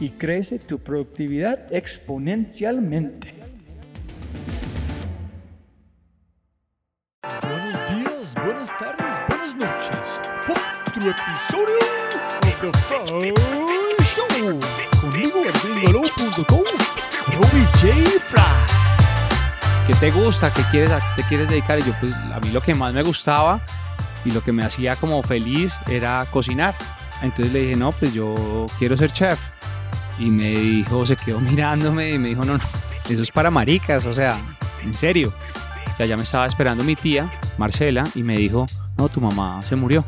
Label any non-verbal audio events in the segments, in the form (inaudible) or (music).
y crece tu productividad exponencialmente. Buenos días, buenas tardes, buenas noches. Otro episodio de The Fry Show. Conmigo, gringolo.com, Robbie J. Fry. ¿Qué te gusta? ¿Qué quieres, a qué te quieres dedicar? Y yo, pues, a mí lo que más me gustaba y lo que me hacía como feliz era cocinar. Entonces le dije, no, pues yo quiero ser chef. Y me dijo, se quedó mirándome y me dijo, no, no, eso es para maricas, o sea, en serio. Y allá me estaba esperando mi tía, Marcela, y me dijo, no, tu mamá se murió.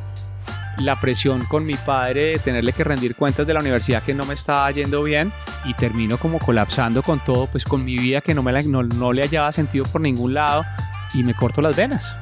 La presión con mi padre de tenerle que rendir cuentas de la universidad que no me estaba yendo bien y termino como colapsando con todo, pues con mi vida que no, me la- no, no le hallaba sentido por ningún lado y me corto las venas.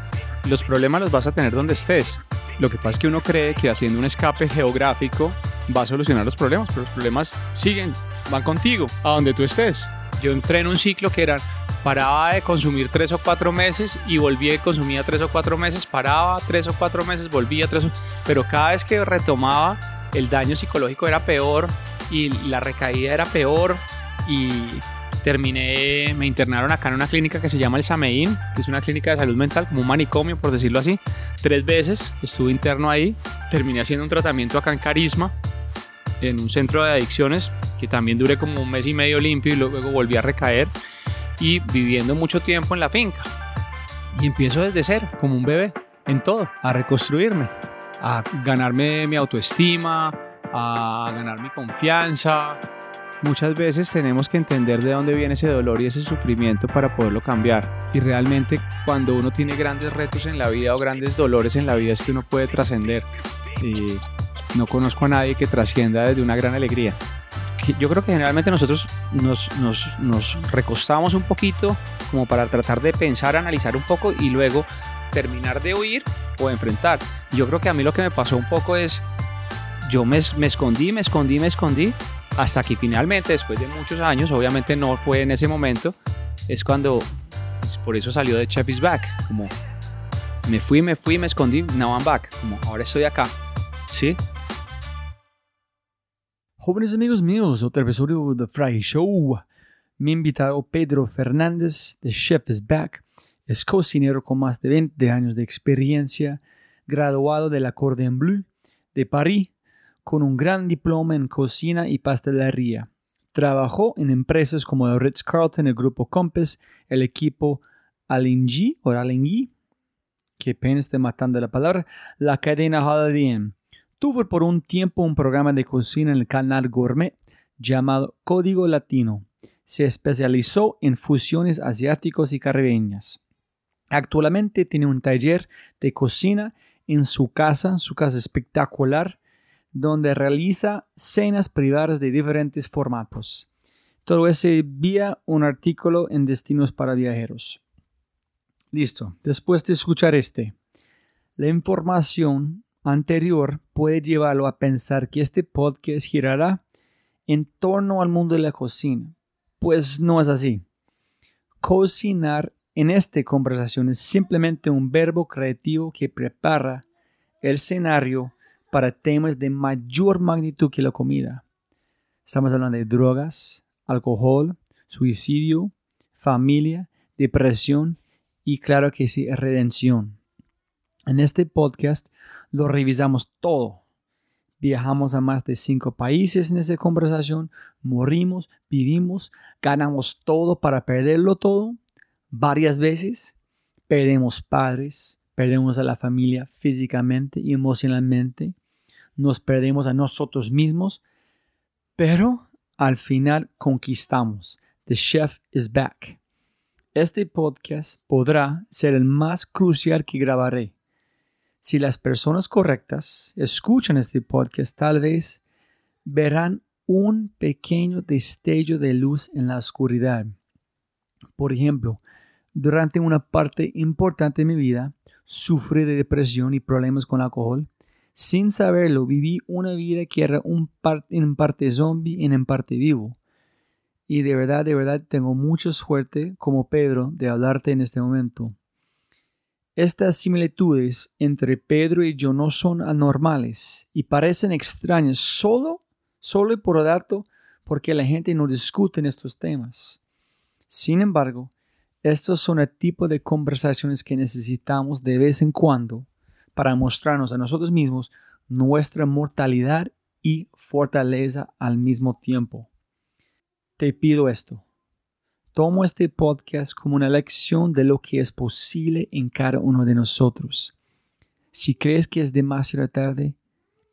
Los problemas los vas a tener donde estés. Lo que pasa es que uno cree que haciendo un escape geográfico va a solucionar los problemas, pero los problemas siguen, van contigo, a donde tú estés. Yo entré en un ciclo que era, paraba de consumir tres o cuatro meses y volvía y consumía tres o cuatro meses, paraba tres o cuatro meses, volvía tres o... Pero cada vez que retomaba, el daño psicológico era peor y la recaída era peor y terminé, me internaron acá en una clínica que se llama el Sameín, que es una clínica de salud mental, como un manicomio, por decirlo así. Tres veces estuve interno ahí, terminé haciendo un tratamiento acá en Carisma, en un centro de adicciones, que también duré como un mes y medio limpio y luego volví a recaer y viviendo mucho tiempo en la finca. Y empiezo desde cero, como un bebé, en todo, a reconstruirme, a ganarme mi autoestima, a ganar mi confianza, Muchas veces tenemos que entender de dónde viene ese dolor y ese sufrimiento para poderlo cambiar. Y realmente cuando uno tiene grandes retos en la vida o grandes dolores en la vida es que uno puede trascender. No conozco a nadie que trascienda desde una gran alegría. Yo creo que generalmente nosotros nos, nos, nos recostamos un poquito como para tratar de pensar, analizar un poco y luego terminar de huir o enfrentar. Yo creo que a mí lo que me pasó un poco es, yo me, me escondí, me escondí, me escondí hasta que finalmente, después de muchos años, obviamente no fue en ese momento, es cuando, pues, por eso salió de Chef is Back, como me fui, me fui, me escondí, now I'm back, como ahora estoy acá, ¿sí? Jóvenes amigos míos, otro episodio de Fry Show. Mi invitado Pedro Fernández de Chef is Back es cocinero con más de 20 años de experiencia, graduado de la Cordon Bleu de París, con un gran diploma en cocina y pastelería. Trabajó en empresas como el Ritz-Carlton, el Grupo Compass, el equipo Alinghi o Alinghi, que pena esté matando la palabra, la cadena Holiday Inn. Tuvo por un tiempo un programa de cocina en el canal Gourmet llamado Código Latino. Se especializó en fusiones asiáticos y caribeñas. Actualmente tiene un taller de cocina en su casa, su casa espectacular, donde realiza cenas privadas de diferentes formatos. Todo ese vía un artículo en Destinos para Viajeros. Listo, después de escuchar este, la información anterior puede llevarlo a pensar que este podcast girará en torno al mundo de la cocina. Pues no es así. Cocinar en esta conversación es simplemente un verbo creativo que prepara el escenario para temas de mayor magnitud que la comida. Estamos hablando de drogas, alcohol, suicidio, familia, depresión y claro que sí, redención. En este podcast lo revisamos todo. Viajamos a más de cinco países en esa conversación, morimos, vivimos, ganamos todo para perderlo todo varias veces, perdemos padres, perdemos a la familia físicamente y emocionalmente, nos perdemos a nosotros mismos, pero al final conquistamos. The chef is back. Este podcast podrá ser el más crucial que grabaré. Si las personas correctas escuchan este podcast, tal vez verán un pequeño destello de luz en la oscuridad. Por ejemplo, durante una parte importante de mi vida, sufrí de depresión y problemas con alcohol. Sin saberlo, viví una vida que era un en parte zombie y en parte vivo. Y de verdad, de verdad, tengo mucha suerte como Pedro de hablarte en este momento. Estas similitudes entre Pedro y yo no son anormales y parecen extrañas solo, solo por dato porque la gente no discute en estos temas. Sin embargo, estos son el tipo de conversaciones que necesitamos de vez en cuando para mostrarnos a nosotros mismos nuestra mortalidad y fortaleza al mismo tiempo. Te pido esto. Tomo este podcast como una lección de lo que es posible en cada uno de nosotros. Si crees que es demasiado tarde,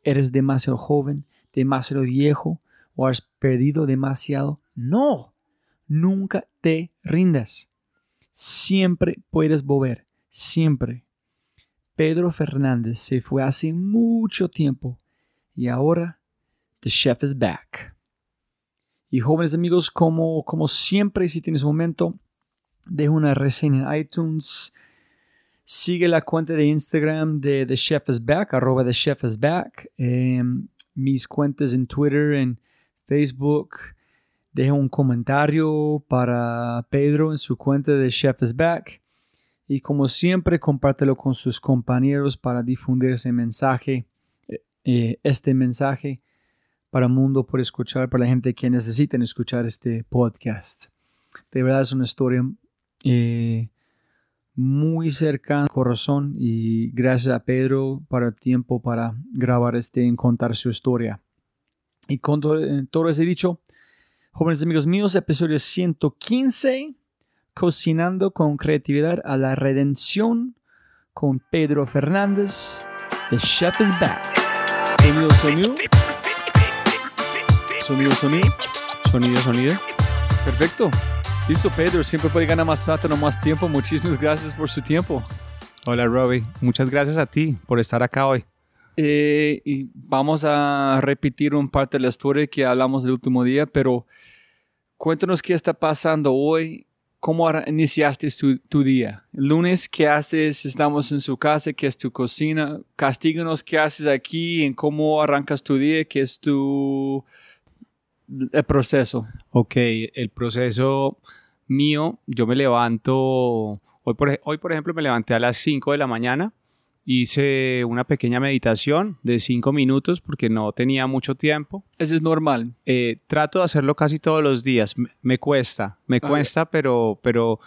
eres demasiado joven, demasiado viejo o has perdido demasiado, no, nunca te rindas. Siempre puedes volver, siempre. Pedro Fernández se fue hace mucho tiempo y ahora the chef is back. Y jóvenes amigos, como, como siempre, si tienes un momento, deja una reseña en iTunes. Sigue la cuenta de Instagram de The Chef is Back, arroba The Chef is Back. Em, mis cuentas en Twitter, en Facebook deja un comentario para Pedro en su cuenta de Chef is Back. Y como siempre, compártelo con sus compañeros para difundir ese mensaje, eh, este mensaje para mundo por escuchar, para la gente que necesita escuchar este podcast. De verdad es una historia eh, muy cercana al corazón y gracias a Pedro para el tiempo para grabar este y contar su historia. Y con todo ese dicho, Jóvenes amigos míos, episodio 115, Cocinando con creatividad a la redención con Pedro Fernández. The Chef is back. Sonido, sonido. Sonido, sonido. Sonido, sonido. Perfecto. Listo, Pedro. Siempre puede ganar más plata, no más tiempo. Muchísimas gracias por su tiempo. Hola, Robbie. Muchas gracias a ti por estar acá hoy. Eh, y vamos a repetir un parte de la historia que hablamos el último día, pero cuéntanos qué está pasando hoy. ¿Cómo iniciaste tu, día? El lunes, ¿qué haces? Estamos en su casa, ¿qué es tu cocina? Castíganos qué haces aquí, en cómo arrancas tu día, qué es tu el proceso. Ok, el proceso mío, yo me levanto, hoy por, hoy por ejemplo me levanté a las 5 de la mañana hice una pequeña meditación de cinco minutos porque no tenía mucho tiempo. Eso es normal. Eh, trato de hacerlo casi todos los días. Me, cuesta, me cuesta, pero, pero,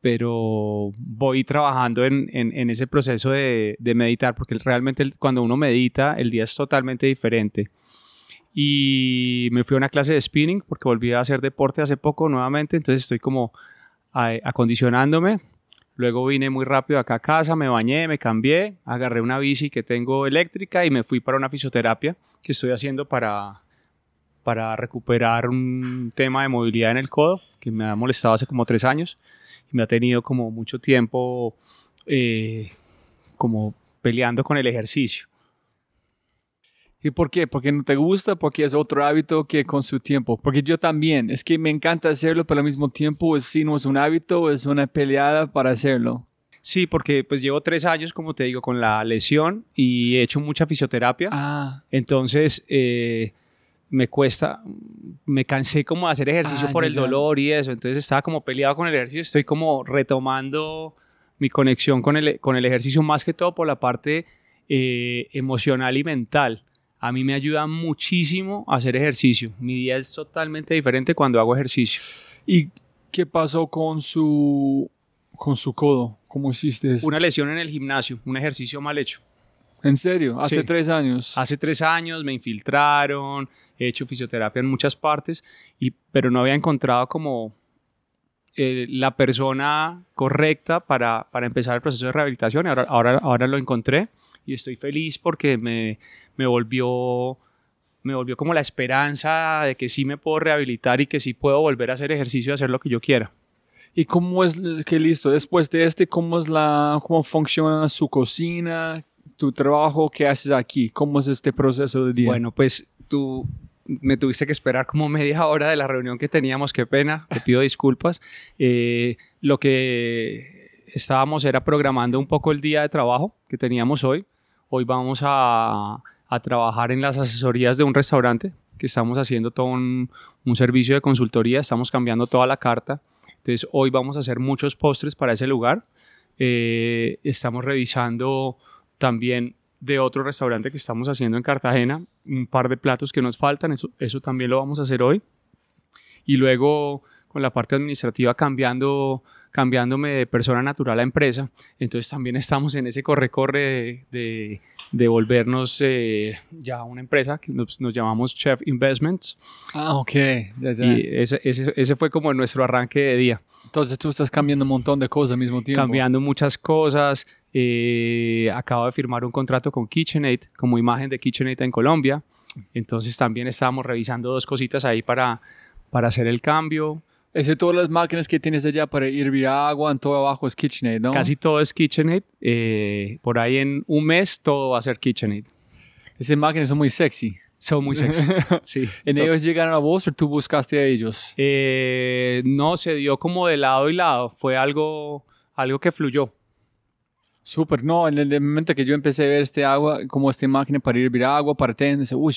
pero voy trabajando en, en, ese proceso de, de, meditar porque realmente cuando uno medita el día es totalmente diferente. Y me fui a una clase de spinning porque volví a hacer deporte hace poco nuevamente, entonces estoy como acondicionándome Luego vine muy rápido acá a casa, me bañé, me cambié, agarré una bici que tengo eléctrica y me fui para una fisioterapia que estoy haciendo para, para recuperar un tema de movilidad en el codo que me ha molestado hace como tres años. y me ha tenido como mucho tiempo eh, como peleando con el ejercicio. ¿Y por qué? ¿Porque no te gusta? ¿Porque es otro hábito que con su tiempo? Porque yo también, es que me encanta hacerlo, pero al mismo tiempo, es, si no es un hábito, es una peleada para hacerlo. Sí, porque pues llevo tres años, como te digo, con la lesión y he hecho mucha fisioterapia. Ah, Entonces, eh, me cuesta, me cansé como de hacer ejercicio Ah, por ya, el dolor y eso. Entonces estaba como peleado con el ejercicio. Estoy como retomando mi conexión con el, con el ejercicio, más que todo por la parte eh, emocional y mental. A mí me ayuda muchísimo hacer ejercicio. Mi día es totalmente diferente cuando hago ejercicio. ¿y qué pasó con su, con su codo? ¿Cómo hiciste eso? Una lesión en el gimnasio, un ejercicio mal hecho. ¿En serio? Hace Sí. tres años. Hace tres años me infiltraron, he hecho fisioterapia en muchas partes, y, pero no había encontrado como eh, la persona correcta para, para empezar el proceso de rehabilitación. Ahora, ahora, ahora lo encontré y estoy feliz porque me, me volvió me volvió como la esperanza de que sí me puedo rehabilitar y que sí puedo volver a hacer ejercicio y hacer lo que yo quiera. ¿Y cómo es que listo? Después de este, ¿cómo es la, cómo funciona su cocina, tu trabajo, qué haces aquí? ¿Cómo es este proceso de día? Bueno, pues tú me tuviste que esperar como media hora de la reunión que teníamos, qué pena, te pido disculpas. Eh, lo que estábamos era programando un poco el día de trabajo que teníamos hoy. Hoy vamos a, a trabajar en las asesorías de un restaurante que estamos haciendo todo un, servicio de consultoría, estamos cambiando toda la carta. Entonces hoy vamos a hacer muchos postres para ese lugar. Eh, estamos revisando también de otro restaurante que estamos haciendo en Cartagena, un par de platos que nos faltan, eso, eso también lo vamos a hacer hoy. Y luego con la parte administrativa cambiando, cambiándome de persona natural a empresa, entonces también estamos en ese corre-corre de, de, de volvernos eh, ya una empresa que nos, nos, llamamos Chef Investments. Ah, ok. Ya, ya. Y ese, ese, ese fue como nuestro arranque de día. Entonces tú estás cambiando un montón de cosas al mismo tiempo. Cambiando muchas cosas. Eh, acabo de firmar un contrato con KitchenAid como imagen de KitchenAid en Colombia. Entonces también estábamos revisando dos cositas ahí para, para hacer el cambio. Es de todas las máquinas que tienes allá para hervir agua, en todo abajo es KitchenAid, ¿no? Casi todo es KitchenAid. Eh, por ahí en un mes todo va a ser KitchenAid. Esas máquinas son muy sexy. Son muy sexy. (laughs) sí. ¿En ellos llegaron a vos o tú buscaste a ellos? Eh, no, se dio como de lado y lado. Fue algo, algo que fluyó. Súper, no, en el momento que yo empecé a ver este agua, como esta máquina para hervir agua, para tener, uy,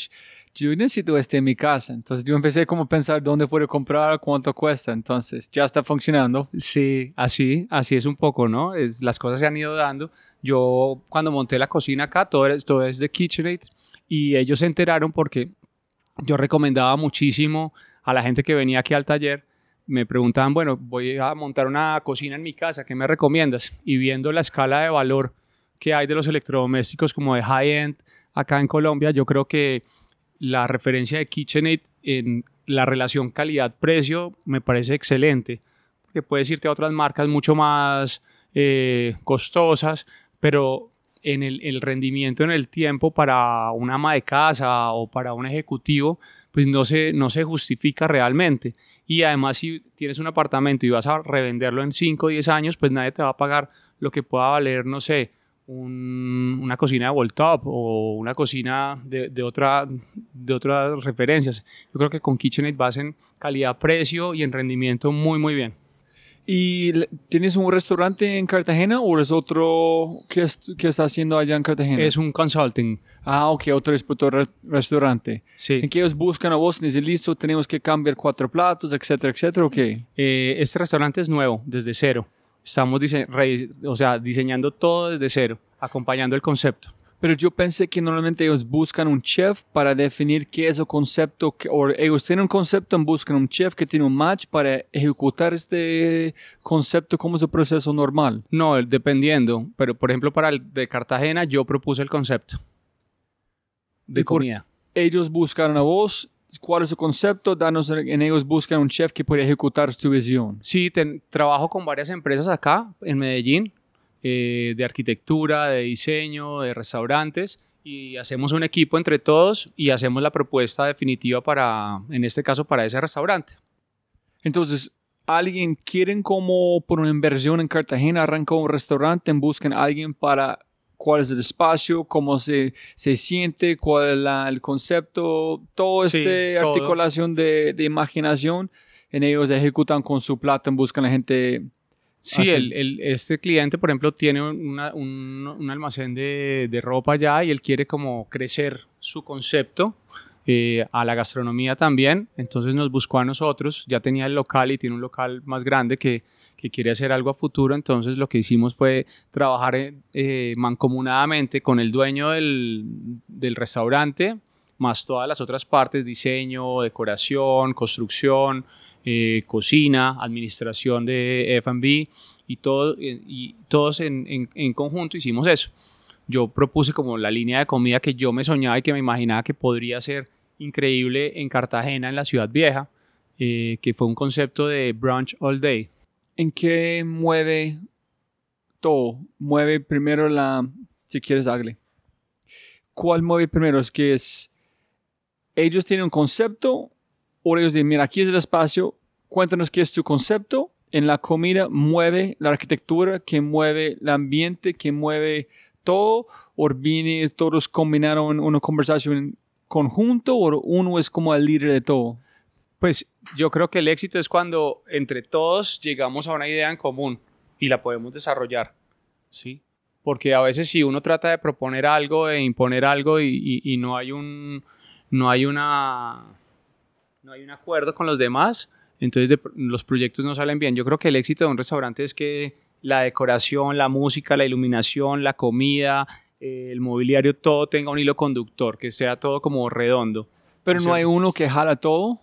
yo necesito este en mi casa. Entonces yo empecé como a pensar dónde puedo comprar, cuánto cuesta. Entonces ya está funcionando. Sí, así, así es un poco, ¿no? Es, las cosas se han ido dando. Yo cuando monté la cocina acá, todo, es, todo es de KitchenAid y ellos se enteraron porque yo recomendaba muchísimo a la gente que venía aquí al taller. Me preguntaban, bueno, voy a montar una cocina en mi casa, ¿qué me recomiendas? Y viendo la escala de valor que hay de los electrodomésticos como de high-end acá en Colombia, yo creo que la referencia de KitchenAid en la relación calidad-precio me parece excelente. Porque puedes irte a otras marcas mucho más eh, costosas, pero en el, rendimiento en el tiempo para una ama de casa o para un ejecutivo, pues no se, no se justifica realmente. Y además si tienes un apartamento y vas a revenderlo en 5 o 10 años, pues nadie te va a pagar lo que pueda valer, no sé, un, una cocina de Voltop o una cocina de, de, otra, de otras referencias. Yo creo que con KitchenAid vas en calidad-precio y en rendimiento muy, muy bien. ¿Y tienes un restaurante en Cartagena o es otro que, que está haciendo allá en Cartagena? Es un consulting. Ah, ok, otro, otro restaurante. Sí. ¿En qué ellos buscan a vos? Dice, listo, tenemos que cambiar cuatro platos, etcétera, etcétera, ok. Eh, este restaurante es nuevo, desde cero. Estamos dise o sea, diseñando todo desde cero, acompañando el concepto. Pero yo pensé que normalmente ellos buscan un chef para definir qué es el concepto, que, o ellos tienen un concepto y buscan un chef que tiene un match para ejecutar este concepto como es el proceso normal. No, dependiendo, pero por ejemplo para el de Cartagena yo propuse el concepto de comida. Ellos buscaron a vos, ¿cuál es el concepto? Danos, en ellos buscan un chef que puede ejecutar tu visión. Sí, ten, trabajo con varias empresas acá en Medellín, eh, de arquitectura, de diseño, de restaurantes y hacemos un equipo entre todos y hacemos la propuesta definitiva para, en este caso, para ese restaurante. Entonces, alguien quieren como por una inversión en Cartagena, arrancó un restaurante, buscan a alguien para cuál es el espacio, cómo se, se siente, cuál es la- el concepto, todo Sí, todo. articulación de, de imaginación, en ellos ejecutan con su plata, buscan a la gente. Sí, el, el- este cliente, por ejemplo, tiene una- un, un almacén de, de ropa allá y él quiere como crecer su concepto eh, a la gastronomía también. Entonces nos buscó a nosotros, ya tenía el local y tiene un local más grande que, que quiere hacer algo a futuro. Entonces lo que hicimos fue trabajar eh, eh, mancomunadamente con el dueño del, del restaurante, más todas las otras partes, diseño, decoración, construcción, eh, cocina, administración de F&B y, todo, y todos en, en- en conjunto hicimos eso. Yo propuse como la línea de comida que yo me soñaba y que me imaginaba que podría ser increíble en Cartagena, en la ciudad vieja, eh, que fue un concepto de brunch all day. ¿En qué mueve todo? Mueve primero la, si quieres, darle. ¿Cuál mueve primero? Es que es, ellos tienen un concepto, o ellos dicen, mira, aquí es el espacio, cuéntanos qué es tu concepto. En la comida mueve la arquitectura, que mueve el ambiente, que mueve todo, o viene todos combinaron una conversación en conjunto, o uno es como el líder de todo. Pues yo creo que el éxito es cuando entre todos llegamos a una idea en común y la podemos desarrollar. Sí. Porque a veces si uno trata de proponer algo, de imponer algo y, y- y no hay un no hay una no hay un acuerdo con los demás, entonces de- los proyectos no salen bien. Yo creo que el éxito de un restaurante es que la decoración, la música, la iluminación, la comida, eh, el mobiliario, todo tenga un hilo conductor, que sea todo como redondo. Pero no Cierto. hay uno que jala todo,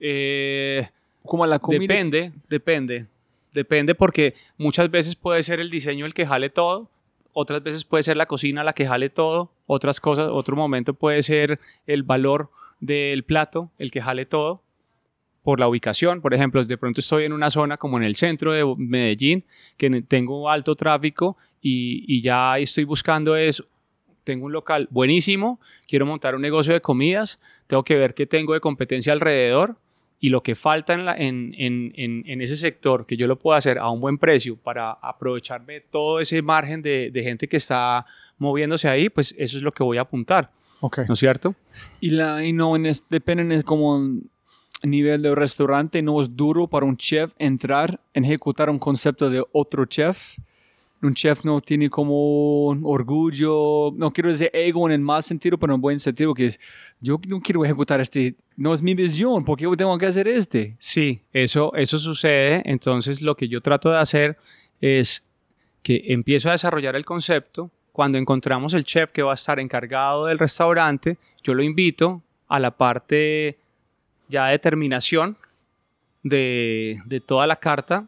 Eh, como la comida. Depende, depende. Depende porque muchas veces puede ser el diseño el que jale todo, otras veces puede ser la cocina la que jale todo, otras cosas, otro momento puede ser el valor del plato el que jale todo por la ubicación. Por ejemplo, de pronto estoy en una zona como en el centro de Medellín, que tengo alto tráfico y, y ya estoy buscando eso. Tengo un local buenísimo, quiero montar un negocio de comidas, tengo que ver qué tengo de competencia alrededor y lo que falta en, la- en- en- en- ese sector que yo lo pueda hacer a un buen precio para aprovecharme todo ese margen de, de gente que está moviéndose ahí, pues eso es lo que voy a apuntar, Ok. ¿no es cierto? Y, la, y no, en es, depende de como nivel de restaurante, no es duro para un chef entrar, en ejecutar un concepto de otro chef. Un chef no tiene como orgullo, no quiero decir ego en el más sentido, pero en buen sentido, que es, yo no quiero ejecutar este, no es mi visión, ¿por qué tengo que hacer este? Sí, eso, eso sucede. Entonces lo que yo trato de hacer es que empiezo a desarrollar el concepto. Cuando encontramos el chef que va a estar encargado del restaurante, yo lo invito a la parte ya de terminación de, de toda la carta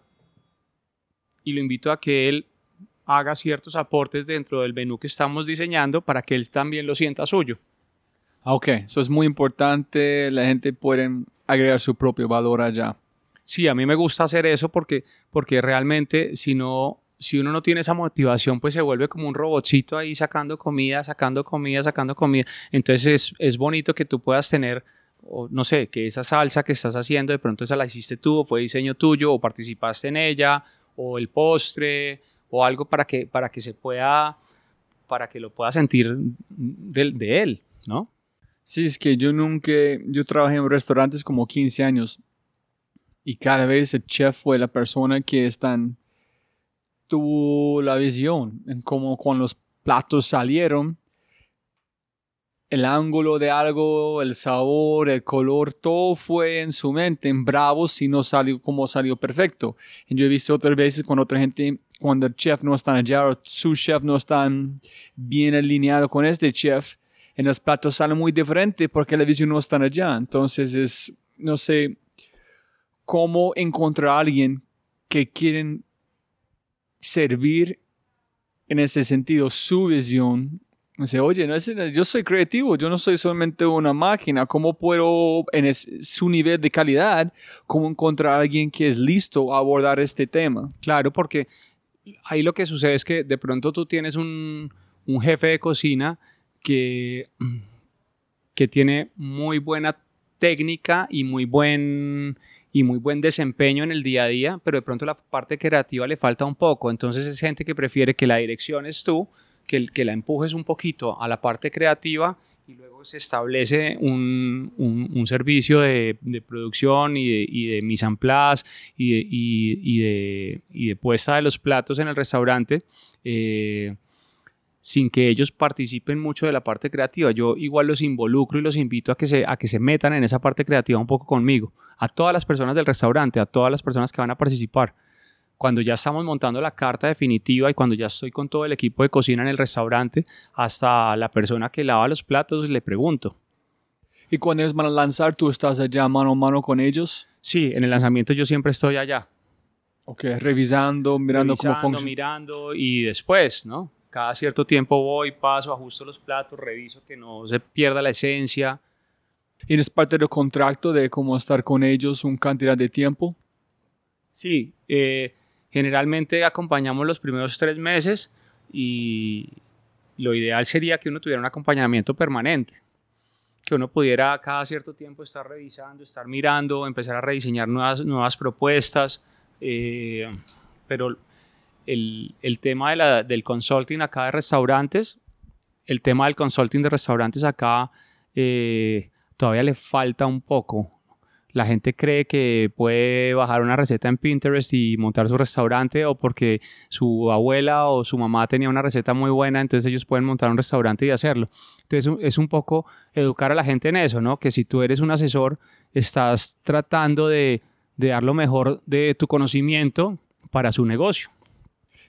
y lo invito a que él haga ciertos aportes dentro del menú que estamos diseñando para que él también lo sienta suyo. Ah, Ok, eso es muy importante, la gente puede agregar su propio valor allá. Sí, a mí me gusta hacer eso porque, porque realmente si no, si uno no tiene esa motivación, pues se vuelve como un robotcito ahí sacando comida, sacando comida, sacando comida. Entonces es, es bonito que tú puedas tener, o no sé, que esa salsa que estás haciendo, de pronto esa la hiciste tú, o fue diseño tuyo, o participaste en ella, o el postre, o algo para que, para que se pueda, para que lo pueda sentir de, él, ¿no? Sí, es que yo nunca, yo trabajé en restaurantes como 15 años y cada vez el chef fue la persona que están, tuvo la visión en cómo cuando los platos salieron, el ángulo de algo, el sabor, el color, todo fue en su mente, en bravo si no salió como salió perfecto. Y yo he visto otras veces con otra gente, cuando el chef no está allá o su chef no está bien alineado con este chef, en los platos salen muy diferente porque la visión no está allá. Entonces es, no sé, cómo encontrar a alguien que quieren servir en ese sentido su visión. Dice, oye, no es- yo soy creativo, yo no soy solamente una máquina. ¿Cómo puedo, en es- su nivel de calidad, cómo encontrar a alguien que es listo a abordar este tema? Claro, porque ahí lo que sucede es que de pronto tú tienes un, un jefe de cocina que, que tiene muy buena técnica y muy buen y muy buen desempeño en el día a día, pero de pronto la parte creativa le falta un poco. Entonces es gente que prefiere que la dirección es tú, que, la empujes un poquito a la parte creativa y luego se establece un, un, servicio de, producción y de, y mise en place y de, y, de, y de puesta de los platos en el restaurante. Eh, sin que ellos participen mucho de la parte creativa. Yo igual los involucro y los invito a que, se, a que se metan en esa parte creativa un poco conmigo. A todas las personas del restaurante, a todas las personas que van a participar. Cuando ya estamos montando la carta definitiva y cuando ya estoy con todo el equipo de cocina en el restaurante, hasta la persona que lava los platos, le pregunto. ¿Y cuando ellos van a lanzar, tú estás allá mano a mano con ellos? Sí, en el lanzamiento yo siempre estoy allá. Ok, revisando, mirando revisando, cómo funciona. mirando y después, ¿no? cada cierto tiempo voy, paso, ajusto los platos, reviso que no se pierda la esencia. ¿Y es parte del contrato de cómo estar con ellos un cantidad de tiempo? Sí, eh, generalmente acompañamos los primeros tres meses y lo ideal sería que uno tuviera un acompañamiento permanente, que uno pudiera cada cierto tiempo estar revisando, estar mirando, empezar a rediseñar nuevas, nuevas propuestas, eh, pero el, el tema de la, del consulting acá de restaurantes, el tema del consulting de restaurantes acá eh, todavía le falta un poco. La gente cree que puede bajar una receta en Pinterest y montar su restaurante o porque su abuela o su mamá tenía una receta muy buena, entonces ellos pueden montar un restaurante y hacerlo. Entonces es un poco educar a la gente en eso, ¿no? Que si tú eres un asesor, estás tratando de, dar lo mejor de tu conocimiento para su negocio.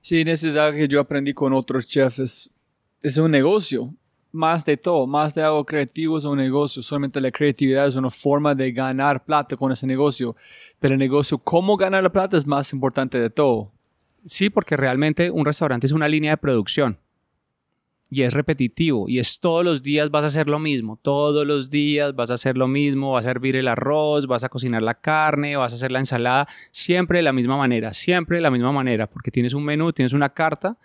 Sí, algo que yo aprendí con otros chefs. Es un negocio. Más de todo, más de algo creativo es un negocio. Solamente la creatividad es una forma de ganar plata con ese negocio. Pero el negocio, cómo ganar la plata es más importante de todo. Sí, porque realmente un restaurante es una línea de producción y es repetitivo y es todos los días vas a hacer lo mismo, todos los días vas a hacer lo mismo, vas a servir el arroz, vas a cocinar la carne, vas a hacer la ensalada, siempre de la misma manera, siempre de la misma manera, porque tienes un menú, tienes una carta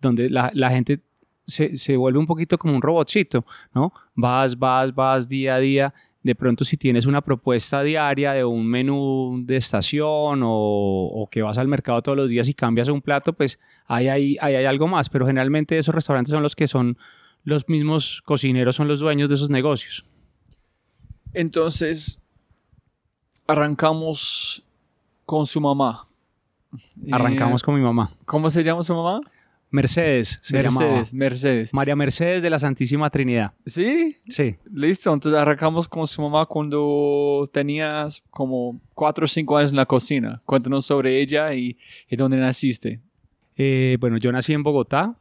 donde la, la gente se, se, vuelve un poquito como un robotcito, ¿no? Vas, vas, vas día a día de pronto si tienes una propuesta diaria de un menú de estación o, que vas al mercado todos los días y cambias un plato, pues ahí hay, hay, algo más, pero generalmente esos restaurantes son los que son los mismos cocineros, son los dueños de esos negocios. Entonces, arrancamos con su mamá. Arrancamos con mi mamá. ¿Cómo se llama su mamá? Mercedes se Mercedes, Mercedes. María Mercedes de la Santísima Trinidad. ¿Sí? Sí. Listo, entonces arrancamos con su mamá cuando tenías como cuatro o cinco años en la cocina. Cuéntanos sobre ella y, dónde naciste. Eh, bueno, yo nací en Bogotá.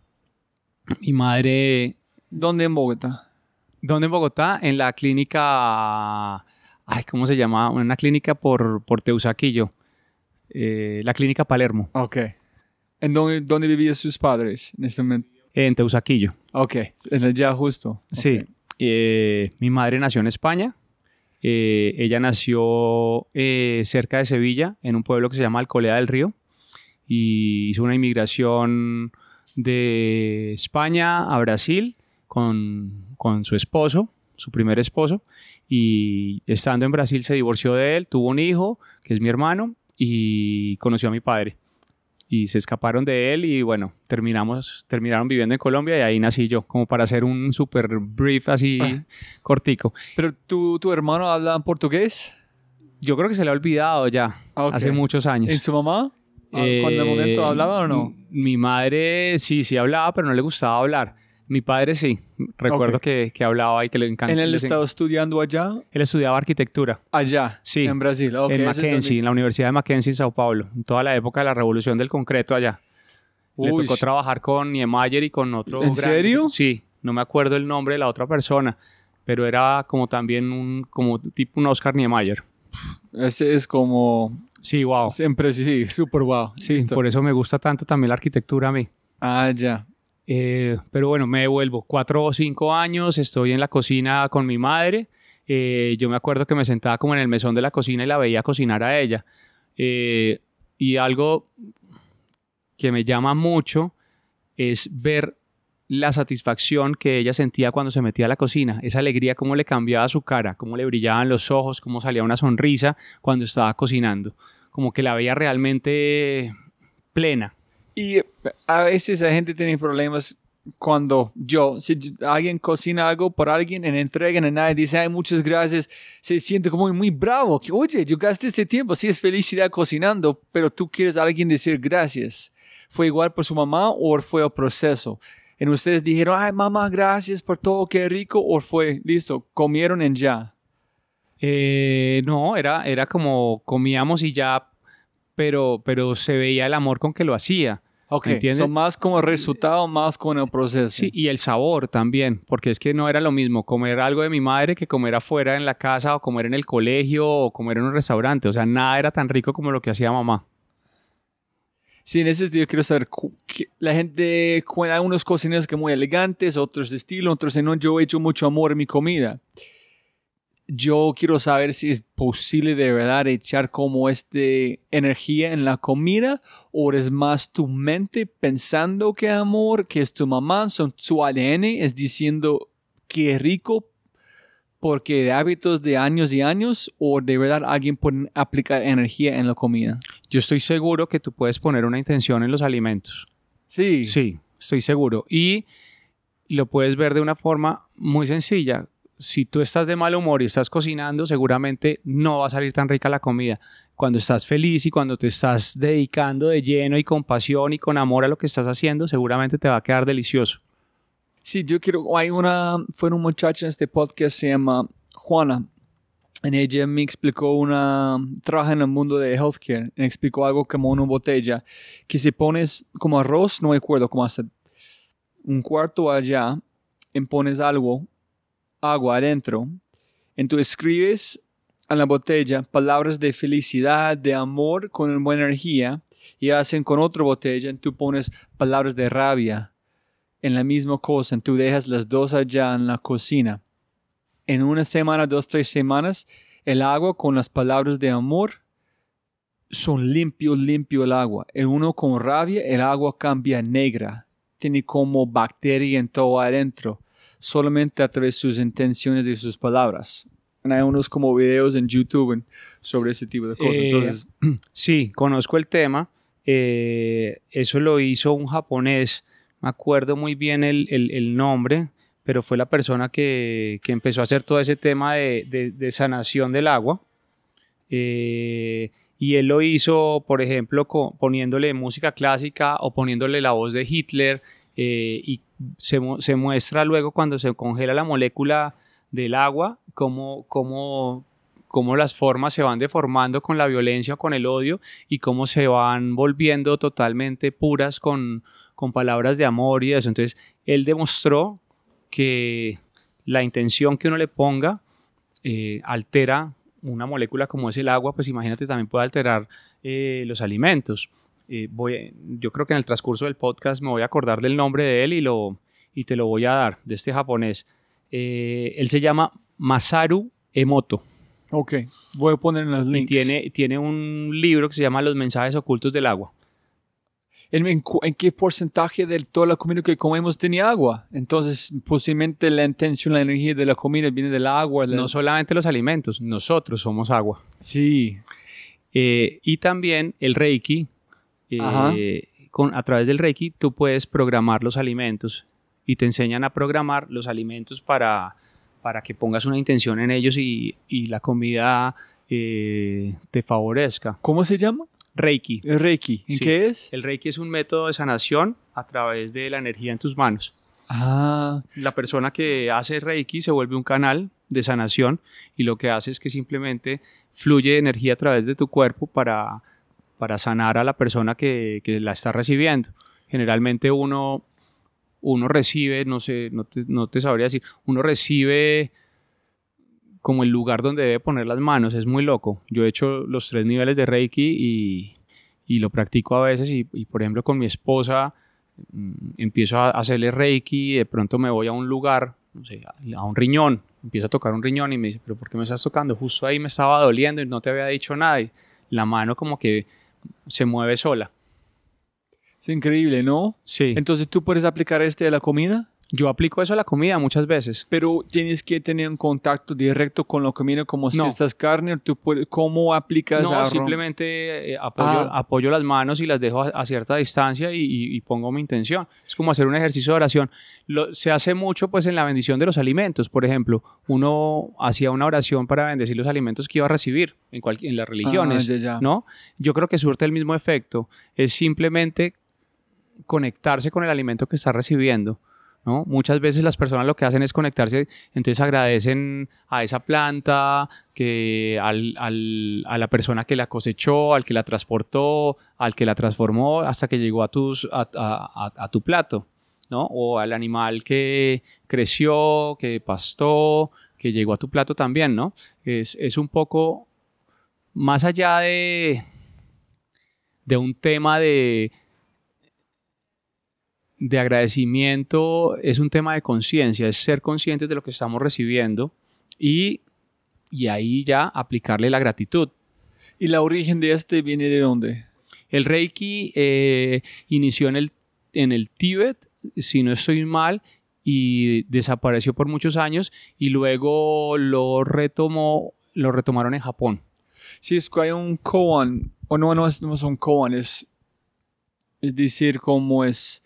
Mi madre... ¿Dónde en Bogotá? ¿Dónde en Bogotá? En la clínica... Ay, ¿cómo se llama? Una clínica por, por Teusaquillo. Eh, la clínica Palermo. Ok. ¿En dónde, dónde vivían sus padres en este momento? En Teusaquillo. Ok, en el ya justo. Sí. Eh, mi madre nació en España. Eh, ella nació eh, cerca de Sevilla, en un pueblo que se llama Alcolea del Río. Y hizo una inmigración de España a Brasil con, con su esposo, su primer esposo. Y estando en Brasil se divorció de él, tuvo un hijo, que es mi hermano, y conoció a mi padre y se escaparon de él y bueno, terminamos, terminaron viviendo en Colombia y ahí nací yo, como para hacer un super brief así ah. cortico. ¿Pero tu, tu hermano habla portugués? Yo creo que se le ha olvidado ya, hace muchos años. ¿En su mamá? Eh, ¿Cuándo el momento hablaba o no? Mi madre sí, sí hablaba, pero no le gustaba hablar. Mi padre sí, recuerdo que, que, hablaba y que le encantaba. ¿Él estaba estudiando allá? Él estudiaba arquitectura. Allá, sí, en Brasil. en Mackenzie, en la Universidad de Mackenzie en Sao Paulo, en toda la época de la revolución del concreto allá. Le tocó trabajar con Niemeyer y con otro. ¿En serio? Sí, no me acuerdo el nombre de la otra persona, pero era como también un como tipo un Oscar Niemeyer. Ese es como. Sí, wow. Siempre sí, súper wow. Sí, por eso me gusta tanto también la arquitectura a mí. Ah, ya. Eh, pero bueno, me devuelvo. Cuatro o cinco años, estoy en la cocina con mi madre. Eh, yo me acuerdo que me sentaba como en el mesón de la cocina y la veía cocinar a ella. Eh, y algo que me llama mucho es ver la satisfacción que ella sentía cuando se metía a la cocina, esa alegría, cómo le cambiaba su cara, cómo le brillaban los ojos, cómo salía una sonrisa cuando estaba cocinando, como que la veía realmente plena. Y a veces la gente tiene problemas cuando yo, si alguien cocina algo por alguien en entregan a nadie dice, ay, muchas gracias, se siente como muy bravo, que oye, yo gasté este tiempo, sí es felicidad cocinando, pero tú quieres a alguien decir gracias. ¿Fue igual por su mamá o fue el proceso? En ustedes dijeron, ay, mamá, gracias por todo, qué rico, o fue, listo, comieron en ya. Eh, no, era, era como comíamos y ya, pero, pero se veía el amor con que lo hacía. Ok, ¿Entiendes? son más como resultado, más con el proceso. Sí, y el sabor también, porque es que no era lo mismo comer algo de mi madre que comer afuera en la casa o comer en el colegio o comer en un restaurante. O sea, nada era tan rico como lo que hacía mamá. Sí, en ese sentido quiero saber, la gente, hay unos cocineros que muy elegantes, otros de estilo, otros de no, yo he hecho mucho amor en mi comida. Yo quiero saber si es posible de verdad echar como este energía en la comida o es más tu mente pensando que amor, que es tu mamá, son su ADN, es diciendo que rico porque de hábitos de años y años o de verdad alguien puede aplicar energía en la comida. Yo estoy seguro que tú puedes poner una intención en los alimentos. Sí. Sí, estoy seguro. Y lo puedes ver de una forma muy sencilla. Si tú estás de mal humor y estás cocinando, seguramente no va a salir tan rica la comida. Cuando estás feliz y cuando te estás dedicando de lleno y con pasión y con amor a lo que estás haciendo, seguramente te va a quedar delicioso. Sí, yo quiero, hay una, fue una muchacha en este podcast, se llama Juana, en ella me explicó una, trabaja en el mundo de healthcare, me explicó algo como una botella, que si pones como arroz, no me acuerdo, como hasta un cuarto allá, y pones algo, agua adentro, y tú escribes a la botella palabras de felicidad, de amor, con buena energía, y hacen con otra botella, y tú pones palabras de rabia, en la misma cosa, tú dejas las dos allá en la cocina. En una semana, dos, tres semanas, el agua con las palabras de amor son limpio, limpio el agua. En uno con rabia, el agua cambia negra. Tiene como bacteria en todo adentro, solamente a través de sus intenciones y sus palabras. Hay unos como videos en YouTube sobre ese tipo de cosas. Eh, Entonces, (clears throat) Sí, conozco el tema. Eh, eso lo hizo un japonés. Me acuerdo muy bien el, el- el nombre, pero fue la persona que, que empezó a hacer todo ese tema de, de- de sanación del agua. Eh, y él lo hizo, por ejemplo, co- poniéndole música clásica o poniéndole la voz de Hitler. eh, y se, mu- se muestra luego cuando se congela la molécula del agua, cómo, cómo, cómo las formas se van deformando con la violencia o con el odio y cómo se van volviendo totalmente puras con, con palabras de amor y eso. Entonces, él demostró que la intención que uno le ponga eh, altera una molécula como es el agua, pues imagínate también puede alterar eh, los alimentos. Eh, voy, yo creo que en el transcurso del podcast me voy a acordar del nombre de él y, lo, y te lo voy a dar, de este japonés. Eh, él se llama Masaru Emoto ok, voy a poner en los y links. tiene, tiene un libro que se llama Los mensajes ocultos del agua. ¿En, en cu- en qué porcentaje de toda la comida que comemos tiene agua? Entonces, posiblemente la intención, la energía de la comida viene del agua. la- No solamente los alimentos, nosotros somos agua. Sí. Eh, y también el Reiki, eh, con, a través del Reiki tú puedes programar los alimentos y te enseñan a programar los alimentos para, para que pongas una intención en ellos y, y la comida eh, te favorezca. ¿Cómo se llama? Reiki. El Reiki. ¿En Sí. qué es? El Reiki es un método de sanación a través de la energía en tus manos. Ah, La persona que hace Reiki se vuelve un canal de sanación y lo que hace es que simplemente fluye energía a través de tu cuerpo para, para sanar a la persona que, que la está recibiendo. Generalmente uno, uno recibe, no sé, no te, no te sabría decir, uno recibe como el lugar donde debe poner las manos, es muy loco. Yo he hecho los tres niveles de Reiki y, y lo practico a veces y, por ejemplo con mi esposa mm, empiezo a hacerle Reiki de pronto me voy a un lugar, no sé, a un riñón, empiezo a tocar un riñón y me dice, pero ¿por qué me estás tocando? Justo ahí me estaba doliendo y no te había dicho nada y la mano como que se mueve sola. Es increíble, ¿no? Sí. Entonces tú puedes aplicar este a la comida, Yo aplico eso a la comida muchas veces. pero tienes que tener un contacto directo con la comida como si No. estás carne. Tú puedes, ¿Cómo aplicas No, a simplemente eh, apoyo, Ah. apoyo las manos y las dejo a, a cierta distancia y, y- y pongo mi intención. Es como hacer un ejercicio de oración. Lo- se hace mucho pues en la bendición de los alimentos. Por ejemplo, uno hacía una oración para bendecir los alimentos que iba a recibir en, cual- en las religiones. Ah, ya, ya. ¿no? Yo creo que surte el mismo efecto. Es simplemente conectarse con el alimento que está recibiendo. Muchas veces las personas lo que hacen es conectarse, entonces agradecen a esa planta, que al- al- a la persona que la cosechó, al que la transportó, al que la transformó hasta que llegó a, tus, a- a- a tu plato, ¿no? O al animal que creció, que pastó, que llegó a tu plato también, ¿no? Es, es un poco más allá de, de un tema de, de agradecimiento, es un tema de conciencia, es ser conscientes de lo que estamos recibiendo y, y ahí ya aplicarle la gratitud. ¿Y la origen de este viene de dónde? El Reiki eh, inició en el, en el Tíbet, si no estoy mal, y desapareció por muchos años y luego lo retomó, lo retomaron en Japón. Sí, es que hay un koan, o no, no es, no es un koan, es, es decir, como es,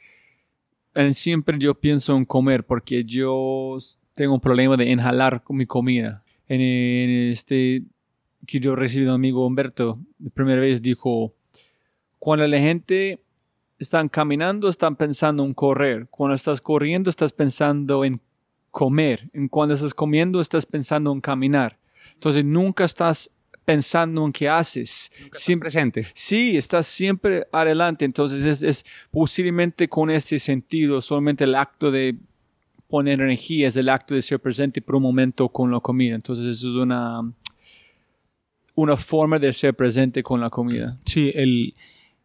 siempre yo pienso en comer, porque yo tengo un problema de inhalar mi comida. En, en este, que yo recibí de un amigo Humberto, la primera vez dijo, cuando la gente están caminando, están pensando en correr. Cuando estás corriendo, estás pensando en comer. En cuando estás comiendo, estás pensando en caminar. Entonces, nunca estás pensando en qué haces. Siempre presente. Sí, estás siempre adelante. Entonces, es, es posiblemente con este sentido, solamente el acto de poner energía es el acto de ser presente por un momento con la comida. Entonces, eso es una, una forma de ser presente con la comida. Sí, el,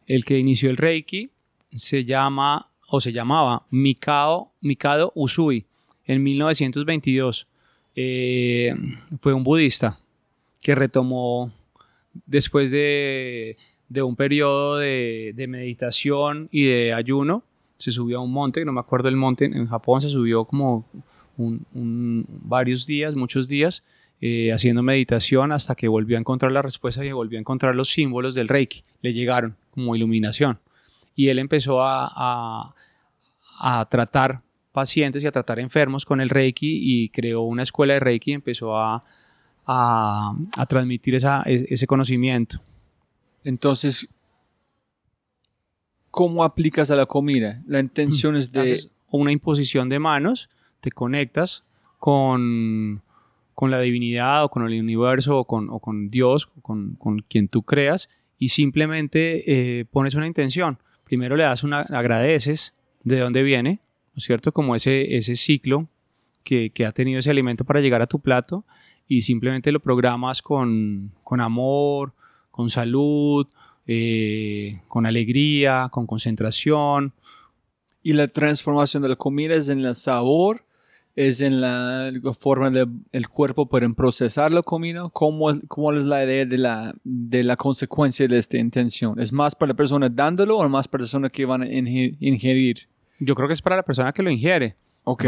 el que inició el Reiki se llama o se llamaba Mikao, Mikado Usui en 1922. Eh, fue un budista que retomó después de, de un periodo de, de meditación y de ayuno. Se subió a un monte, no me acuerdo el monte, en Japón se subió como un- varios días, muchos días, eh, haciendo meditación hasta que volvió a encontrar la respuesta y volvió a encontrar los símbolos del Reiki. Le llegaron como iluminación. Y él empezó a, a- a tratar pacientes y a tratar enfermos con el Reiki y creó una escuela de Reiki y empezó a, a- a transmitir esa- e- ese conocimiento. Entonces, ¿cómo aplicas a la comida? La intención es de... Haces una imposición de manos, te conectas con, con la divinidad o con el universo o con, o con Dios, con, con quien tú creas y simplemente eh, pones una intención. Primero le das una, agradeces de dónde viene, ¿no es cierto? Como ese, ese ciclo que, que ha tenido ese alimento para llegar a tu plato y simplemente lo programas con, con amor, con salud, eh, con alegría, con concentración, Y la transformación de la comida es en el sabor, es en la, forma del cuerpo para procesar la comida. ¿Cómo, es- cómo es la idea de la, de la consecuencia de esta intención? ¿Es más para la persona dándolo o más para la persona que van a inge- ingerir? Yo creo que es para la persona que lo ingiere. Ok.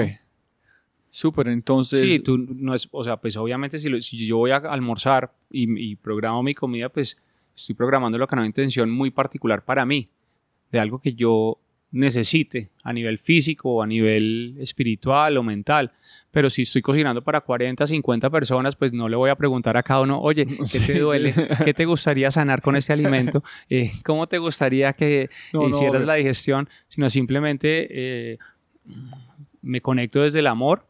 Súper, entonces... Sí, tú no es, o sea, pues obviamente si, lo- si yo voy a almorzar y, y programo mi comida, pues estoy programándolo con una intención muy particular para mí, de algo que yo necesite a nivel físico, a nivel espiritual o mental. Pero si estoy cocinando para 40, 50 personas, pues no le voy a preguntar a cada uno, oye, (laughs) ¿qué te duele? ¿Qué te gustaría sanar con este alimento? Eh, ¿Cómo te gustaría que No, no, hicieras obvio. la digestión? Sino simplemente eh, me conecto desde el amor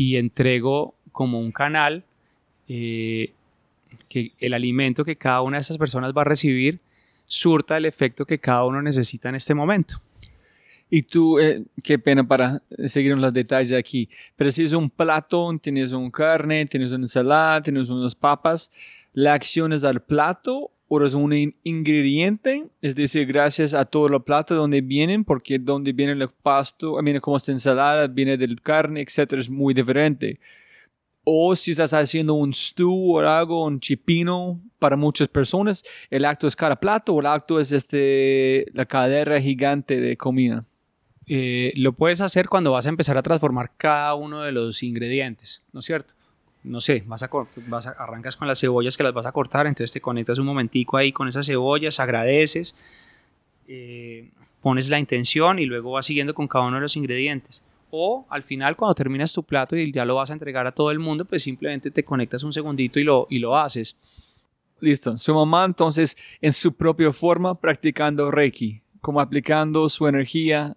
y entrego como un canal eh, que el alimento que cada una de esas personas va a recibir surta el efecto que cada uno necesita en este momento. Y tú, eh, qué pena para seguir en los detalles aquí, pero si es un plato, tienes un carne, tienes una ensalada, tienes unas papas, ¿la acción es al plato o es un in- ingrediente? Es decir, gracias a todo el plato de donde vienen, porque donde viene el pasto, viene como esta ensalada, viene del carne, etcétera, es muy diferente. O si estás haciendo un stew o algo, un chipino, para muchas personas, el acto es cada plato o el acto es este, la cadera gigante de comida. Eh, lo puedes hacer cuando vas a empezar a transformar cada uno de los ingredientes, ¿no es cierto? No sé, vas a, vas arrancas con las cebollas que las vas a cortar, entonces te conectas un momentico ahí con esas cebollas, agradeces, eh, pones la intención y luego vas siguiendo con cada uno de los ingredientes. O al final, cuando terminas tu plato y ya lo vas a entregar a todo el mundo, pues simplemente te conectas un segundito y lo, y lo haces. Listo. Su mamá entonces en su propia forma practicando Reiki, como aplicando su energía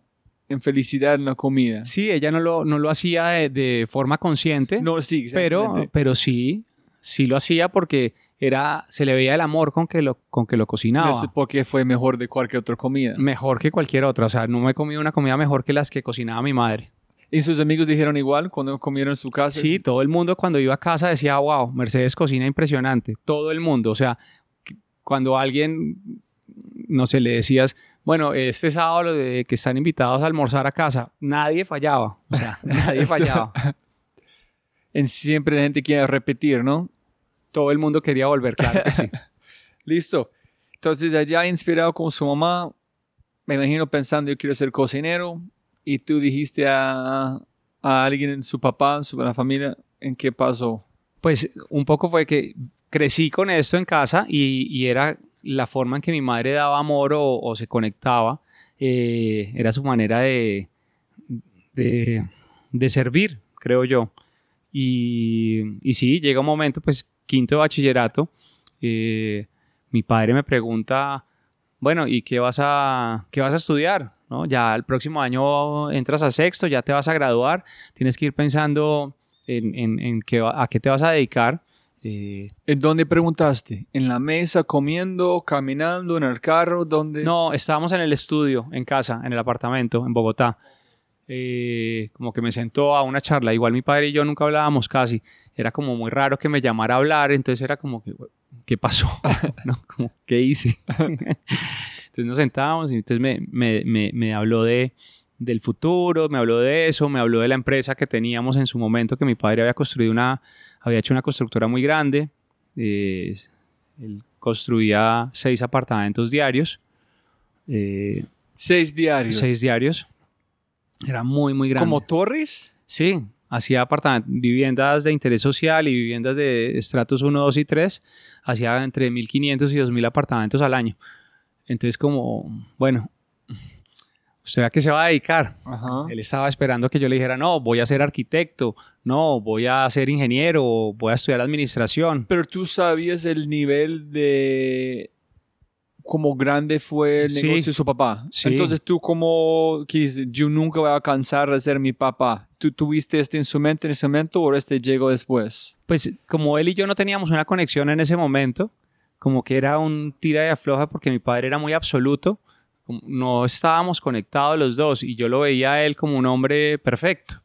en felicidad en la comida. Sí, ella no lo, no lo hacía de, de forma consciente. No, sí, pero, exactamente. pero sí, sí lo hacía porque era, se le veía el amor con que lo, con que lo cocinaba. No sé por qué fue mejor de cualquier otra comida. Mejor que cualquier otra. O sea, no me he comido una comida mejor que las que cocinaba mi madre. ¿Y sus amigos dijeron igual cuando comieron en su casa? Sí, todo el mundo cuando iba a casa decía, wow, Mercedes cocina impresionante. Todo el mundo. O sea, cuando alguien, no sé, le decías, bueno, este sábado eh, que están invitados a almorzar a casa, nadie fallaba. O sea, (laughs) nadie fallaba. En siempre la gente quiere repetir, ¿no? Todo el mundo quería volver, claro que sí. (laughs) Listo. Entonces, allá inspirado con su mamá, me imagino pensando, yo quiero ser cocinero, y tú dijiste a, a alguien, en su papá, en su la familia, ¿en qué pasó? Pues un poco fue que crecí con esto en casa y, y era la forma en que mi madre daba amor o, se conectaba, eh, era su manera de, de, servir, creo yo. Y, y sí, llega un momento, pues quinto de bachillerato, eh, mi padre me pregunta, bueno, ¿y qué vas a, qué vas a estudiar? ¿No? Ya el próximo año entras a sexto, ya te vas a graduar, tienes que ir pensando en, en, en qué a qué te vas a dedicar. Eh, ¿En dónde preguntaste? ¿En la mesa, comiendo, caminando, en el carro? ¿Dónde? no, estábamos en el estudio, en casa, en el apartamento, en Bogotá. Eh, como que me sentó a una charla. Igual mi padre y yo nunca hablábamos casi. Era como muy raro que me llamara a hablar. Entonces era como que, ¿qué pasó? (laughs) ¿No? Como, ¿Qué hice? (laughs) entonces nos sentábamos y entonces me, me, me, me habló de, del futuro, me habló de eso, me habló de la empresa que teníamos en su momento, que mi padre había construido una, había hecho una constructora muy grande. Eh, él construía seis apartamentos diarios. eh, Seis diarios. seis diarios. Era muy, muy grande. ¿Como torres? Sí, hacía apartamentos, viviendas de interés social y viviendas de estratos 1, 2 y 3. Hacía entre 1.500 y 2.000 apartamentos al año. Entonces, como, bueno, ¿usted a qué se va a dedicar? Ajá. Él estaba esperando que yo le dijera, no, voy a ser arquitecto, no, voy a ser ingeniero, voy a estudiar administración. Pero tú sabías el nivel de cómo grande fue el Sí. negocio de su papá. Sí. Entonces tú como yo nunca voy a alcanzar a ser mi papá. ¿Tú tuviste este en su mente en ese momento o este llegó después? pues como él y yo no teníamos una conexión en ese momento, como que era un tira y afloja porque mi padre era muy absoluto, no estábamos conectados los dos y yo lo veía a él como un hombre perfecto,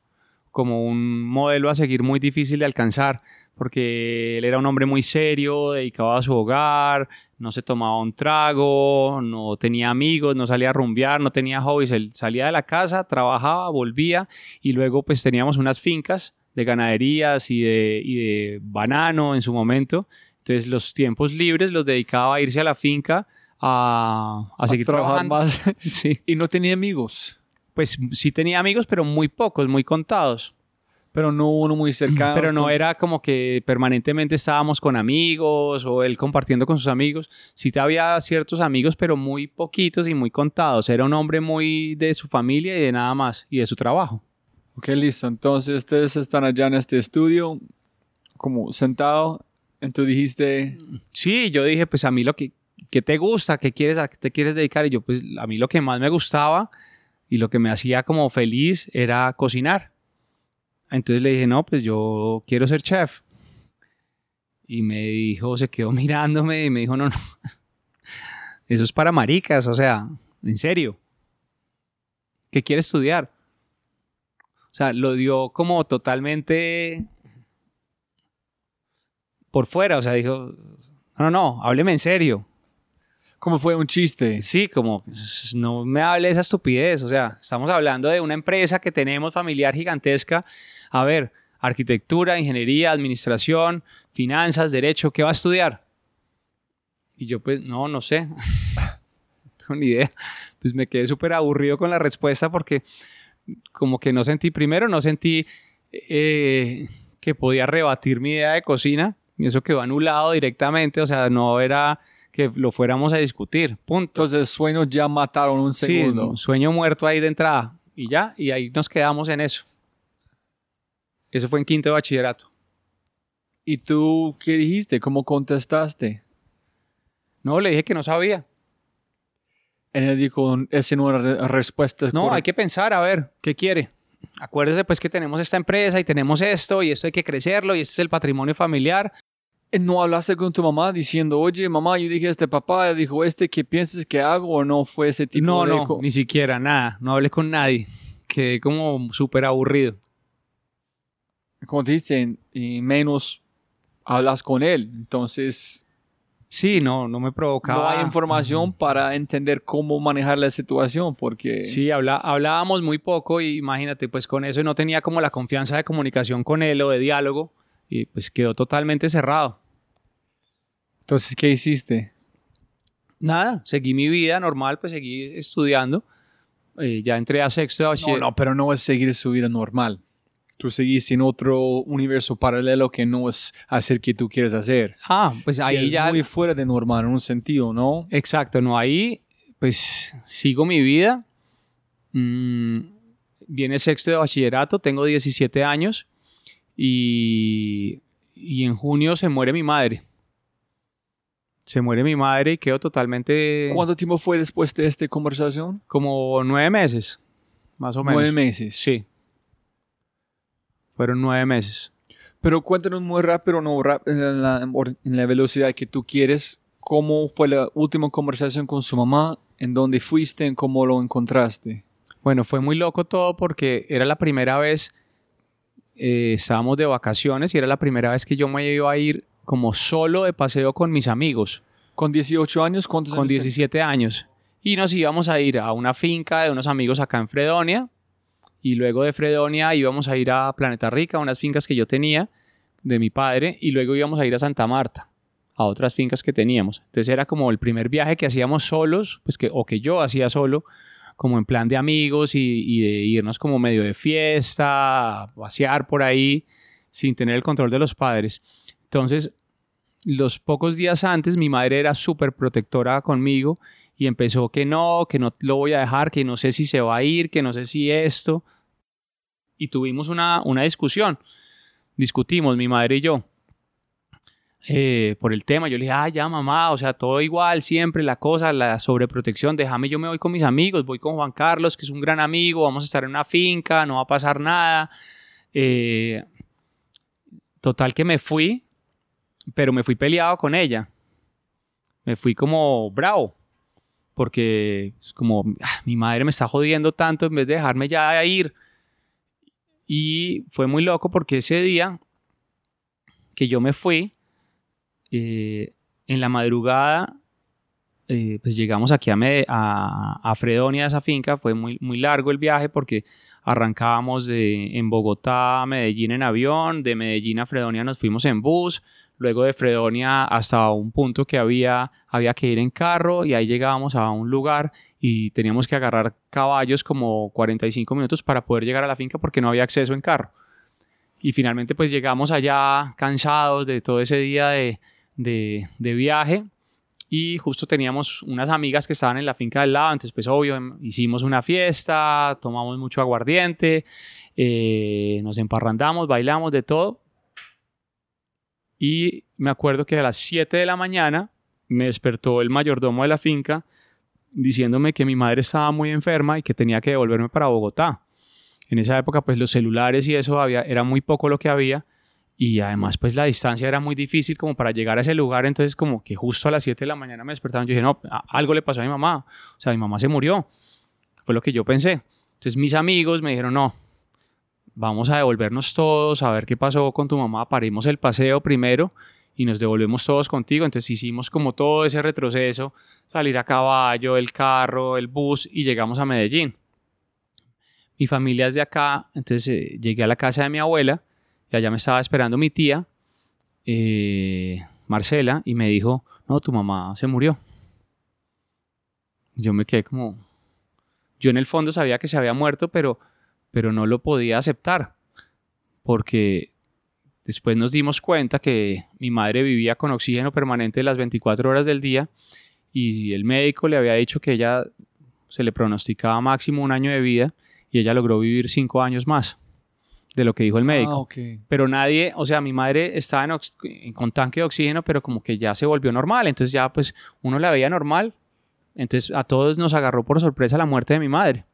como un modelo a seguir muy difícil de alcanzar, porque él era un hombre muy serio, dedicado a su hogar, no se tomaba un trago, no tenía amigos, no salía a rumbear, no tenía hobbies, él salía de la casa, trabajaba, volvía y luego pues teníamos unas fincas de ganaderías y de, y de banano en su momento. Entonces los tiempos libres los dedicaba a irse a la finca a, a seguir trabajar trabajando. más. (laughs) Sí. y no tenía amigos, Pues sí tenía amigos, pero muy pocos, muy contados. pero no uno muy (clears throat) cercano. Pero no era como que permanentemente estábamos con amigos o él compartiendo con sus amigos. Sí había ciertos amigos, pero muy poquitos y muy contados. Era un hombre muy de su familia y de nada más, y de su trabajo. Ok, listo. Entonces ustedes están allá en este estudio, como sentado. Entonces dijiste, Sí, yo dije, pues a mí lo que, que te gusta, que quieres, qué te quieres dedicar. Y yo, pues a mí lo que más me gustaba y lo que me hacía como feliz era cocinar. Entonces le dije, no, pues yo quiero ser chef. Y me dijo, se quedó (laughs) mirándome y me dijo, no, no, (laughs) eso es para maricas, o sea, en serio. ¿Qué quiere estudiar? O sea, lo dio como totalmente por fuera, o sea, dijo, no, no, no, hábleme en serio. ¿Cómo fue un chiste? Sí, como no me hable de esa estupidez. O sea, estamos hablando de una empresa que tenemos familiar gigantesca. A ver, arquitectura, ingeniería, administración, finanzas, derecho, ¿qué va a estudiar? Y yo pues, no, no sé. (laughs) no tengo ni idea. Pues me quedé súper aburrido con la respuesta porque como que no sentí, primero no sentí eh, que podía rebatir mi idea de cocina. Y eso quedó anulado directamente. O sea, no era que lo fuéramos a discutir. Punto. Entonces, sueños ya mataron un Sí, segundo. sueño muerto ahí de entrada. Y ya, y ahí nos quedamos en eso. Eso fue en quinto de bachillerato. ¿Y tú qué dijiste? ¿Cómo contestaste? No, le dije que no sabía. Él le dijo, esa no era re- respuesta No, correcta. hay que pensar, a ver, ¿qué quiere? Acuérdese pues que tenemos esta empresa y tenemos esto y esto hay que crecerlo y este es el patrimonio familiar. Eh, ¿No hablaste con tu mamá diciendo, oye, mamá, yo dije a este papá, dijo este, ¿qué piensas que hago? ¿O no fue ese tipo No, de... no, co- ni siquiera, nada. No hablé con nadie. Quedé como súper aburrido. Como te dicen, y menos hablas con él. Entonces, Sí, no, no me provocaba. no hay información para entender cómo manejar la situación, porque... Sí, habla- hablábamos muy poco y imagínate, pues con eso no tenía como la confianza de comunicación con él o de diálogo y pues quedó totalmente cerrado. Entonces, ¿qué hiciste? Nada, seguí mi vida normal, pues seguí estudiando. Eh, ya entré a sexto de No, bachiller. no, pero no es seguir su vida normal. Tú seguís en otro universo paralelo que no es hacer que tú quieres hacer. Ah, pues ahí es ya... muy fuera de normal en un sentido, ¿no? Exacto, no, ahí pues sigo mi vida. Mm, viene sexto de bachillerato, tengo 17 años y, y en junio se muere mi madre. Se muere mi madre y quedo totalmente ¿Cuánto tiempo fue después de esta conversación? como nueve meses, más o menos. Nueve meses. Sí. Fueron nueve meses. Pero cuéntanos muy rápido, no rap- en la, en la velocidad que tú quieres, cómo fue la última conversación con su mamá, en dónde fuiste, en cómo lo encontraste. Bueno, fue muy loco todo porque era la primera vez, eh, estábamos de vacaciones y era la primera vez que yo me iba a ir como solo de paseo con mis amigos, Con 18 años, ¿cuántos con años 17 años. Y nos íbamos a ir a una finca de unos amigos acá en Fredonia y luego de Fredonia íbamos a ir a Planeta Rica, unas fincas que yo tenía de mi padre y luego íbamos a ir a Santa Marta a otras fincas que teníamos. Entonces era como el primer viaje que hacíamos solos, pues que, o que yo hacía solo, como en plan de amigos y, de irnos como medio de fiesta, pasear por ahí, sin tener el control de los padres. Entonces, los pocos días antes, mi madre era súper protectora conmigo y empezó que no, que no lo voy a dejar, que no sé si se va a ir, que no sé si esto. Y tuvimos una, una discusión. Discutimos, mi madre y yo eh, por el tema. Yo le dije, ah, ya mamá, o sea, todo igual, siempre la cosa, la sobreprotección, déjame, yo me voy con mis amigos, voy con Juan Carlos, que es un gran amigo, vamos a estar en una finca, no va a pasar nada. Eh, total que me fui, pero me fui peleado con ella. Me fui como bravo, porque es como, ah, mi madre me está jodiendo tanto en vez de dejarme ya ir. Y fue muy loco porque ese día que yo me fui, eh, en la madrugada, eh, pues llegamos aquí a, Mede- a, a Fredonia, esa finca. Fue muy, muy largo el viaje porque arrancábamos de, en Bogotá a Medellín en avión, de Medellín a Fredonia nos fuimos en bus, luego de Fredonia hasta un punto que había, había que ir en carro y ahí llegábamos a un lugar y teníamos que agarrar caballos como 45 minutos para poder llegar a la finca porque no había acceso en carro. Y finalmente pues llegamos allá cansados de todo ese día de, de, de viaje. Y justo teníamos unas amigas que estaban en la finca del lado, entonces pues obvio em- hicimos una fiesta, tomamos mucho aguardiente, eh, nos emparrandamos, bailamos de todo. Y me acuerdo que a las 7 de la mañana me despertó el mayordomo de la finca diciéndome que mi madre estaba muy enferma y que tenía que devolverme para Bogotá. En esa época pues los celulares y eso había, era muy poco lo que había y además pues la distancia era muy difícil como para llegar a ese lugar, entonces como que justo a las 7 de la mañana me despertaron, yo dije, no, algo le pasó a mi mamá, o sea, mi mamá se murió, fue lo que yo pensé. Entonces mis amigos me dijeron, no, vamos a devolvernos todos, a ver qué pasó con tu mamá, parimos el paseo primero y nos devolvemos todos contigo, entonces hicimos como todo ese retroceso, salir a caballo, el carro, el bus y llegamos a Medellín. Mi familia es de acá, entonces eh, llegué a la casa de mi abuela y allá me estaba esperando mi tía, eh, Marcela, y me dijo, no, tu mamá se murió. Yo me quedé como, yo en el fondo sabía que se había muerto, pero, pero no lo podía aceptar, porque después nos dimos cuenta que mi madre vivía con oxígeno permanente las 24 horas del día y el médico le había dicho que ella se le pronosticaba máximo un año de vida y ella logró vivir cinco años más de lo que dijo el médico. Ah, ok. Pero nadie, o sea, mi madre estaba en en- con tanque de oxígeno, pero como que ya se volvió normal. Entonces ya pues uno la veía normal. Entonces a todos nos agarró por sorpresa la muerte de mi madre.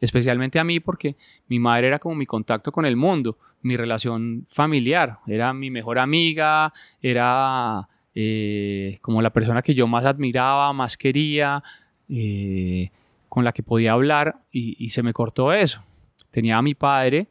Especialmente a mí porque mi madre era como mi contacto con el mundo, mi relación familiar. Era mi mejor amiga, era eh, como la persona que yo más admiraba, más quería, eh, con la que podía hablar y, y se me cortó eso. Tenía a mi padre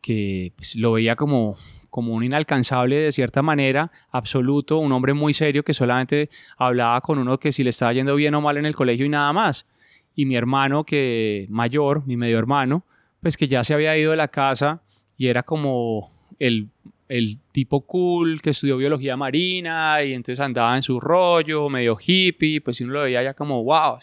que pues, lo veía como, como un inalcanzable de cierta manera, absoluto, un hombre muy serio que solamente hablaba con uno que si le estaba yendo bien o mal en el colegio y nada más. Y mi hermano que mayor, mi medio hermano, pues que ya se había ido de la casa y era como el, el tipo cool que estudió biología marina y entonces andaba en su rollo, medio hippie, pues uno lo veía ya como, wow,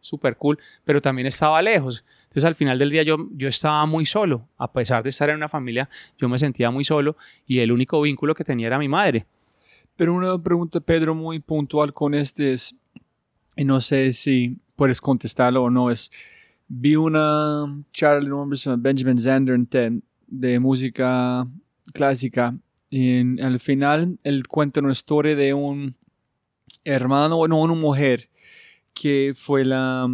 súper cool, pero también estaba lejos. Entonces al final del día yo, yo estaba muy solo, a pesar de estar en una familia, yo me sentía muy solo y el único vínculo que tenía era mi madre. Pero una pregunta, Pedro, muy puntual con este es, y no sé si puedes contestarlo o no, es, vi una charla de un hombre Benjamin Zander de música clásica y al final él cuenta una historia de un hermano, no, una mujer que fue la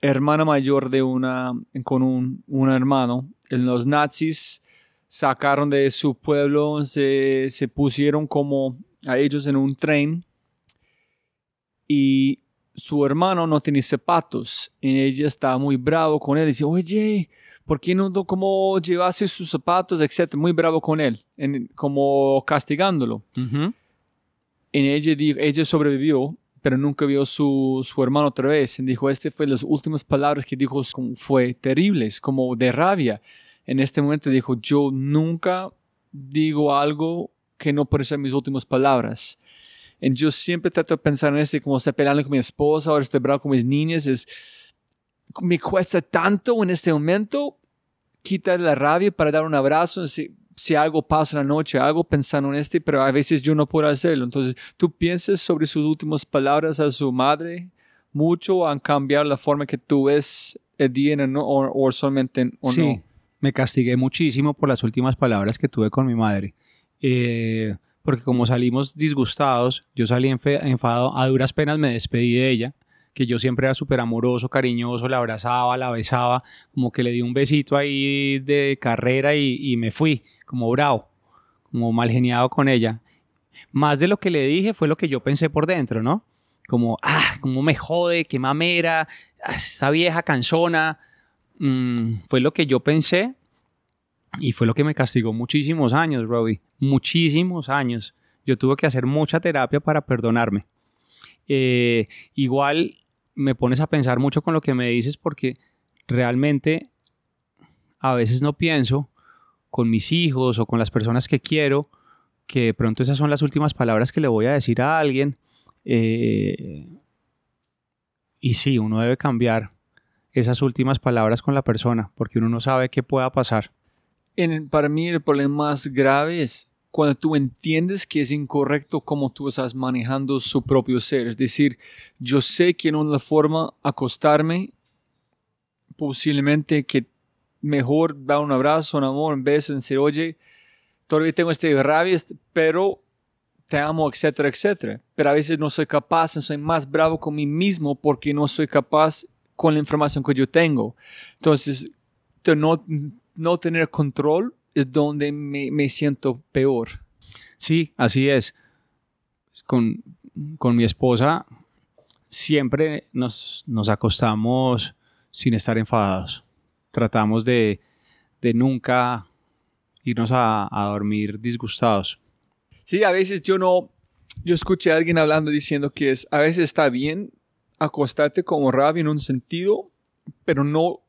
hermana mayor de una, con un, un hermano. En los nazis sacaron de su pueblo, se, se pusieron como a ellos en un tren y su hermano no tenía zapatos y ella estaba muy bravo con él. Dice, oye, ¿por qué no como llevase sus zapatos, etcétera? Muy bravo con él, en- como castigándolo. Y ella, ella sobrevivió, pero nunca vio su, su hermano otra vez. Y dijo, este fue las últimas palabras que dijo, fue terribles, como de rabia. En este momento dijo, yo nunca digo algo que no ser mis últimas palabras. Y yo siempre trato de pensar en este, como estoy peleando con mi esposa, ahora estoy bravo con mis niñas, es, me cuesta tanto en este momento quitar la rabia para dar un abrazo, si, si algo pasa en la noche, algo pensando en este, pero a veces yo no puedo hacerlo. Entonces, ¿tú piensas sobre sus últimas palabras a su madre? ¿Mucho han cambiado la forma que tú ves el día en el no- o, o solamente en- o sí, no? me castigué muchísimo por las últimas palabras que tuve con mi madre. Eh, porque como salimos disgustados, yo salí enfe- enfadado, a duras penas me despedí de ella, que yo siempre era súper amoroso, cariñoso, la abrazaba, la besaba, como que le di un besito ahí de carrera y, me fui, como bravo, como mal geniado con ella. Más de lo que le dije fue lo que yo pensé por dentro, ¿no? Como, ah, cómo me jode, qué mamera, ah, esta vieja cansona. Mm, fue lo que yo pensé y fue lo que me castigó muchísimos años, Brody. Muchísimos años. Yo tuve que hacer mucha terapia para perdonarme. Eh, igual me pones a pensar mucho con lo que me dices porque realmente a veces no pienso con mis hijos o con las personas que quiero que de pronto esas son las últimas palabras que le voy a decir a alguien. Eh, y sí, uno debe cambiar esas últimas palabras con la persona porque uno no sabe qué pueda pasar. En- para mí el problema más grave es cuando tú entiendes que es incorrecto cómo tú estás manejando su propio ser. Es decir, yo sé que es la forma acostarme, posiblemente que mejor dar un abrazo, un amor, un beso, decir, oye, todavía tengo este rabia, este- pero te amo, etcétera, etcétera. Pero a veces no soy capaz, soy más bravo con mí mismo porque no soy capaz con la información que yo tengo. Entonces, no, no tener control es donde me, me siento peor. Sí, así es. Con, con mi esposa siempre nos, nos acostamos sin estar enfadados. Tratamos de, de nunca irnos a, a dormir disgustados. Sí, a veces yo no, yo escuché a alguien hablando diciendo que es, a veces está bien acostarte como rabia en un sentido, pero no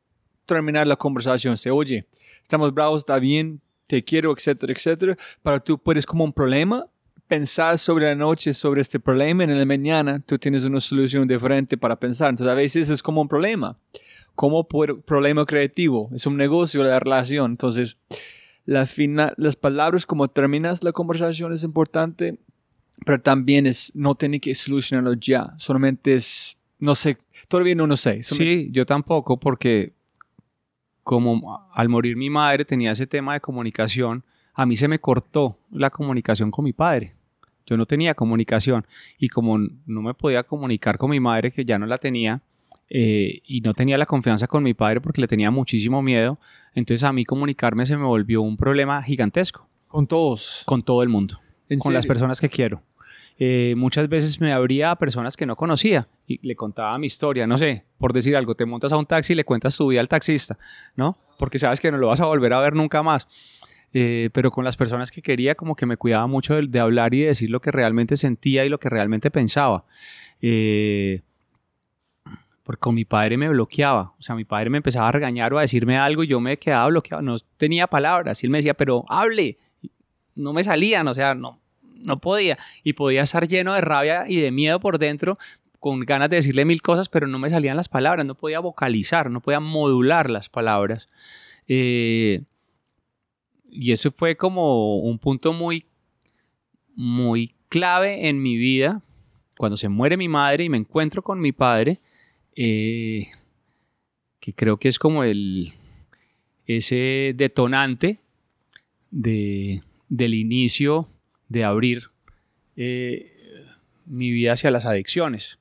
terminar la conversación. Se oye, estamos bravos, está bien, te quiero, etcétera, etcétera. Para tú puedes como un problema, pensar sobre la noche, sobre este problema, en la mañana tú tienes una solución diferente para pensar. Entonces a veces es como un problema, como por- problema creativo, es un negocio la relación. Entonces la fina- las palabras como terminas la conversación es importante, pero también es no tiene que solucionarlo ya, solamente es, no sé, todavía no lo sé. Sí, yo tampoco, porque como al morir mi madre tenía ese tema de comunicación, a mí se me cortó la comunicación con mi padre. Yo no tenía comunicación y como no me podía comunicar con mi madre, que ya no la tenía, eh, y no tenía la confianza con mi padre porque le tenía muchísimo miedo, entonces a mí comunicarme se me volvió un problema gigantesco Con todos. con todo el mundo ¿En con las personas que quiero. Eh, muchas veces me abría a personas que no conocía le contaba mi historia, no sé, por decir algo, te montas a un taxi y le cuentas tu vida al taxista, ¿no? Porque sabes que no lo vas a volver a ver nunca más. Eh, pero con las personas que quería, como que me cuidaba mucho de, de hablar y de decir lo que realmente sentía y lo que realmente pensaba. Eh, porque con mi padre me bloqueaba, o sea, mi padre me empezaba a regañar o a decirme algo y yo me quedaba bloqueado, no tenía palabras y él me decía, pero hable, no me salían, o sea, no, no podía. Y podía estar lleno de rabia y de miedo por dentro, con ganas de decirle mil cosas, pero no me salían las palabras, no podía vocalizar, no podía modular las palabras. Eh, y eso fue como un punto muy, muy clave en mi vida. Cuando se muere mi madre y me encuentro con mi padre, eh, que creo que es como el, ese detonante de, del inicio de abrir eh, mi vida hacia las adicciones,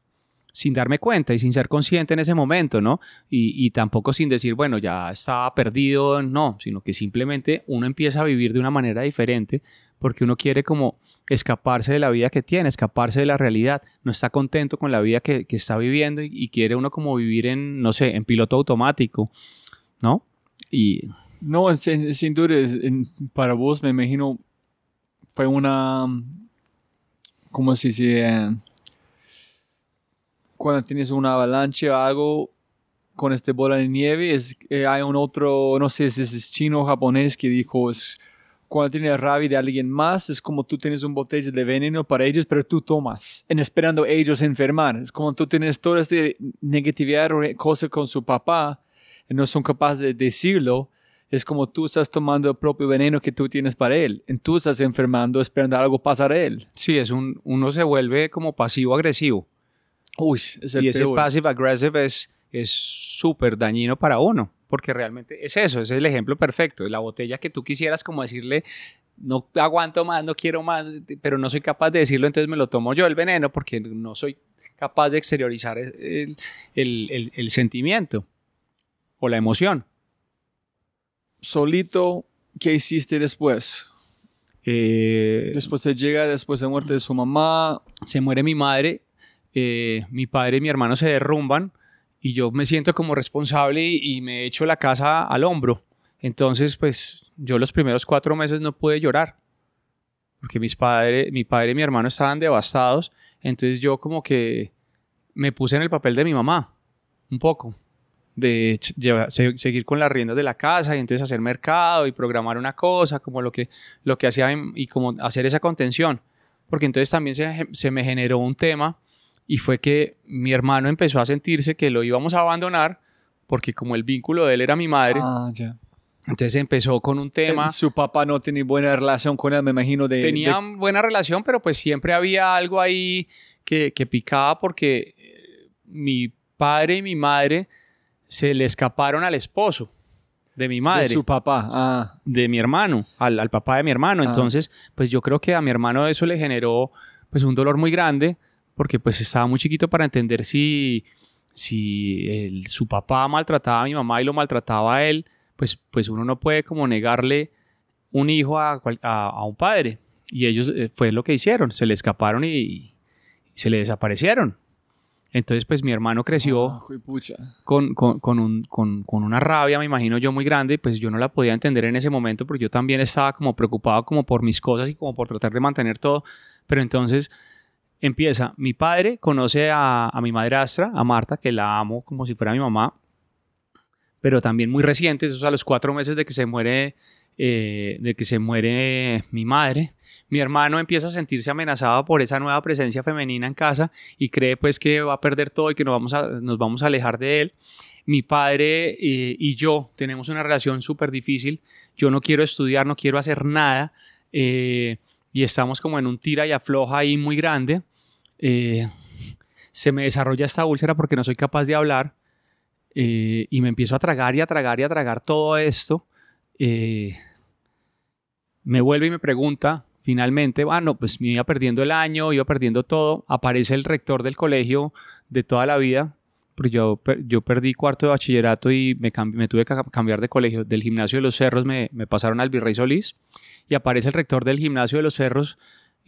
sin darme cuenta y sin ser consciente en ese momento, ¿no? Y, y tampoco sin decir, bueno, ya estaba perdido, no, sino que simplemente uno empieza a vivir de una manera diferente porque uno quiere como escaparse de la vida que tiene, escaparse de la realidad, no está contento con la vida que, que está viviendo y, quiere uno como vivir en, no sé, en piloto automático, ¿no? Y No, sin, sin duda, para vos me imagino fue una, ¿cómo se dice? Eh, Cuando tienes una avalancha o algo con este bola de nieve, es, eh, hay un otro, no sé si es chino o japonés que dijo, es, cuando tienes rabia de alguien más, es como tú tienes un botella de veneno para ellos, pero tú tomas, en esperando ellos enfermar. Es como tú tienes toda esta negatividad o cosa con su papá, y no son capaces de decirlo, es como tú estás tomando el propio veneno que tú tienes para él. Y tú estás enfermando esperando algo pasar a él. sí, es un, uno se vuelve como pasivo-agresivo. Uy, es el y ese peor. passive-aggressive es es súper dañino para uno, porque realmente es eso, es el ejemplo perfecto. La botella que tú quisieras como decirle, no aguanto más, no quiero más, pero no soy capaz de decirlo, entonces me lo tomo yo el veneno porque no soy capaz de exteriorizar el, el- el- el sentimiento o la emoción. Solito, ¿qué hiciste después? Eh, Después de llega, después de muerte de su mamá. se muere mi madre, eh, mi padre y mi hermano se derrumban y yo me siento como responsable y, y me echo la casa al hombro. Entonces, pues yo los primeros cuatro meses no pude llorar porque mis padres, mi padre y mi hermano estaban devastados. Entonces yo como que me puse en el papel de mi mamá, un poco, de ch- lleva- se- seguir con las riendas de la casa y entonces hacer mercado y programar una cosa, como lo que, lo que hacía y como hacer esa contención. Porque entonces también se, se me generó un tema y fue que mi hermano empezó a sentirse que lo íbamos a abandonar porque como el vínculo de él era mi madre, Ah, ya. entonces empezó con un tema. Su papá no tenía buena relación con él, me imagino. De, Tenían buena relación, pero pues siempre había algo ahí que, que picaba porque eh, mi padre y mi madre se le escaparon al esposo de mi madre, de su papá. Ah, de mi hermano, al, al papá de mi hermano. Ah. Entonces, pues yo creo que a mi hermano eso le generó pues un dolor muy grande porque pues estaba muy chiquito para entender si, si su papá maltrataba a mi mamá y lo maltrataba a él, pues, pues uno no puede como negarle un hijo a, a- a un padre. Y ellos eh, fue lo que hicieron, se le escaparon y, y se le desaparecieron. Entonces, pues mi hermano creció ah, con, con- con un- con- con una rabia, me imagino yo, muy grande, pues yo no la podía entender en ese momento porque yo también estaba como preocupado como por mis cosas y como por tratar de mantener todo. Pero entonces empieza, mi padre conoce a, mi madrastra, a Marta, que la amo como si fuera mi mamá, pero también muy reciente, eso es a los cuatro meses de que se muere, eh, de que se muere mi madre. mi hermano empieza a sentirse amenazado por esa nueva presencia femenina en casa y cree pues que va a perder todo y que nos vamos a, nos vamos a alejar de él. Mi padre eh, y yo tenemos una relación súper difícil. Yo no quiero estudiar, no quiero hacer nada eh, y estamos como en un tira y afloja ahí muy grande. Eh, se me desarrolla esta úlcera porque no soy capaz de hablar y me empiezo a tragar y a tragar y a tragar todo esto. me vuelve y me pregunta, finalmente, bueno, pues me iba perdiendo el año, iba perdiendo todo, aparece el rector del colegio de toda la vida, porque yo, yo perdí cuarto de bachillerato y me, me tuve que cambiar de colegio, del gimnasio de los cerros me, me pasaron al Virrey Solís, y aparece el rector del gimnasio de los cerros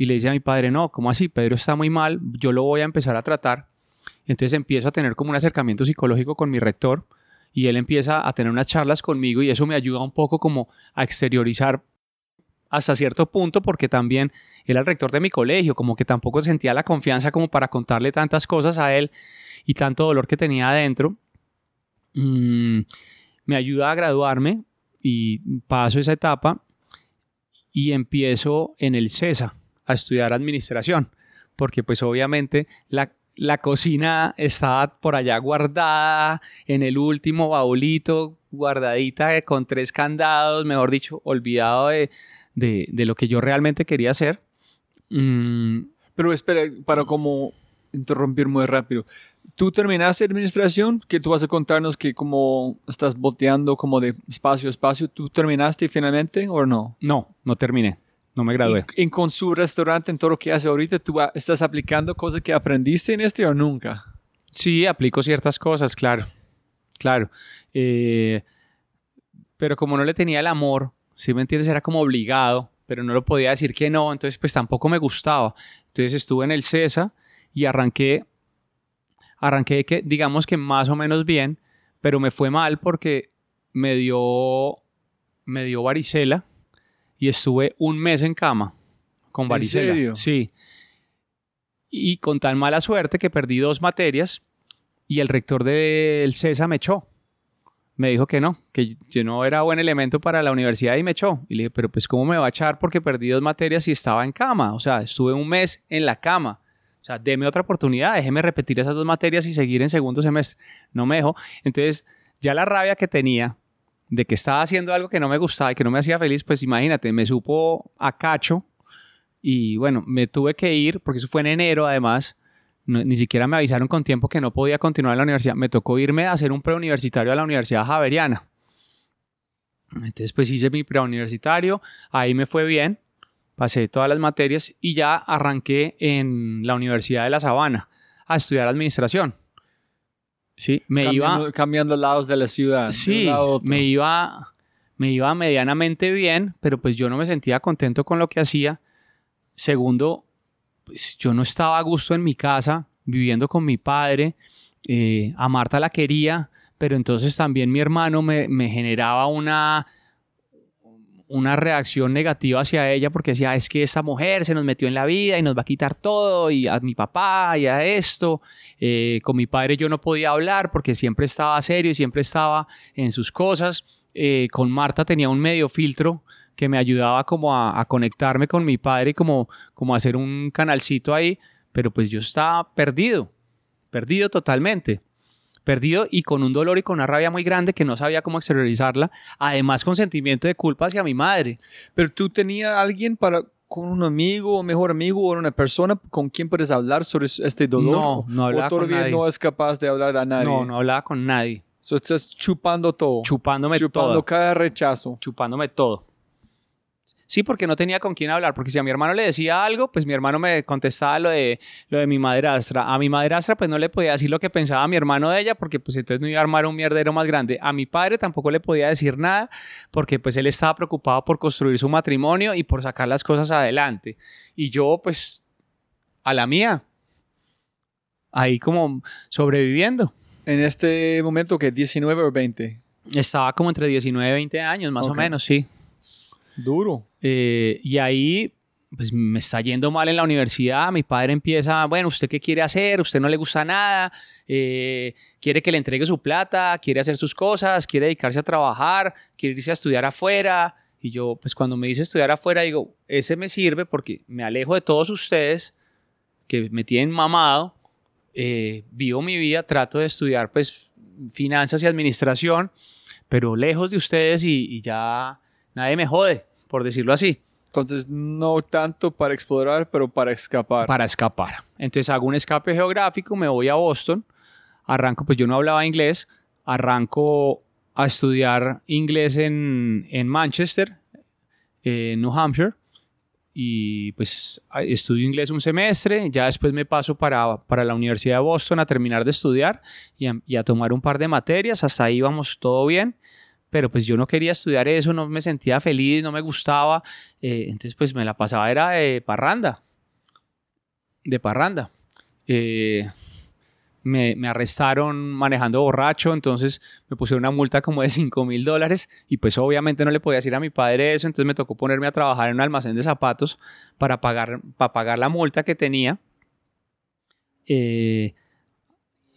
y le dice a mi padre, no, ¿cómo así? Pedro está muy mal, yo lo voy a empezar a tratar. Entonces empiezo a tener como un acercamiento psicológico con mi rector y él empieza a tener unas charlas conmigo y eso me ayuda un poco como a exteriorizar hasta cierto punto porque también era el rector de mi colegio, como que tampoco sentía la confianza como para contarle tantas cosas a él y tanto dolor que tenía adentro. Mm, me ayuda a graduarme y paso esa etapa y empiezo en el CESA a estudiar administración, porque pues obviamente la, la cocina estaba por allá guardada en el último baulito, guardadita con tres candados, mejor dicho, olvidado de, de, de lo que yo realmente quería hacer. Mm, Pero espera, para como interrumpir muy rápido. ¿Tú terminaste administración? Que tú vas a contarnos que como estás boteando como de espacio a espacio. ¿Tú terminaste finalmente o no? No, no terminé. No me gradué. ¿Y, con su restaurante, en todo lo que hace ahorita, tú estás aplicando cosas que aprendiste en este o nunca? Sí, aplico ciertas cosas, claro. Claro. Eh, pero como no le tenía el amor si me entiendes, era como obligado, pero no lo podía decir que no, entonces pues tampoco me gustaba. Entonces estuve en el CESA y arranqué, arranqué que digamos que más o menos bien, pero me fue mal porque me dio, me dio varicela y estuve un mes en cama con varicela. ¿En serio? Sí. Y con tan mala suerte que perdí dos materias y el rector del CESA me echó me dijo que no, que yo no era buen elemento para la universidad y me echó. Y le dije, pero pues ¿cómo me va a echar porque perdí dos materias y estaba en cama? O sea, estuve un mes en la cama. O sea, deme otra oportunidad, déjeme repetir esas dos materias y seguir en segundo semestre. No me dejó. Entonces, ya la rabia que tenía de que estaba haciendo algo que no me gustaba y que no me hacía feliz, pues imagínate, me supo a cacho y bueno, me tuve que ir, porque eso fue en enero además, ni siquiera me avisaron con tiempo que no podía continuar en la universidad. Me tocó irme a hacer un preuniversitario a la Universidad Javeriana. Entonces, pues hice mi preuniversitario, ahí me fue bien, pasé todas las materias y ya arranqué en la Universidad de La Sabana a estudiar administración. Sí, me cambiando, iba cambiando lados de la ciudad. Sí, me iba me iba medianamente bien, pero pues yo no me sentía contento con lo que hacía. Segundo, pues, yo no estaba a gusto en mi casa, viviendo con mi padre. Eh, a Marta la quería, pero entonces también mi hermano me, generaba una, una reacción negativa hacia ella porque decía, es que esa mujer se nos metió en la vida y nos va a quitar todo, y a mi papá y a esto. Eh, con mi padre yo no podía hablar porque siempre estaba serio y siempre estaba en sus cosas. Eh, con Marta tenía un medio filtro que me ayudaba como a, conectarme con mi padre y como, como hacer un canalcito ahí, pero pues yo estaba perdido, perdido totalmente, perdido y con un dolor y con una rabia muy grande que no sabía cómo exteriorizarla, además con sentimiento de culpa hacia mi madre. Pero tú tenías alguien para con un amigo o mejor amigo o una persona con quien puedes hablar sobre este dolor? No, no hablaba ¿O todavía con nadie. no es capaz de hablar a nadie? No, no hablaba con nadie. So, estás chupando todo. Chupándome chupando todo. cada rechazo. Chupándome todo. Sí, porque no tenía con quién hablar, porque si a mi hermano le decía algo, pues mi hermano me contestaba lo de, lo de mi madrastra. A mi madrastra pues no le podía decir lo que pensaba mi hermano de ella, porque pues entonces no iba a armar un mierdero más grande. A mi padre tampoco le podía decir nada, porque pues él estaba preocupado por construir su matrimonio y por sacar las cosas adelante. Y yo pues a la mía, ahí como sobreviviendo. En este momento, que 19 o 20. Estaba como entre 19 y 20 años, más o menos, sí. Duro. Eh, y ahí, pues me está yendo mal en la universidad. Mi padre empieza, bueno, ¿usted qué quiere hacer? ¿Usted no le gusta nada? Eh, ¿Quiere que le entregue su plata? ¿Quiere hacer sus cosas? ¿Quiere dedicarse a trabajar? ¿Quiere irse a estudiar afuera? Y yo, pues cuando me dice estudiar afuera, digo, ese me sirve porque me alejo de todos ustedes que me tienen mamado, eh, vivo mi vida, trato de estudiar pues finanzas y administración, pero lejos de ustedes y, y ya nadie me jode, por decirlo así. Entonces, no tanto para explorar, pero para escapar. para escapar. Entonces hago un escape geográfico, me voy a Boston, arranco, pues yo no hablaba inglés, arranco a estudiar inglés en, en Manchester, en New Hampshire, y pues estudio inglés un semestre, ya después me paso para, para la Universidad de Boston a terminar de estudiar y a, y a tomar un par de materias, hasta ahí vamos todo bien. Pero pues yo no quería estudiar eso, no me sentía feliz, no me gustaba. eh, entonces pues me la pasaba era de parranda de parranda. Eh, me, arrestaron manejando borracho, entonces me puse una multa como de 5 mil dólares y pues obviamente no le podía decir a mi padre eso, entonces me tocó ponerme a trabajar en un almacén de zapatos para pagar, para pagar la multa que tenía. Eh,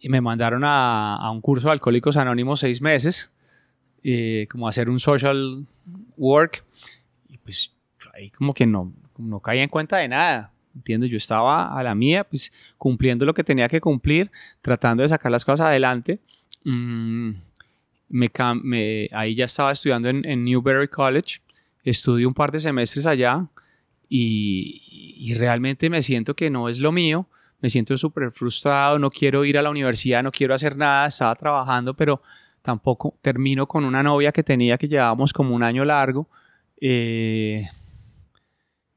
y me mandaron a, a un curso de Alcohólicos Anónimos seis meses, eh, como hacer un social work. Y pues ahí como que no, no caía en cuenta de nada. ¿Entiendes? Yo estaba a la mía, pues cumpliendo lo que tenía que cumplir, tratando de sacar las cosas adelante. Mm, me, me- ahí ya estaba estudiando en, en Newberry College. Estudié un par de semestres allá y, y realmente me siento que no es lo mío. Me siento súper frustrado, no quiero ir a la universidad, no quiero hacer nada. Estaba trabajando, pero tampoco termino con una novia que tenía que llevábamos como un año largo. Eh,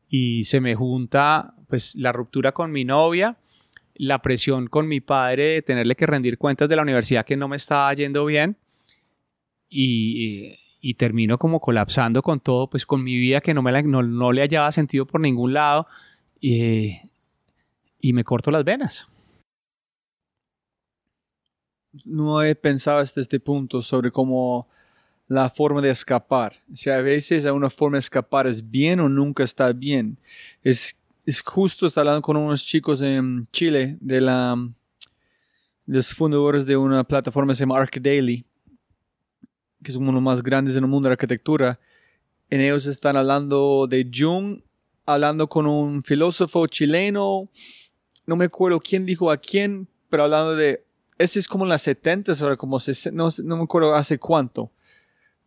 y se me junta pues la ruptura con mi novia, la presión con mi padre de tenerle que rendir cuentas de la universidad que no me estaba yendo bien y, y termino como colapsando con todo, pues con mi vida que no, me la- no, no le hallaba sentido por ningún lado y, y me corto las venas. No he pensado hasta este punto sobre cómo la forma de escapar. Si a veces una forma de escapar es bien o nunca está bien. Es, es justo estar hablando con unos chicos en Chile de la de los fundadores de una plataforma que se llama Arcdaily, que es uno de los más grandes en el mundo de la arquitectura. En ellos están hablando de Jung, hablando con un filósofo chileno, no me acuerdo quién dijo a quién, pero hablando de este es como en las 70 ahora como 60, no, no me acuerdo hace cuánto.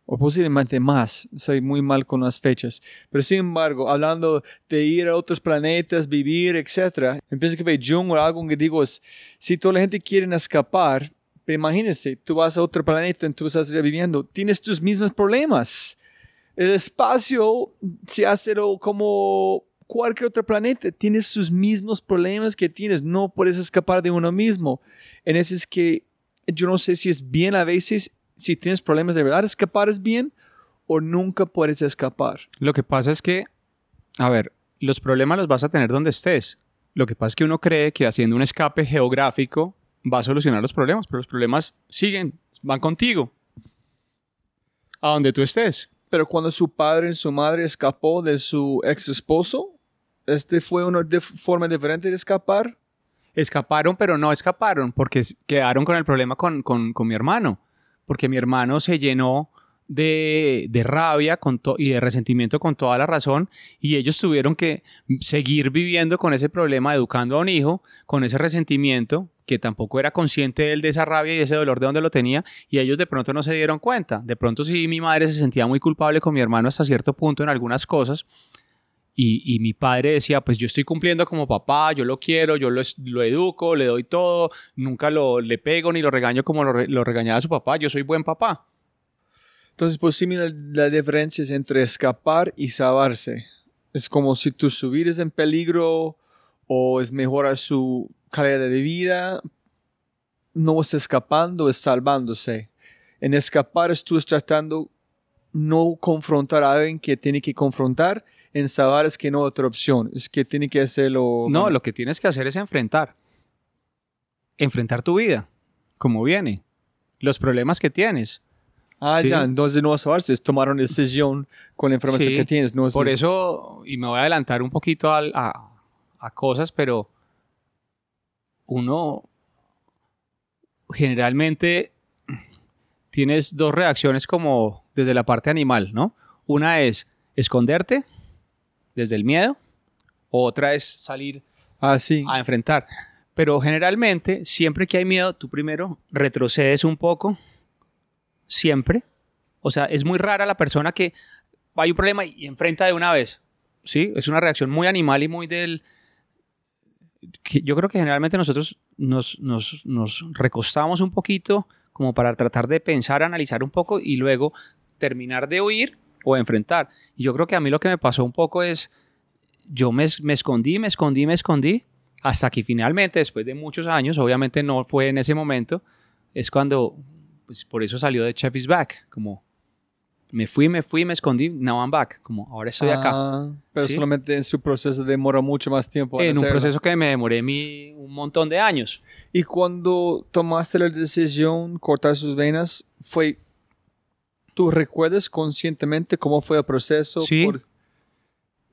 O posiblemente más. Soy muy mal con las fechas. Pero sin embargo, hablando de ir a otros planetas, vivir, etc. Pienso que ve Jung o algo que digo es, si toda la gente quiere escapar, pero imagínense, tú vas a otro planeta, tú estás viviendo, tienes tus mismos problemas. El espacio se hace como cualquier otro planeta, tienes sus mismos problemas que tienes, no puedes escapar de uno mismo. En ese es que yo no sé si es bien a veces, si tienes problemas de verdad, escapar es bien o nunca puedes escapar. Lo que pasa es que, a ver, los problemas los vas a tener donde estés. Lo que pasa es que uno cree que haciendo un escape geográfico va a solucionar los problemas, pero los problemas siguen, van contigo. A donde tú estés. Pero cuando su padre y su madre escapó de su ex esposo, este fue una dif- forma diferente de escapar. Escaparon, pero no escaparon, porque quedaron con el problema con, con- con mi hermano. Porque mi hermano se llenó de, de rabia con y de resentimiento con toda la razón, y ellos tuvieron que seguir viviendo con ese problema, educando a un hijo, con ese resentimiento, que tampoco era consciente él de esa rabia y ese dolor de donde lo tenía, y ellos de pronto no se dieron cuenta. De pronto sí, mi madre se sentía muy culpable con mi hermano hasta cierto punto en algunas cosas, y, y mi padre decía, pues yo estoy cumpliendo como papá, yo lo quiero, yo lo, lo educo, le doy todo, nunca lo, le pego ni lo regaño como lo, lo regañaba su papá, yo soy buen papá. Entonces, posiblemente la diferencia es entre escapar y salvarse. Es como si tu su vida es en peligro o es mejorar su calidad de vida. No es escapando, es salvándose. En escapar es tú tratando no confrontar a alguien que tiene que confrontar. En salvar es que no hay otra opción. Es que tiene que hacerlo. No, lo que tienes que hacer es enfrentar. Enfrentar tu vida, como viene, los problemas que tienes. Ah, Sí. ya. Entonces no es salvarse, es tomar una decisión con la información Sí, que tienes. No es Por eso, y me voy a adelantar un poquito al- a, a cosas, pero uno generalmente tienes dos reacciones como desde la parte animal, ¿no? Una es esconderte desde el miedo, o otra es salir Ah, sí. a enfrentar. Pero generalmente, siempre que hay miedo, tú primero retrocedes un poco, siempre. O sea, es muy rara la persona que hay un problema y enfrenta de una vez. ¿Sí? Es una reacción muy animal y muy del... yo creo que generalmente nosotros nos, nos, nos recostamos un poquito como para tratar de pensar, analizar un poco y luego terminar de huir o enfrentar. Y yo creo que a mí lo que me pasó un poco es, yo me, me escondí, me escondí, me escondí, hasta que finalmente, después de muchos años, obviamente no fue en ese momento, es cuando, pues por eso salió de Chef is Back, como me fui, me fui, me escondí, now I'm back, como ahora estoy acá. Ah, pero Sí. solamente en su proceso demora mucho más tiempo. en En un proceso que me demoré mi, un montón de años. Y cuando tomaste la decisión cortar sus venas, fue. ¿Tú recuerdas conscientemente cómo fue el proceso? Sí, Por-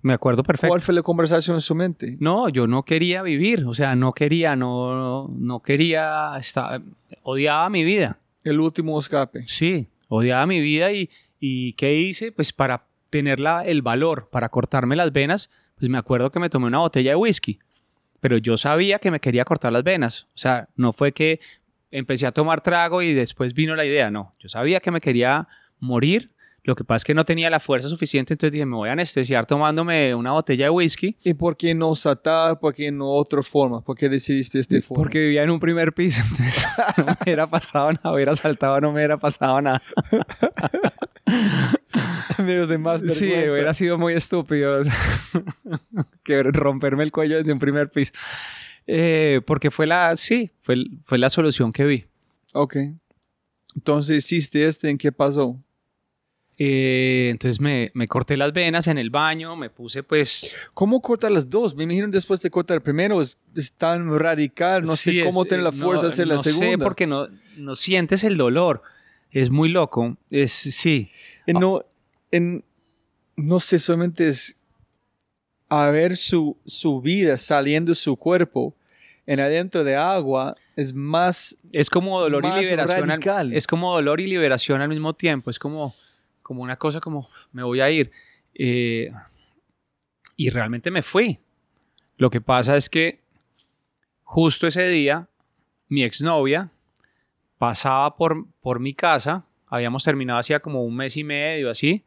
Me acuerdo perfecto. ¿Cuál fue la conversación en su mente? No, yo no quería vivir, o sea, no quería, no, no quería, estar, odiaba mi vida. El último escape. Sí, odiaba mi vida y, y ¿qué hice? Pues para tener la- el valor, para cortarme las venas, pues me acuerdo que me tomé una botella de whisky, pero yo sabía que me quería cortar las venas, o sea, no fue que empecé a tomar trago y después vino la idea, no, yo sabía que me quería morir, lo que pasa es que no tenía la fuerza suficiente, entonces dije, me voy a anestesiar tomándome una botella de whisky. ¿Y por qué no saltar? ¿Por qué no otra forma? ¿Por qué decidiste este forma? Porque vivía en un primer piso, (laughs) entonces no me hubiera pasado nada, hubiera saltado, no me hubiera pasado nada. (laughs) Menos de más Sí, hubiera sido muy estúpido (laughs) que romperme el cuello desde un primer piso. Eh, porque fue la, sí, fue, fue la solución que vi. Ok. Entonces hiciste este, ¿en qué pasó? Eh, entonces me, me corté las venas en el baño, me puse pues... ¿Cómo cortar las dos? Me imagino después de cortar el primero es, es tan radical, no sí, sé cómo es, tener la eh, fuerza no, de hacer la no segunda. sé porque no, no sientes el dolor. Es muy loco. Es, sí. En no, en, no sé, solamente es a ver su, su vida saliendo de su cuerpo en adentro de agua es más Es como dolor Más y liberación. al- es como dolor y liberación al mismo tiempo. Es como, como una cosa como, me voy a ir. Eh, y realmente me fui. Lo que pasa es que justo ese día, mi exnovia pasaba por, por mi casa. Habíamos terminado hacía como un mes y medio, así.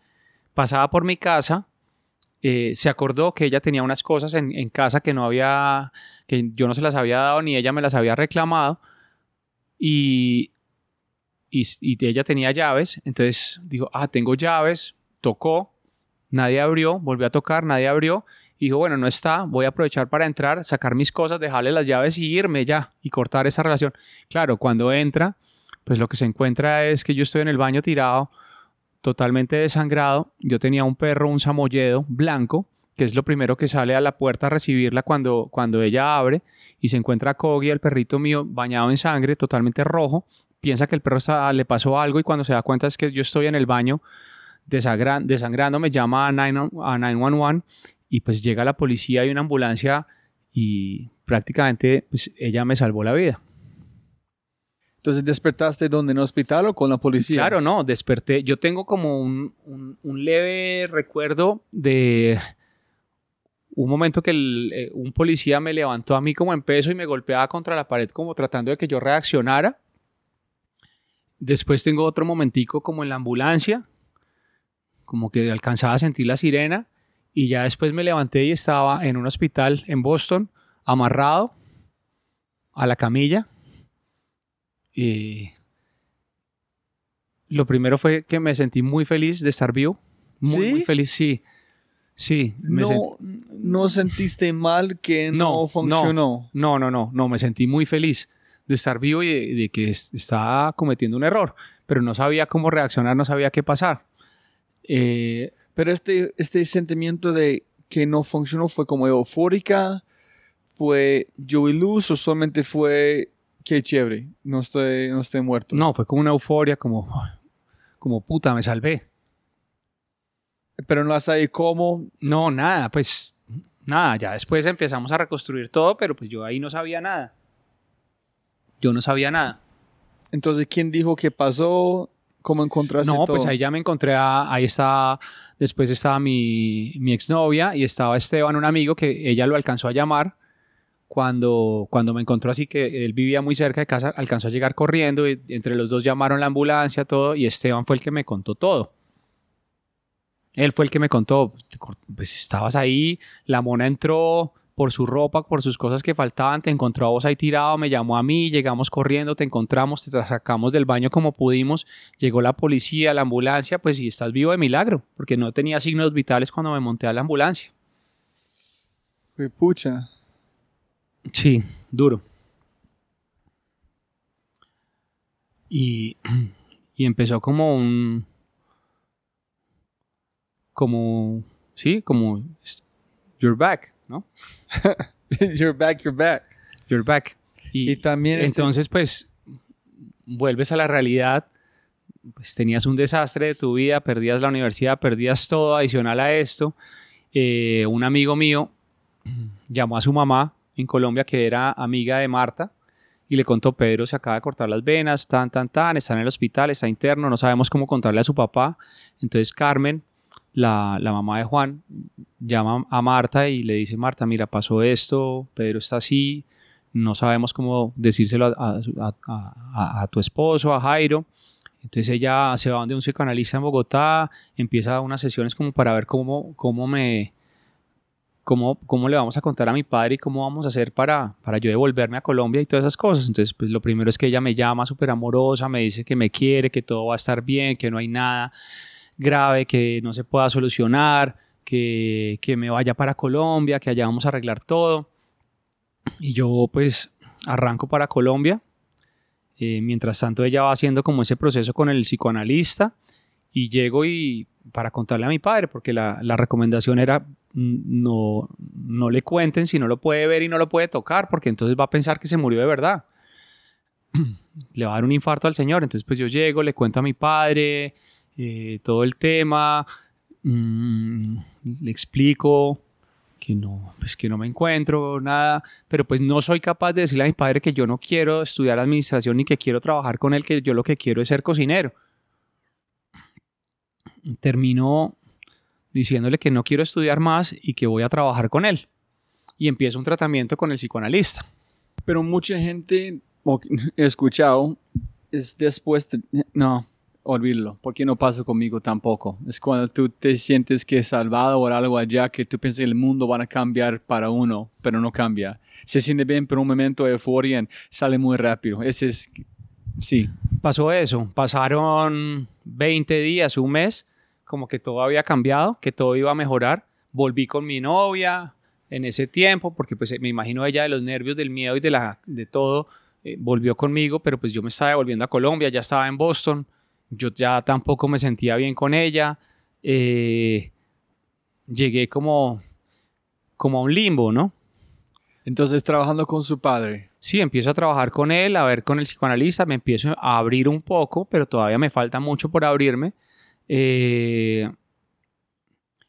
Pasaba por mi casa. eh, se acordó que ella tenía unas cosas en, en casa que no había, que yo no se las había dado ni ella me las había reclamado y, y, ella tenía llaves, entonces dijo, ah, tengo llaves, tocó, nadie abrió, volvió a tocar, nadie abrió, y dijo, bueno, no está, voy a aprovechar para entrar, sacar mis cosas, dejarle las llaves y irme ya, y cortar esa relación. Claro, cuando entra, pues lo que se encuentra es que yo estoy en el baño tirado, totalmente desangrado, yo tenía un perro, un samoyedo blanco, que es lo primero que sale a la puerta a recibirla cuando, cuando ella abre, y se encuentra a Kogi, el perrito mío, bañado en sangre, totalmente rojo. Piensa que el perro está- le pasó algo y cuando se da cuenta es que yo estoy en el baño desangrando, me llama a, 9 a 911 y pues llega la policía y una ambulancia y prácticamente pues, ella me salvó la vida. Entonces despertaste donde en el hospital o con la policía. Claro, no, desperté. Yo tengo como un, un- un leve recuerdo de un momento que el, eh, un policía me levantó a mí como en peso y me golpeaba contra la pared como tratando de que yo reaccionara. Después tengo otro momentico como en la ambulancia, como que alcanzaba a sentir la sirena y ya después me levanté y estaba en un hospital en Boston, amarrado a la camilla. Y lo primero fue que me sentí muy feliz de estar vivo. Muy, ¿Sí? muy feliz, sí. Sí. me No, no sentiste mal que no, No, funcionó. No, no, no, no, me sentí muy feliz de estar vivo y de, de que es- estaba cometiendo un error, pero no sabía cómo reaccionar, no sabía qué pasar. Eh, Pero este, este sentimiento de que no funcionó fue como eufórica, fue yo y luz o solamente fue qué chévere, no estoy, no estoy muerto. no, fue como una euforia, como, como puta, me salvé. Pero no sabes cómo. No, nada, pues nada, ya después empezamos a reconstruir todo, pero pues yo ahí no sabía nada. Yo no sabía nada. Entonces, ¿quién dijo que pasó? ¿Cómo encontraste No, todo? pues ahí ya me encontré, a- ahí estaba, después estaba mi, mi exnovia y estaba Esteban, un amigo que ella lo alcanzó a llamar cuando, cuando me encontró así que él vivía muy cerca de casa, alcanzó a llegar corriendo y entre los dos llamaron la ambulancia, todo, y Esteban fue el que me contó todo. Él fue el que me contó, pues estabas ahí, la mona entró por su ropa, por sus cosas que faltaban, te encontró a vos ahí tirado, me llamó a mí, llegamos corriendo, te encontramos, te sacamos del baño como pudimos, llegó la policía, la ambulancia, pues si estás vivo de milagro, porque no tenía signos vitales cuando me monté a la ambulancia. Güey, pucha. Sí, duro. Y, (clears throat) y empezó como un... Como... Sí, como... You're back, ¿no? (laughs) you're back, you're back. You're back. Y, Y también este- entonces, pues, vuelves a la realidad. Pues tenías un desastre de tu vida, perdías la universidad, perdías todo adicional a esto. Eh, un amigo mío (clears throat) llamó a su mamá en Colombia, que era amiga de Marta, y le contó, Pedro se acaba de cortar las venas, tan, tan, tan, está en el hospital, está interno, no sabemos cómo contarle a su papá. Entonces Carmen, la, la mamá de Juan, llama a Marta y le dice, Marta, mira, pasó esto, Pedro está así, no sabemos cómo decírselo a, a- a- tu esposo, a Jairo. Entonces ella se va donde un psicoanalista en Bogotá, empieza unas sesiones como para ver cómo, cómo me... Cómo, cómo le vamos a contar a mi padre y cómo vamos a hacer para, para yo devolverme a Colombia y todas esas cosas. Entonces, pues lo primero es que ella me llama súper amorosa, me dice que me quiere, que todo va a estar bien, que no hay nada grave, que no se pueda solucionar, que, que me vaya para Colombia, que allá vamos a arreglar todo. Y yo pues arranco para Colombia. Eh, mientras tanto ella va haciendo como ese proceso con el psicoanalista y llego y para contarle a mi padre, porque la, la recomendación era no, no le cuenten si no lo puede ver y no lo puede tocar, porque entonces va a pensar que se murió de verdad. (clears throat) le va a dar un infarto al señor. Entonces pues yo llego, le cuento a mi padre eh, todo el tema, mm, le explico que no, pues que no me encuentro, nada, pero pues no soy capaz de decirle a mi padre que yo no quiero estudiar administración ni que quiero trabajar con él, que yo lo que quiero es ser cocinero. Termino diciéndole que no quiero estudiar más y que voy a trabajar con él. Y empiezo un tratamiento con el psicoanalista. Pero mucha gente, (laughs) he escuchado, es después de... No, olvídalo, porque no pasa conmigo tampoco. Es cuando tú te sientes que es salvado o algo allá, que tú piensas que el mundo va a cambiar para uno, pero no cambia. Se siente bien por un momento de euforia sale muy rápido. Ese es... Sí. Pasó eso, pasaron 20 días, un mes, como que todo había cambiado, que todo iba a mejorar. Volví con mi novia en ese tiempo, porque pues me imagino ella de los nervios, del miedo y de, la, de todo, eh, volvió conmigo, pero pues yo me estaba devolviendo a Colombia, ya estaba en Boston, yo ya tampoco me sentía bien con ella. eh, llegué como, como a un limbo, ¿no? Entonces, trabajando con su padre. Sí, empiezo a trabajar con él, a ver con el psicoanalista, me empiezo a abrir un poco, pero todavía me falta mucho por abrirme. Eh,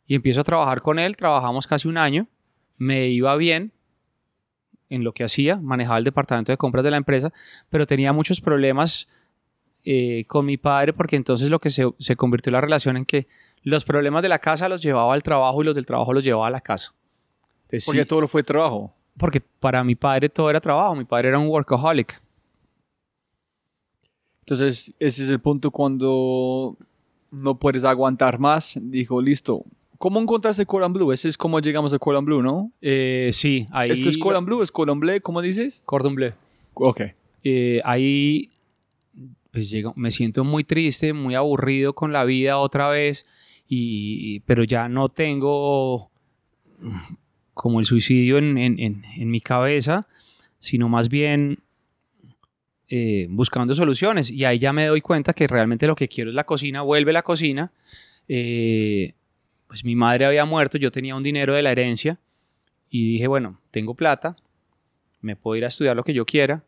y empiezo a trabajar con él, trabajamos casi un año, me iba bien en lo que hacía, manejaba el departamento de compras de la empresa, pero tenía muchos problemas eh, con mi padre porque entonces lo que se, se convirtió la relación en que los problemas de la casa los llevaba al trabajo y los del trabajo los llevaba a la casa. Entonces, Porque sí, todo fue trabajo. porque para mi padre todo era trabajo, mi padre era un workaholic. Entonces, ese es el punto cuando no puedes aguantar más. Dijo, listo. ¿Cómo encontraste Cordon Bleu? Ese es como llegamos a Cordon Bleu, ¿no? Eh, sí, ahí... ¿Este es Cordon Bleu? ¿Es Cordon Bleu? ¿Cómo dices? Cordon Bleu. Ok. Eh, ahí pues llego, me siento muy triste, muy aburrido con la vida otra vez, y, pero ya no tengo como el suicidio en, en- en- en mi cabeza, sino más bien eh, buscando soluciones. Y ahí ya me doy cuenta que realmente lo que quiero es la cocina, vuelve la cocina. Eh, pues mi madre había muerto, yo tenía un dinero de la herencia y dije, bueno, tengo plata, me puedo ir a estudiar lo que yo quiera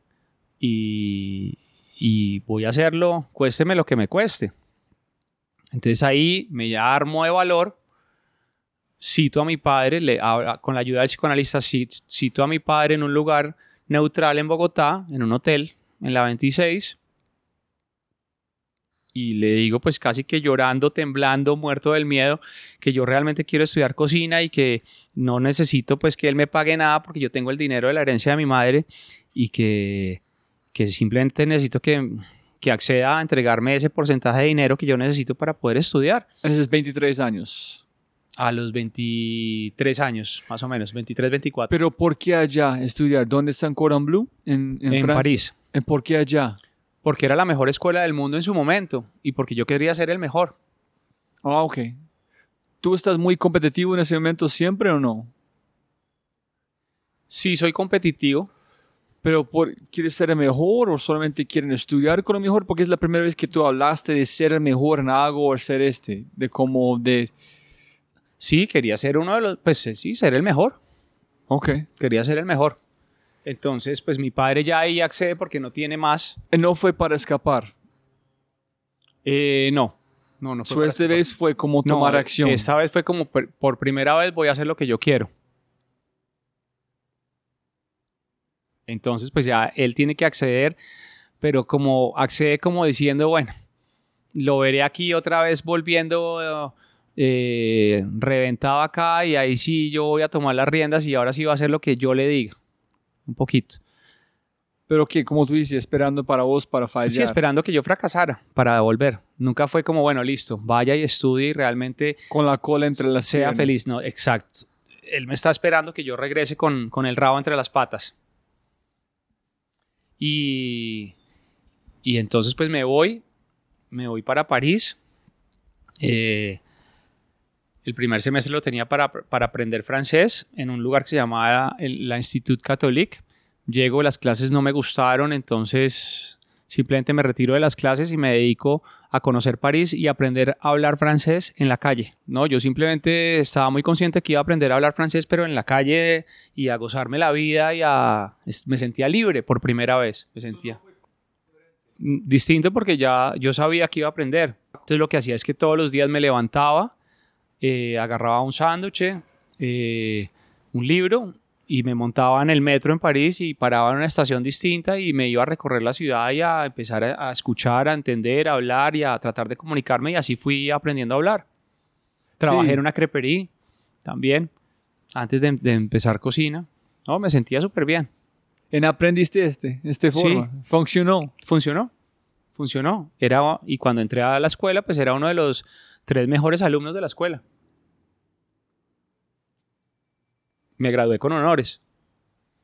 y, y voy a hacerlo, cuésteme lo que me cueste. Entonces ahí me armo de valor, cito a mi padre, le, con la ayuda del psicoanalista, cit- cito a mi padre en un lugar neutral en Bogotá, en un hotel, en la 26, y le digo pues casi que llorando, temblando, muerto del miedo, que yo realmente quiero estudiar cocina y que no necesito pues que él me pague nada porque yo tengo el dinero de la herencia de mi madre y que, que simplemente necesito que, que acceda a entregarme ese porcentaje de dinero que yo necesito para poder estudiar. Esos 23 años. A los 23 años, más o menos, 23, 24. Pero ¿por qué allá estudiar? ¿Dónde está en Cordon Bleu? En, en, en Francia. París. ¿En ¿Por qué allá? Porque era la mejor escuela del mundo en su momento y porque yo quería ser el mejor. Ah, ok. ¿Tú estás muy competitivo en ese momento siempre o no? Sí, soy competitivo. Pero por, ¿quieres ser el mejor o solamente quieren estudiar con lo mejor? Porque es la primera vez que tú hablaste de ser el mejor en algo o ser este, de como de... Sí, quería ser uno de los, pues sí, ser el mejor. Ok. Quería ser el mejor. Entonces, pues mi padre ya ahí accede porque no tiene más. Y no fue para escapar. Eh, no, no, no fue. So, para esta escapar. vez fue como No, tomar acción. Esta vez fue como por, por primera vez voy a hacer lo que yo quiero. Entonces, pues ya él tiene que acceder, pero como accede como diciendo, bueno, lo veré aquí otra vez volviendo eh, reventado acá y ahí sí yo voy a tomar las riendas y ahora sí va a hacer lo que yo le diga. Un poquito. Pero que, como tú dices, esperando para vos para fallar. Sí, esperando que yo fracasara para volver. Nunca fue como, bueno, listo, vaya y estudie y realmente Con la cola entre las sea piernas. feliz. No, exacto. Él me está esperando que yo regrese con, con el rabo entre las patas. Y, y entonces pues me voy, me voy para París. Eh, el primer semestre lo tenía para, para aprender francés en un lugar que se llamaba la Institut Catholique. Llego, las clases no me gustaron, entonces simplemente me retiro de las clases y me dedico a conocer París y aprender a hablar francés en la calle. No, yo simplemente estaba muy consciente que iba a aprender a hablar francés, pero en la calle y a gozarme la vida y a me sentía libre por primera vez, me sentía distinto porque ya yo sabía que iba a aprender. Entonces lo que hacía es que todos los días me levantaba, eh, agarraba un sándwich, eh, un libro y me montaba en el metro en París y paraba en una estación distinta y me iba a recorrer la ciudad y a empezar a, escuchar, a entender, a hablar y a tratar de comunicarme y así fui aprendiendo a hablar. Trabajé Sí. en una crepería también antes de, de empezar cocina. No, me sentía súper bien. ¿En aprendiste este? Este Sí. Funcionó. Funcionó, funcionó. Era, y cuando entré a la escuela, pues era uno de los tres mejores alumnos de la escuela. Me gradué con honores.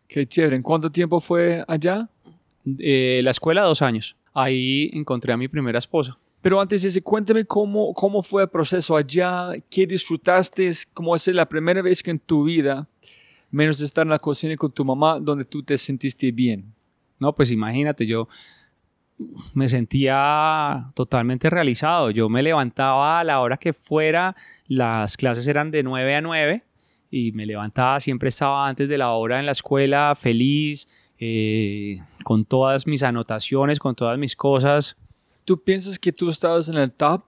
Qué chévere. ¿En cuánto tiempo fue allá? Eh, la escuela, dos años. Ahí encontré a mi primera esposa. Pero antes de eso, cuéntame cómo, cómo fue el proceso allá, qué disfrutaste, cómo es la primera vez que en tu vida, menos de estar en la cocina con tu mamá, donde tú te sentiste bien. No, pues imagínate, yo me sentía totalmente realizado. Yo me levantaba a la hora que fuera, las clases eran de 9 a 9 y me levantaba, siempre estaba antes de la hora en la escuela, feliz, eh, con todas mis anotaciones, con todas mis cosas. ¿Tú piensas que tú estabas en el top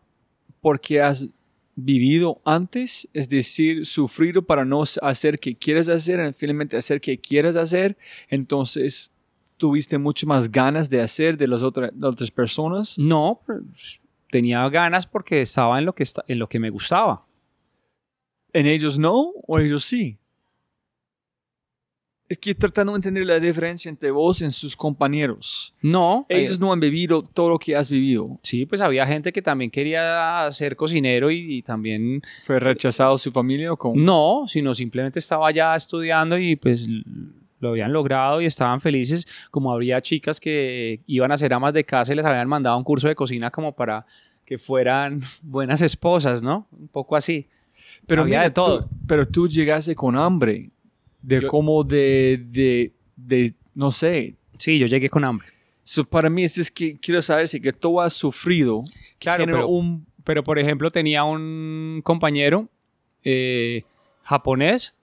porque has vivido antes? Es decir, sufrido para no hacer que quieres hacer, finalmente hacer que quieres hacer. Entonces, tuviste mucho más ganas de hacer de las otras, de otras personas. No, pues, tenía ganas porque estaba en lo que, en lo que me gustaba. ¿En ellos no o ellos sí? Es que tratando de entender la diferencia entre vos y sus compañeros. No, eh, Ellos no han vivido todo lo que has vivido. sí, pues había gente que también quería ser cocinero y- y también ¿Fue rechazado su familia o cómo? No, sino simplemente estaba ya estudiando y pues lo habían logrado y estaban felices. Como habría chicas que iban a ser amas de casa y les habían mandado un curso de cocina como para que fueran (laughs) buenas esposas, ¿no? Un poco así. Pero Había mira, de todo. Tú, pero tú llegaste con hambre. De Yo- como de, de, de, no sé. Sí, yo llegué con hambre. So, para mí es, es que quiero saber si que tú has sufrido. Claro, pero- un... Pero por ejemplo tenía un compañero eh, japonés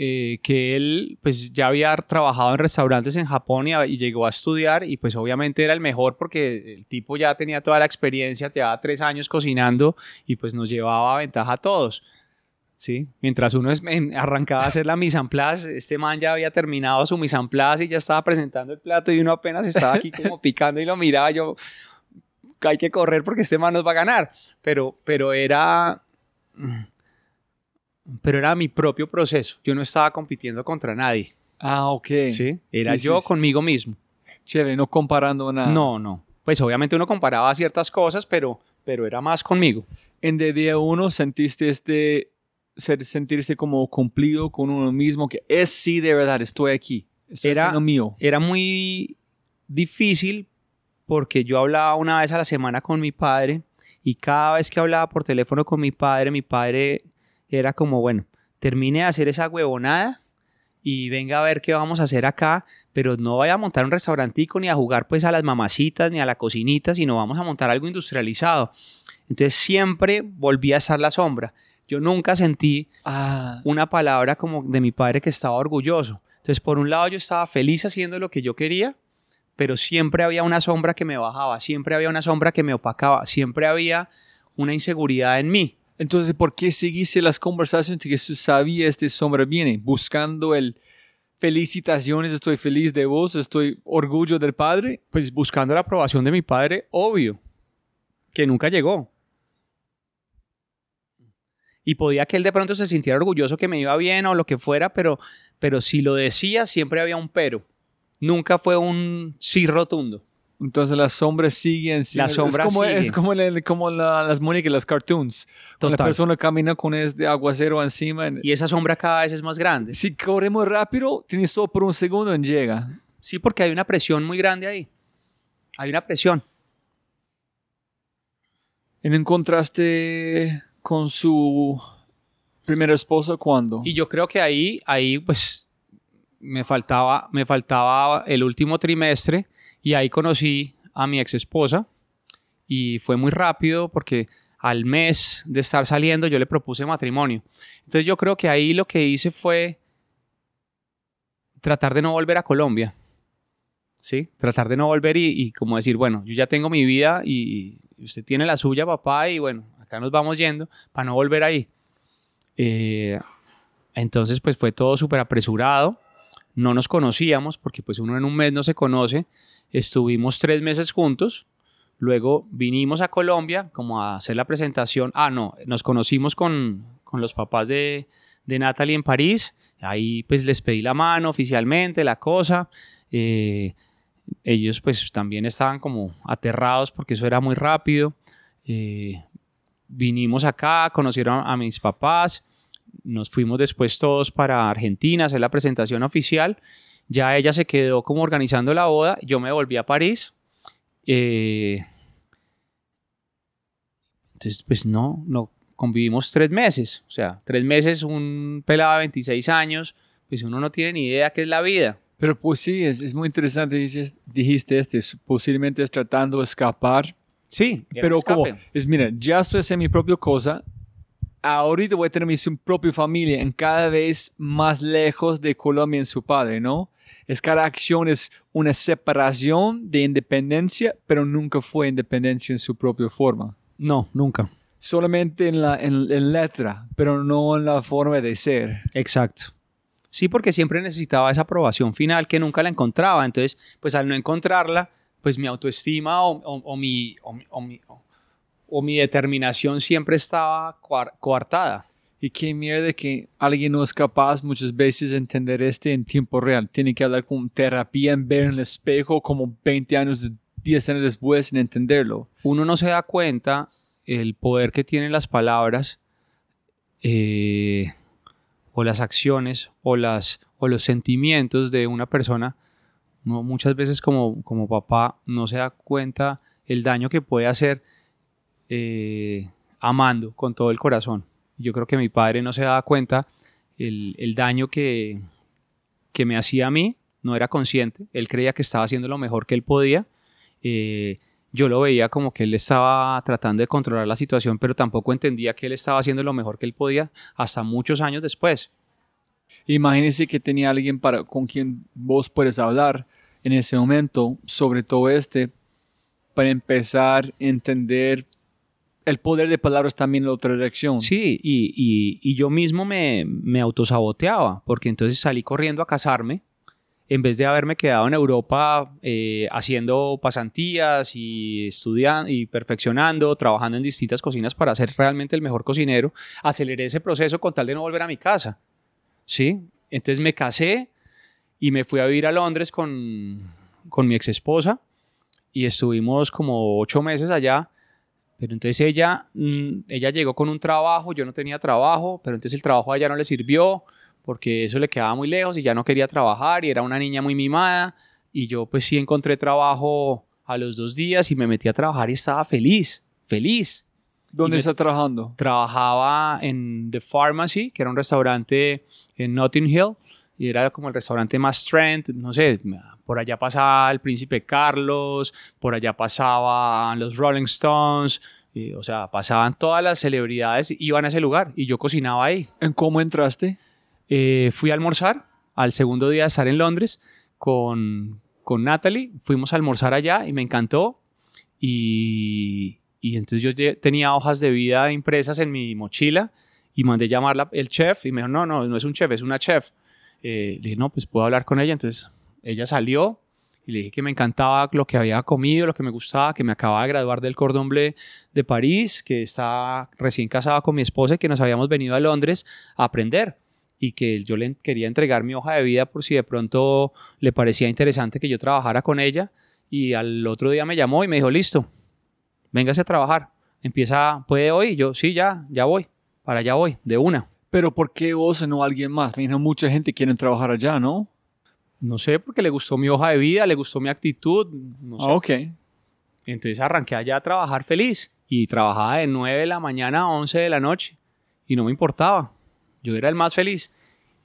eh, que él pues ya había trabajado en restaurantes en Japón y, y llegó a estudiar y pues obviamente era el mejor porque el tipo ya tenía toda la experiencia, llevaba tres años cocinando y pues nos llevaba ventaja a todos. Sí, mientras uno es- arrancaba a hacer la mise en place, este man ya había terminado su mise en place y ya estaba presentando el plato y uno apenas estaba aquí como (laughs) picando y lo miraba yo, hay que correr porque este man nos va a ganar. Pero, pero era, pero era mi propio proceso. Yo no estaba compitiendo contra nadie. Ah, ok. ¿sí? Era Sí, yo sí. conmigo mismo. Chévere, no comparando nada. No, no. Pues obviamente uno comparaba ciertas cosas, pero, pero era más conmigo. En de día uno sentiste este, ser- sentirse como cumplido con uno mismo, que es sí de verdad, estoy aquí. Estoy Era- haciendo mío. Era muy difícil porque yo hablaba una vez a la semana con mi padre y cada vez que hablaba por teléfono con mi padre, mi padre era como, bueno, termine de hacer esa huevonada y venga a ver qué vamos a hacer acá, pero no vaya a montar un restaurantico ni a jugar pues a las mamacitas ni a la cocinita, sino vamos a montar algo industrializado. Entonces siempre volvía a estar la sombra. Yo nunca sentí Ah, una palabra como de mi padre que estaba orgulloso. Entonces, por un lado yo estaba feliz haciendo lo que yo quería, pero siempre había una sombra que me bajaba, siempre había una sombra que me opacaba, siempre había una inseguridad en mí. Entonces, ¿por qué seguiste las conversaciones que tú sabías este sombra viene? Buscando el felicitaciones, estoy feliz de vos, estoy orgullo del padre. Pues buscando la aprobación de mi padre, obvio, que nunca llegó. Y podía que él de pronto se sintiera orgulloso que me iba bien o lo que fuera, pero, pero si lo decía, siempre había un pero. Nunca fue un sí rotundo. Entonces las sombras siguen. siguen. Las sombras es como, siguen. Es como, el- como la- las muñecas, las cartoons. Cuando La Total. persona camina con este aguacero encima. Y esa sombra cada vez es más grande. Si corremos rápido, tienes solo por un segundo y llega. Sí, porque hay una presión muy grande ahí. Hay una presión. ¿Y no encontraste con su primera esposa cuándo? Y yo creo que ahí, ahí pues me faltaba, me faltaba el último trimestre y ahí conocí a mi ex esposa y fue muy rápido porque al mes de estar saliendo yo le propuse matrimonio. Entonces yo creo que ahí lo que hice fue tratar de no volver a Colombia. ¿Sí? Tratar de no volver y, y como decir, bueno, yo ya tengo mi vida y, usted tiene la suya, papá, y bueno, acá nos vamos yendo para no volver ahí. Eh, entonces, pues fue todo súper apresurado. No nos conocíamos porque pues uno en un mes no se conoce. Estuvimos tres meses juntos. Luego vinimos a Colombia como a hacer la presentación. Ah, no, nos conocimos con, con los papás de, de Natalie en París. Ahí pues les pedí la mano oficialmente, la cosa. Eh, ellos pues también estaban como aterrados porque eso era muy rápido. Eh, vinimos acá, conocieron a mis papás, nos fuimos después todos para Argentina a hacer la presentación oficial. Ya ella se quedó como organizando la boda, yo me volví a París. Eh, entonces, pues no, no convivimos tres meses. O sea, tres meses, un pelado de 26 años, pues uno no tiene ni idea qué es la vida. Pero pues sí, es, es muy interesante. Dices, dijiste este, es- posiblemente es tratando de escapar. Sí, Pero como, es mira, ya estoy haciendo mi propia cosa. Ahorita voy a tener mi propia familia en cada vez más lejos de Colombia en su padre, ¿no? Es cada acción es una separación de independencia, pero nunca fue independencia en su propia forma. No, nunca. Solamente en la en, en letra, pero no en la forma de ser. Exacto. Sí, porque siempre necesitaba esa aprobación final que nunca la encontraba. Entonces, pues al no encontrarla, pues mi autoestima o, o- o mi, o, mi- o mi- mi determinación siempre estaba coar- coartada. Y qué mierda que alguien no es capaz muchas veces de entender este en tiempo real. Tiene que hablar con terapia, en ver en el espejo como 20 años, 10 años después en entenderlo. Uno no se da cuenta el poder que tienen las palabras eh, o las acciones o, las, o los sentimientos de una persona. Muchas veces como, como papá no se da cuenta el daño que puede hacer eh, amando con todo el corazón. Yo creo que mi padre no se daba cuenta el, el daño que, que me hacía a mí, no era consciente, él creía que estaba haciendo lo mejor que él podía. Eh, yo lo veía como que él estaba tratando de controlar la situación, pero tampoco entendía que él estaba haciendo lo mejor que él podía hasta muchos años después. Imagínese que tenía alguien para, con quien vos puedes hablar en ese momento sobre todo este para empezar a entender el poder de palabras también en la otra dirección. Sí, y, y- y yo mismo me, me autosaboteaba, porque entonces salí corriendo a casarme. en vez de haberme quedado en Europa eh, haciendo pasantías y estudiando y perfeccionando, trabajando en distintas cocinas para ser realmente el mejor cocinero, aceleré ese proceso con tal de no volver a mi casa. ¿Sí? Entonces me casé y me fui a vivir a Londres con, con mi ex esposa y estuvimos como ocho meses allá. Pero entonces ella, mm, ella llegó con un trabajo, yo no tenía trabajo, pero entonces el trabajo a ella no le sirvió porque eso le quedaba muy lejos y ya no quería trabajar y era una niña muy mimada y yo pues sí encontré trabajo a los dos días y me metí a trabajar y estaba feliz, feliz. ¿Dónde está trabajando? Trabajaba en The Pharmacy, que era un restaurante en Notting Hill y era como el restaurante más trend, no sé, por allá pasaba el príncipe Carlos, por allá pasaban los Rolling Stones, y, o sea, pasaban todas las celebridades, iban a ese lugar y yo cocinaba ahí. ¿En cómo entraste? Eh, fui a almorzar al segundo día de estar en Londres con, con Natalie. Fuimos a almorzar allá y me encantó. Y, y entonces yo tenía hojas de vida impresas en mi mochila y mandé llamarla el chef y me dijo, no, no, no es un chef, es una chef. Eh, dije, no, pues puedo hablar con ella. Entonces ella salió y le dije que me encantaba lo que había comido, lo que me gustaba, que me acababa de graduar del Cordon Bleu de París, que estaba recién casada con mi esposa y que nos habíamos venido a Londres a aprender y que yo le quería entregar mi hoja de vida por si de pronto le parecía interesante que yo trabajara con ella y al otro día me llamó y me dijo, listo, véngase a trabajar, empieza, ¿puede hoy? Yo, sí, ya, ya voy, para allá voy, de una. Pero ¿por qué vos no alguien más? Me imagino mucha gente quiere trabajar allá, ¿no? No sé, porque le gustó mi hoja de vida, le gustó mi actitud, no sé. Ah, ok. Entonces arranqué allá a trabajar feliz y trabajaba de 9 de la mañana a 11 de la noche y no me importaba. Yo era el más feliz.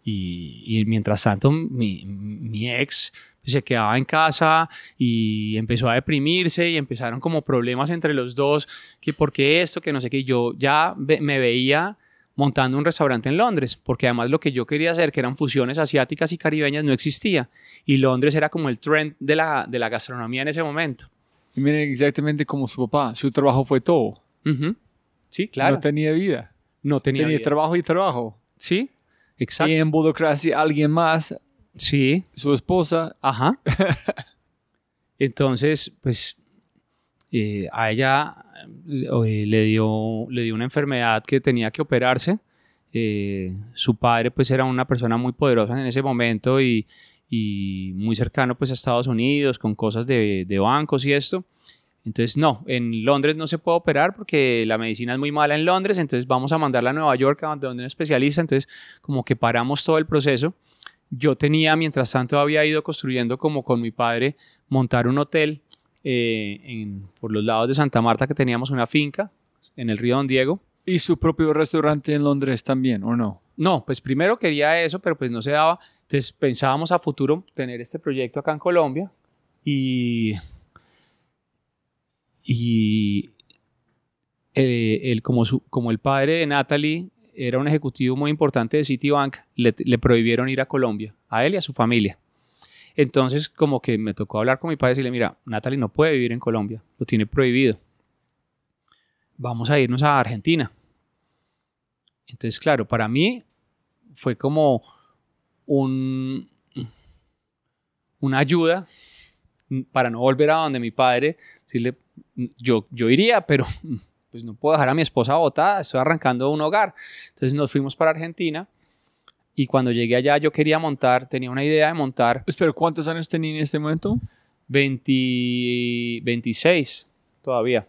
Y, y mientras tanto mi, mi ex pues, se quedaba en casa y empezó a deprimirse y empezaron como problemas entre los dos, que por qué esto, que no sé qué. Yo ya me veía montando un restaurante en Londres, porque además lo que yo quería hacer, que eran fusiones asiáticas y caribeñas, no existía. Y Londres era como el trend de la, de la gastronomía en ese momento. Y miren exactamente como su papá. Su trabajo fue todo. Sí, claro. No tenía vida. No tenía, Tenía vida. trabajo y trabajo. Sí, exacto. Y involucrarse a alguien más, Sí, su esposa. ajá. (laughs) Entonces, pues eh, a ella le, dio, le dio una enfermedad que tenía que operarse. Eh, su padre pues era una persona muy poderosa en ese momento y, muy cercano pues a Estados Unidos con cosas de, de bancos y esto. Entonces, no, en Londres no se puede operar porque la medicina es muy mala en Londres, entonces vamos a mandarla a Nueva York, donde un especialista, entonces como que paramos todo el proceso. Yo tenía, mientras tanto, había ido construyendo como con mi padre, montar un hotel eh, en- por los lados de Santa Marta, que teníamos una finca en el río Don Diego. Y su propio restaurante en Londres también, ¿o no? No, pues primero quería eso, pero pues no se daba. Entonces pensábamos a futuro tener este proyecto acá en Colombia y, y eh, él, como, su- como el padre de Natalie era un ejecutivo muy importante de Citibank, le, le prohibieron ir a Colombia, a él y a su familia. Entonces como que me tocó hablar con mi padre y decirle, mira, Natalie no puede vivir en Colombia, lo tiene prohibido. Vamos a irnos a Argentina. Entonces, claro, para mí fue como un, una ayuda para no volver a donde mi padre, decirle, yo, yo iría, pero (laughs) pues no puedo dejar a mi esposa botada, estoy arrancando un hogar. Entonces nos fuimos para Argentina y cuando llegué allá yo quería montar, tenía una idea de montar Espera, ¿cuántos años tenía en este momento? 20, 26 todavía.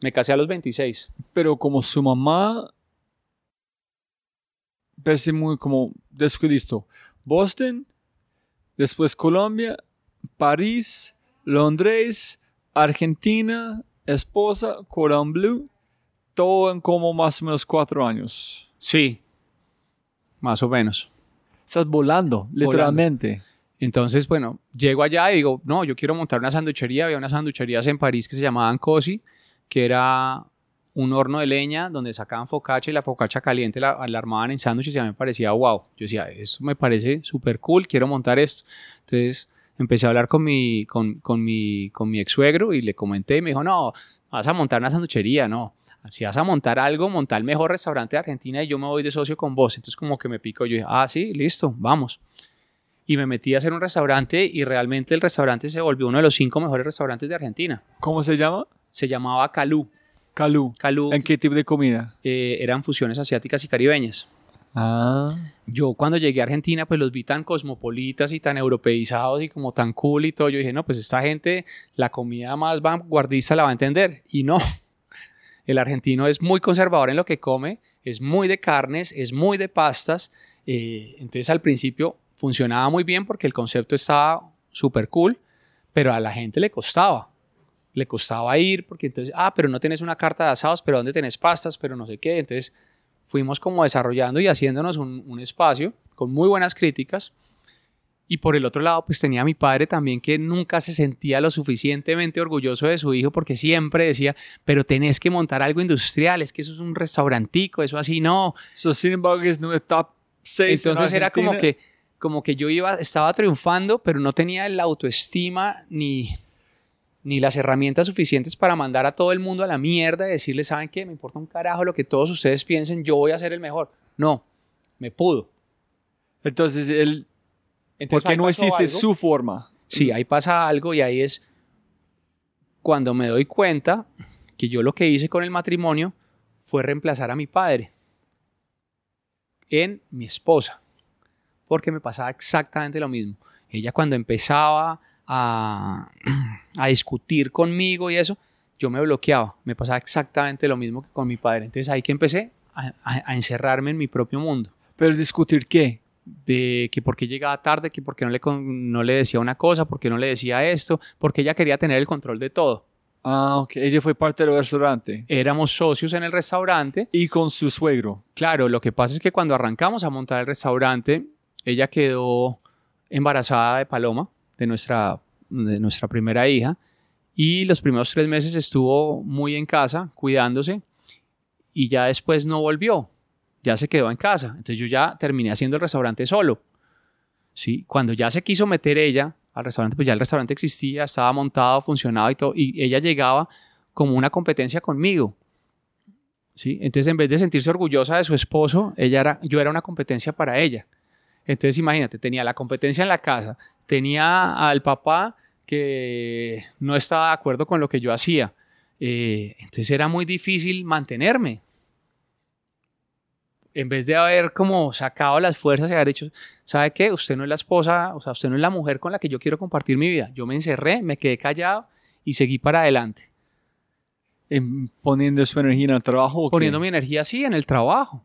Me casé a los 26. Pero como su mamá parece muy como descuidisto. Boston, después Colombia, París, Londres, Argentina, esposa, Cordon Bleu, todo en como más o menos cuatro años. Sí, más o menos. Estás volando, literalmente. Entonces, bueno, llego allá y digo, no, yo quiero montar una sanduchería. Había unas sanducherías en París que se llamaban Cosi, que era un horno de leña donde sacaban focaccia y la focaccia caliente la, la armaban en sándwiches y a mí me parecía wow. Yo decía, esto me parece súper cool, quiero montar esto. Entonces empecé a hablar con mi, con, con mi, con mi ex suegro y le comenté y me dijo, no, vas a montar una sanduchería, no. Si vas a montar algo, montar el mejor restaurante de Argentina y yo me voy de socio con vos. Entonces como que me pico, yo dije, ah, sí, listo, vamos. y me metí a hacer un restaurante y realmente el restaurante se volvió uno de los cinco mejores restaurantes de Argentina. ¿Cómo se llama? Se llamaba Calú. Calú. Calú ¿En qué tipo de comida? eh, eran fusiones asiáticas y caribeñas. Ah. Yo cuando llegué a Argentina, pues los vi tan cosmopolitas y tan europeizados y como tan cool y todo. Yo dije, no, pues esta gente, la comida más vanguardista la va a entender. Y no, el argentino es muy conservador en lo que come, es muy de carnes, es muy de pastas. eh, entonces al principio funcionaba muy bien porque el concepto estaba súper cool, pero a la gente le costaba. Le costaba ir porque entonces, ah, pero no tienes una carta de asados, pero ¿dónde tenés pastas? Pero no sé qué. Entonces fuimos como desarrollando y haciéndonos un, un espacio con muy buenas críticas. Y por el otro lado, pues tenía a mi padre también que nunca se sentía lo suficientemente orgulloso de su hijo porque siempre decía, pero tenés que montar algo industrial, es que eso es un restaurantico, eso así no. So, sin embargo, es no top 6 Entonces era como que, como que yo iba, estaba triunfando, pero no tenía la autoestima ni, ni las herramientas suficientes para mandar a todo el mundo a la mierda y decirle, ¿saben qué? Me importa un carajo lo que todos ustedes piensen, yo voy a ser el mejor. No, me pudo. Entonces, él, ¿por Entonces, qué ahí no algo. su forma? Sí, ahí pasa algo y ahí es cuando me doy cuenta que yo lo que hice con el matrimonio fue reemplazar a mi padre en mi esposa, porque me pasaba exactamente lo mismo. Ella cuando empezaba a, a discutir conmigo y eso, yo me bloqueaba, me pasaba exactamente lo mismo que con mi padre. Entonces ahí que empecé a, a- a encerrarme en mi propio mundo Pero discutir qué? De que por qué llegaba tarde, que por qué no le, no le decía una cosa, por qué no le decía esto, porque ella quería tener el control de todo. Ah, ok. Ella fue parte del restaurante. Éramos socios en el restaurante. Y con su suegro. Claro, lo que pasa es que cuando arrancamos a montar el restaurante, ella quedó embarazada de Paloma, de nuestra, de nuestra primera hija, y los primeros tres meses estuvo muy en casa, cuidándose, y ya después no volvió, ya se quedó en casa. Entonces yo ya terminé haciendo el restaurante solo. ¿sí? Cuando ya se quiso meter ella al restaurante, pues ya el restaurante existía, estaba montado, funcionaba y todo, y ella llegaba como una competencia conmigo. ¿sí? Entonces, en vez de sentirse orgullosa de su esposo, ella era, yo era una competencia para ella. Entonces, imagínate, tenía la competencia en la casa, tenía al papá que no estaba de acuerdo con lo que yo hacía. Eh, entonces era muy difícil mantenerme. En vez de haber como sacado las fuerzas y haber dicho, ¿sabe qué? Usted no es la esposa, o sea, usted no es la mujer con la que yo quiero compartir mi vida. Yo me encerré, me quedé callado y seguí para adelante. En- poniendo su energía en el trabajo. poniendo mi energía así en el trabajo.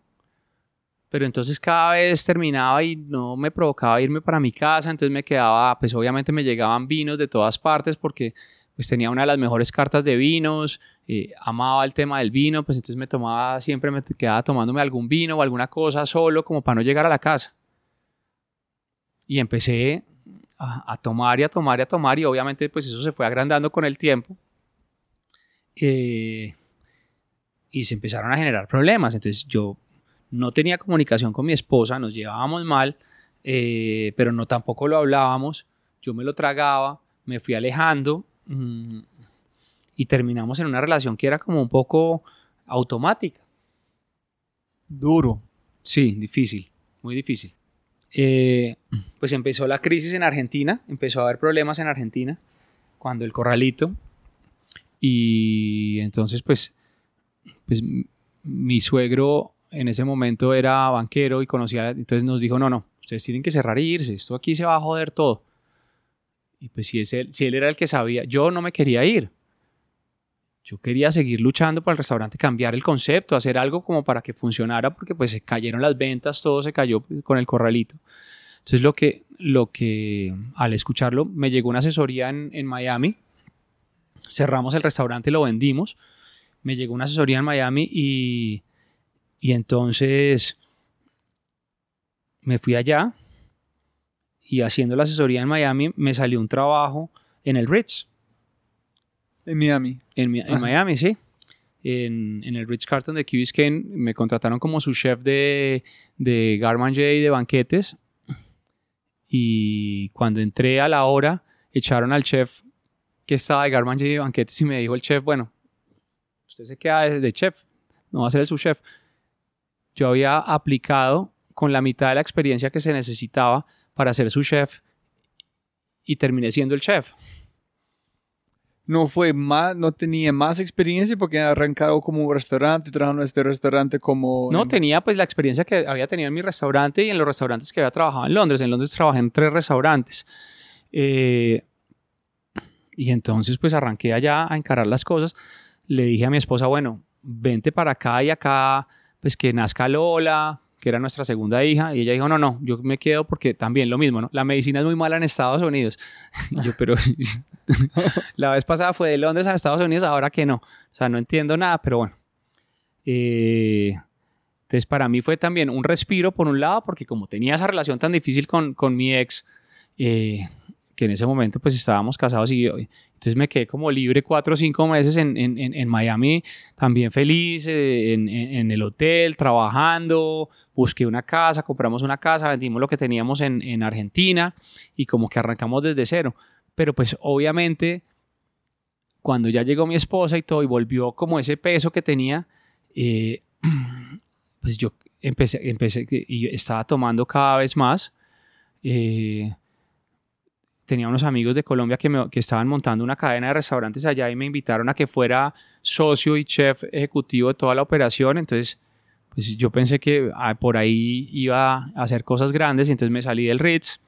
Pero entonces cada vez terminaba y no me provocaba irme para mi casa, entonces me quedaba, pues obviamente me llegaban vinos de todas partes porque pues tenía una de las mejores cartas de vinos, eh, amaba el tema del vino, pues entonces me tomaba, siempre me quedaba tomándome algún vino o alguna cosa solo como para no llegar a la casa. Y empecé a, tomar y a tomar y a tomar y obviamente pues eso se fue agrandando con el tiempo. Eh, y se empezaron a generar problemas. Entonces yo no tenía comunicación con mi esposa, nos llevábamos mal, eh, pero no tampoco lo hablábamos. Yo me lo tragaba, me fui alejando mm, y terminamos en una relación que era como un poco automática. Duro. Sí, difícil, muy difícil. Eh, pues empezó la crisis en Argentina, empezó a haber problemas en Argentina cuando el corralito y entonces pues, pues mi suegro en ese momento era banquero y conocía, entonces nos dijo, no, no, ustedes tienen que cerrar y irse, esto aquí se va a joder todo. Y pues si, es él, si él era el que sabía, yo no me quería ir. Yo quería seguir luchando para el restaurante, cambiar el concepto, hacer algo como para que funcionara, porque pues se cayeron las ventas, todo se cayó con el corralito. Entonces lo que, lo que al escucharlo me llegó una asesoría en, en Miami, cerramos el restaurante, lo vendimos, me llegó una asesoría en Miami y, y entonces me fui allá y haciendo la asesoría en Miami me salió un trabajo en el Ritz. En Miami. En, en. Miami, sí. En, en el Ritz Carlton de Key Biscayne me contrataron como su chef de, de Garman J de banquetes. Y cuando entré a la hora, echaron al chef que estaba de Garman J de banquetes y me dijo el chef, bueno, usted se queda de, de chef, no va a ser el subchef. Yo había aplicado con la mitad de la experiencia que se necesitaba para ser su chef y terminé siendo el chef. No fue más, no tenía más experiencia porque arrancado como un restaurante, trabajando en este restaurante como... No, en- tenía pues la experiencia que había tenido en mi restaurante y en los restaurantes que había trabajado en Londres. En Londres trabajé en tres restaurantes. Eh, y entonces pues arranqué allá a encarar las cosas. Le dije a mi esposa, bueno, vente para acá y acá, pues que nazca Lola, que era nuestra segunda hija. Y ella dijo, no, no, yo me quedo porque también lo mismo, ¿no? La medicina es muy mala en Estados Unidos. (laughs) Y yo, pero (laughs) (laughs) la vez pasada fue de Londres a Estados Unidos, ahora que no. O sea, no entiendo nada, pero bueno. Eh, entonces, para mí fue también un respiro, por un lado, porque como tenía esa relación tan difícil con, con mi ex, eh, que en ese momento pues estábamos casados y yo- entonces me quedé como libre cuatro o cinco meses en, en- Miami, también feliz, eh, en, en- el hotel, trabajando, busqué una casa, compramos una casa, vendimos lo que teníamos en, en Argentina y como que arrancamos desde cero. Pero pues obviamente cuando ya llegó mi esposa y todo y volvió como ese peso que tenía, eh, (clears throat) pues yo empecé, empecé y estaba tomando cada vez más. eh, tenía unos amigos de Colombia que, me- que estaban montando una cadena de restaurantes allá y me invitaron a que fuera socio y chef ejecutivo de toda la operación. Entonces, pues yo pensé que ah, por ahí iba a hacer cosas grandes y entonces me salí del Ritz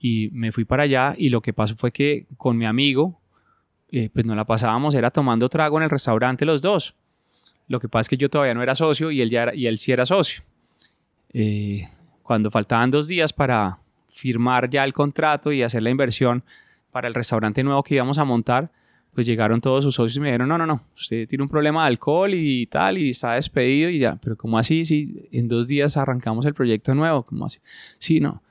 y me fui para allá y lo que pasó fue que con mi amigo, eh, pues nos la pasábamos, era tomando trago en el restaurante los dos. Lo que pasa es que yo todavía no era socio y él, ya era- y él sí era socio. Eh, cuando faltaban dos días para firmar ya el contrato y hacer la inversión para el restaurante nuevo que íbamos a montar, pues llegaron todos sus socios y me dijeron, no, no, no, usted tiene un problema de alcohol y tal, y está despedido y ya, pero ¿cómo así? Si en dos días arrancamos el proyecto nuevo, ¿cómo así? Sí, no,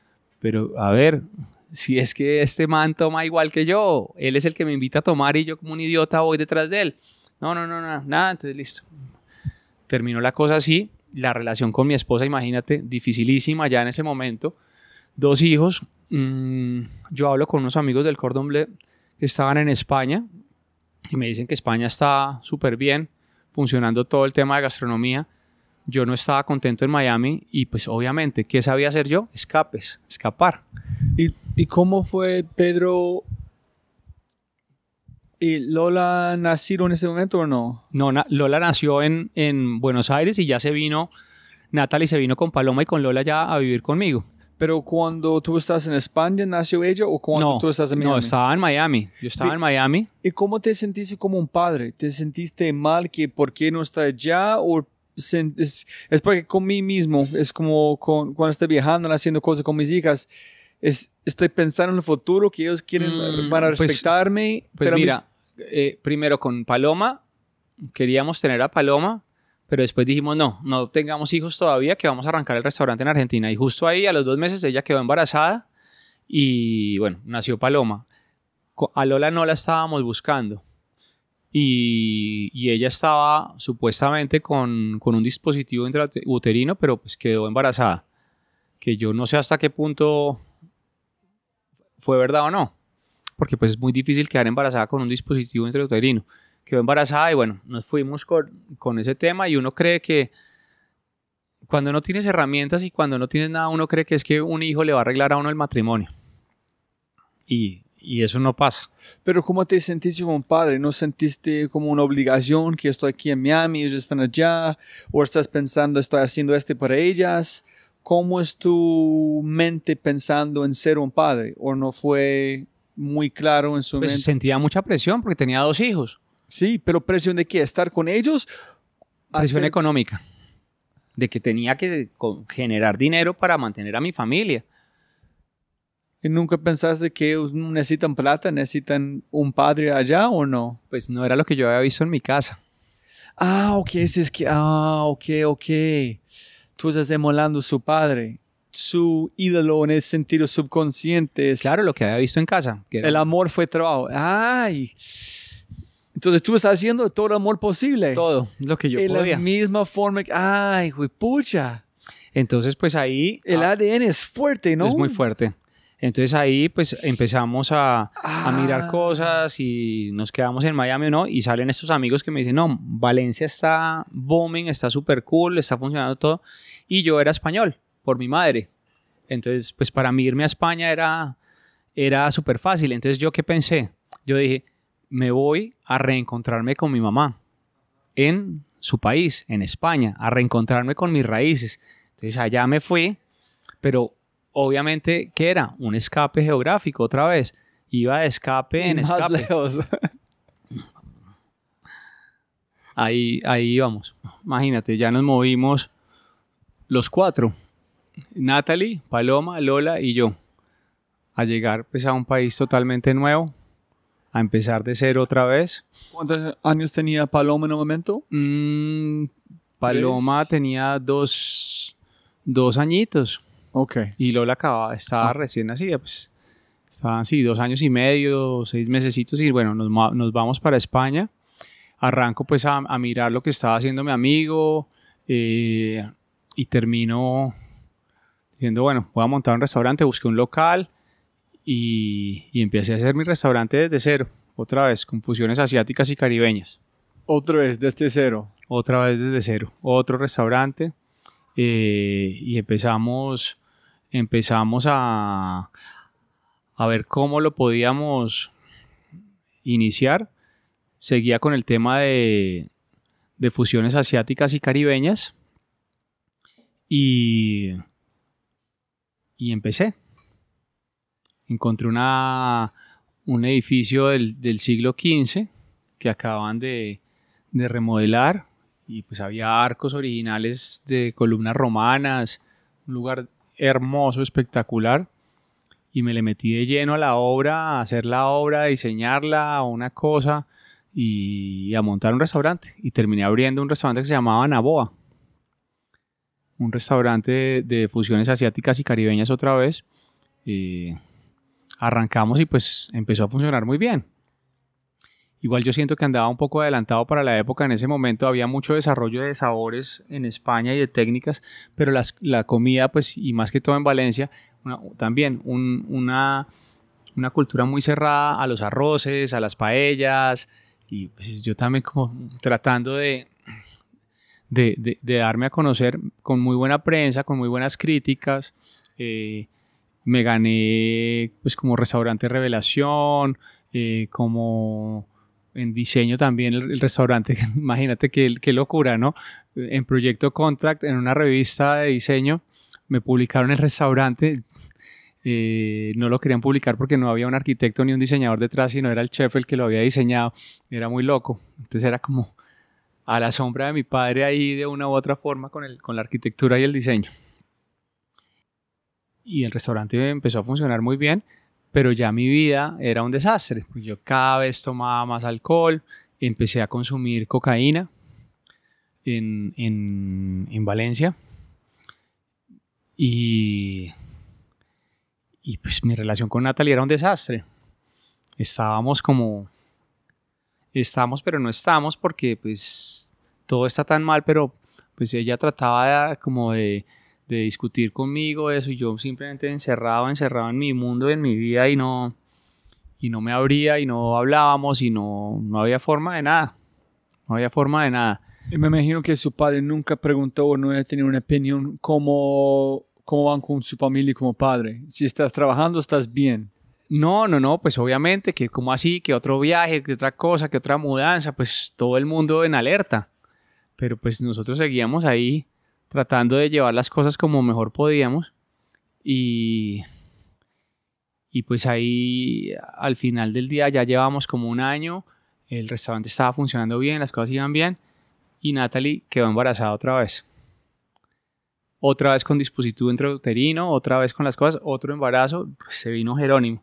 pero a ver, si es que este man toma igual que yo, él es el que me invita a tomar y yo como un idiota voy detrás de él. No, no, no, no, nada, entonces listo. Terminó la cosa así, la relación con mi esposa, imagínate, dificilísima ya en ese momento. Dos hijos, mm, yo hablo con unos amigos del Cordon Bleu que estaban en España y me dicen que España está súper bien, funcionando todo el tema de gastronomía. Yo no estaba contento en Miami y pues obviamente, ¿qué sabía hacer yo? Escapes, escapar. ¿Y, y cómo fue Pedro y Lola nacieron en ese momento o no? No, na- Lola nació en, en Buenos Aires y ya se vino, Natalie se vino con Paloma y con Lola ya a vivir conmigo. Pero cuando tú estás en España, ¿nació ella o cuando no, tú estás en Miami? no, estaba en Miami. Yo estaba en Miami. ¿Y cómo te sentiste como un padre? ¿Te sentiste mal que por qué no está allá? ¿O es, es porque con mí mismo, es como con- cuando estoy viajando, haciendo cosas con mis hijas, es, estoy pensando en el futuro, que ellos quieren, Mm, van a pues- respetarme. Pues pero mira, eh, primero con Paloma, queríamos tener a Paloma, pero después dijimos, no, no tengamos hijos todavía, que vamos a arrancar el restaurante en Argentina. Y justo ahí, a los dos meses, ella quedó embarazada y bueno, nació Paloma. A Lola no la estábamos buscando. Y, y ella estaba supuestamente con, con un dispositivo intrauterino, pero pues quedó embarazada. Que yo no sé hasta qué punto fue verdad o no porque pues es muy difícil quedar embarazada con un dispositivo intrauterino. Quedó embarazada y bueno, nos fuimos con, con ese tema y uno cree que cuando no tienes herramientas y cuando no tienes nada, uno cree que es que un hijo le va a arreglar a uno el matrimonio. Y, y eso no pasa. Pero ¿cómo te sentiste como un padre? ¿No sentiste como una obligación que estoy aquí en Miami, ellos están allá? ¿O estás pensando, estoy haciendo este para ellas? ¿Cómo es tu mente pensando en ser un padre? ¿O no fue muy claro en su Pues mente? sentía mucha presión porque tenía dos hijos. Sí, pero presión de qué? ¿Estar con ellos? Presión Hacer- económica. De que tenía que generar dinero para mantener a mi familia. ¿Y nunca pensaste que necesitan plata, necesitan un padre allá o no? Pues no era lo que yo había visto en mi casa. Ah, ok, ese es que, ah, ok, ok. Tú estás demolando a su padre. Su ídolo en el sentido subconsciente es Claro, lo que había visto en casa. que era el amor fue trabajo. Ay. Entonces tú estás haciendo todo el amor posible. todo lo que yo en podía. la misma forma. que- Ay, güey, pucha. Entonces, pues ahí El ah, ADN es fuerte, ¿no? es muy fuerte. Entonces ahí pues empezamos a, a mirar Ah. cosas y nos quedamos en Miami, ¿no? Y salen estos amigos que me dicen, no, Valencia está booming, está súper cool, está funcionando todo. Y yo era español, por mi madre. Entonces, pues para mí irme a España era, era súper fácil. Entonces, ¿yo qué pensé? Yo dije, me voy a reencontrarme con mi mamá en su país, en España, a reencontrarme con mis raíces. Entonces, allá me fui, pero obviamente, ¿qué era? Un escape geográfico otra vez. Iba de escape en Más escape. lejos. (laughs) Ahí, ahí íbamos. Imagínate, ya nos movimos los cuatro. Natalie, Paloma, Lola y yo. A llegar pues a un país totalmente nuevo. A empezar de cero otra vez. ¿Cuántos años tenía Paloma en un momento? Mm, Paloma Tres. tenía dos, dos añitos. Ok. Y Lola acababa, estaba Ah. recién nacida, pues estaban así dos años y medio, seis mesecitos y bueno, nos, nos vamos para España. Arranco pues a, a mirar lo que estaba haciendo mi amigo eh, y termino diciendo, bueno, voy a montar un restaurante, busqué un local y, y empecé a hacer mi restaurante desde cero, otra vez, con fusiones asiáticas y caribeñas. Otra vez, desde cero. Otra vez desde cero. Otro restaurante. eh, y empezamos, empezamos a, a ver cómo lo podíamos iniciar. Seguía con el tema de, de fusiones asiáticas y caribeñas. Y, y empecé. Encontré una, un edificio del, del siglo XV que acaban de, de remodelar y pues había arcos originales de columnas romanas, un lugar hermoso, espectacular y me le metí de lleno a la obra, a hacer la obra, a diseñarla, una cosa y a montar un restaurante y terminé abriendo un restaurante que se llamaba Naboa, un restaurante de, de fusiones asiáticas y caribeñas otra vez. Eh, arrancamos y pues empezó a funcionar muy bien. Igual yo siento que andaba un poco adelantado para la época. En ese momento había mucho desarrollo de sabores en España y de técnicas, pero las- la comida, pues, y más que todo en Valencia, también un- una, una cultura muy cerrada a los arroces, a las paellas, y pues, yo también como tratando de, de, de- de darme a conocer con muy buena prensa, con muy buenas críticas. eh, me gané pues como restaurante revelación, eh, como en diseño también el, el restaurante, (laughs) imagínate qué, qué locura, ¿no? En Proyecto Contract, en una revista de diseño, me publicaron el restaurante, eh, no lo querían publicar porque no había un arquitecto ni un diseñador detrás, sino era el chef el que lo había diseñado, era muy loco, entonces era como a la sombra de mi padre ahí de una u otra forma con, el, con la arquitectura y el diseño. Y el restaurante empezó a funcionar muy bien, pero ya mi vida era un desastre. Yo cada vez tomaba más alcohol, empecé a consumir cocaína en, en, en Valencia y, y pues mi relación con Natalie era un desastre. Estábamos como... Estamos, pero no estamos porque pues todo está tan mal, pero pues ella trataba de- como de, de discutir conmigo eso y yo simplemente encerrado, encerrado en mi mundo, en mi vida y no, y no me abría y no hablábamos y no, no había forma de nada. No había forma de nada. Y me imagino que su padre nunca preguntó o no había tenido una opinión cómo, cómo van con su familia como padre. Si estás trabajando, estás bien. No, no, no, pues obviamente que como así, que otro viaje, que otra cosa, que otra mudanza, pues todo el mundo en alerta. Pero pues nosotros seguíamos ahí tratando de llevar las cosas como mejor podíamos. Y, y pues ahí al final del día ya llevamos como un año, el restaurante estaba funcionando bien, las cosas iban bien y Natalie quedó embarazada otra vez. Otra vez con dispositivo intrauterino, otra vez con las cosas, otro embarazo, pues se vino Jerónimo.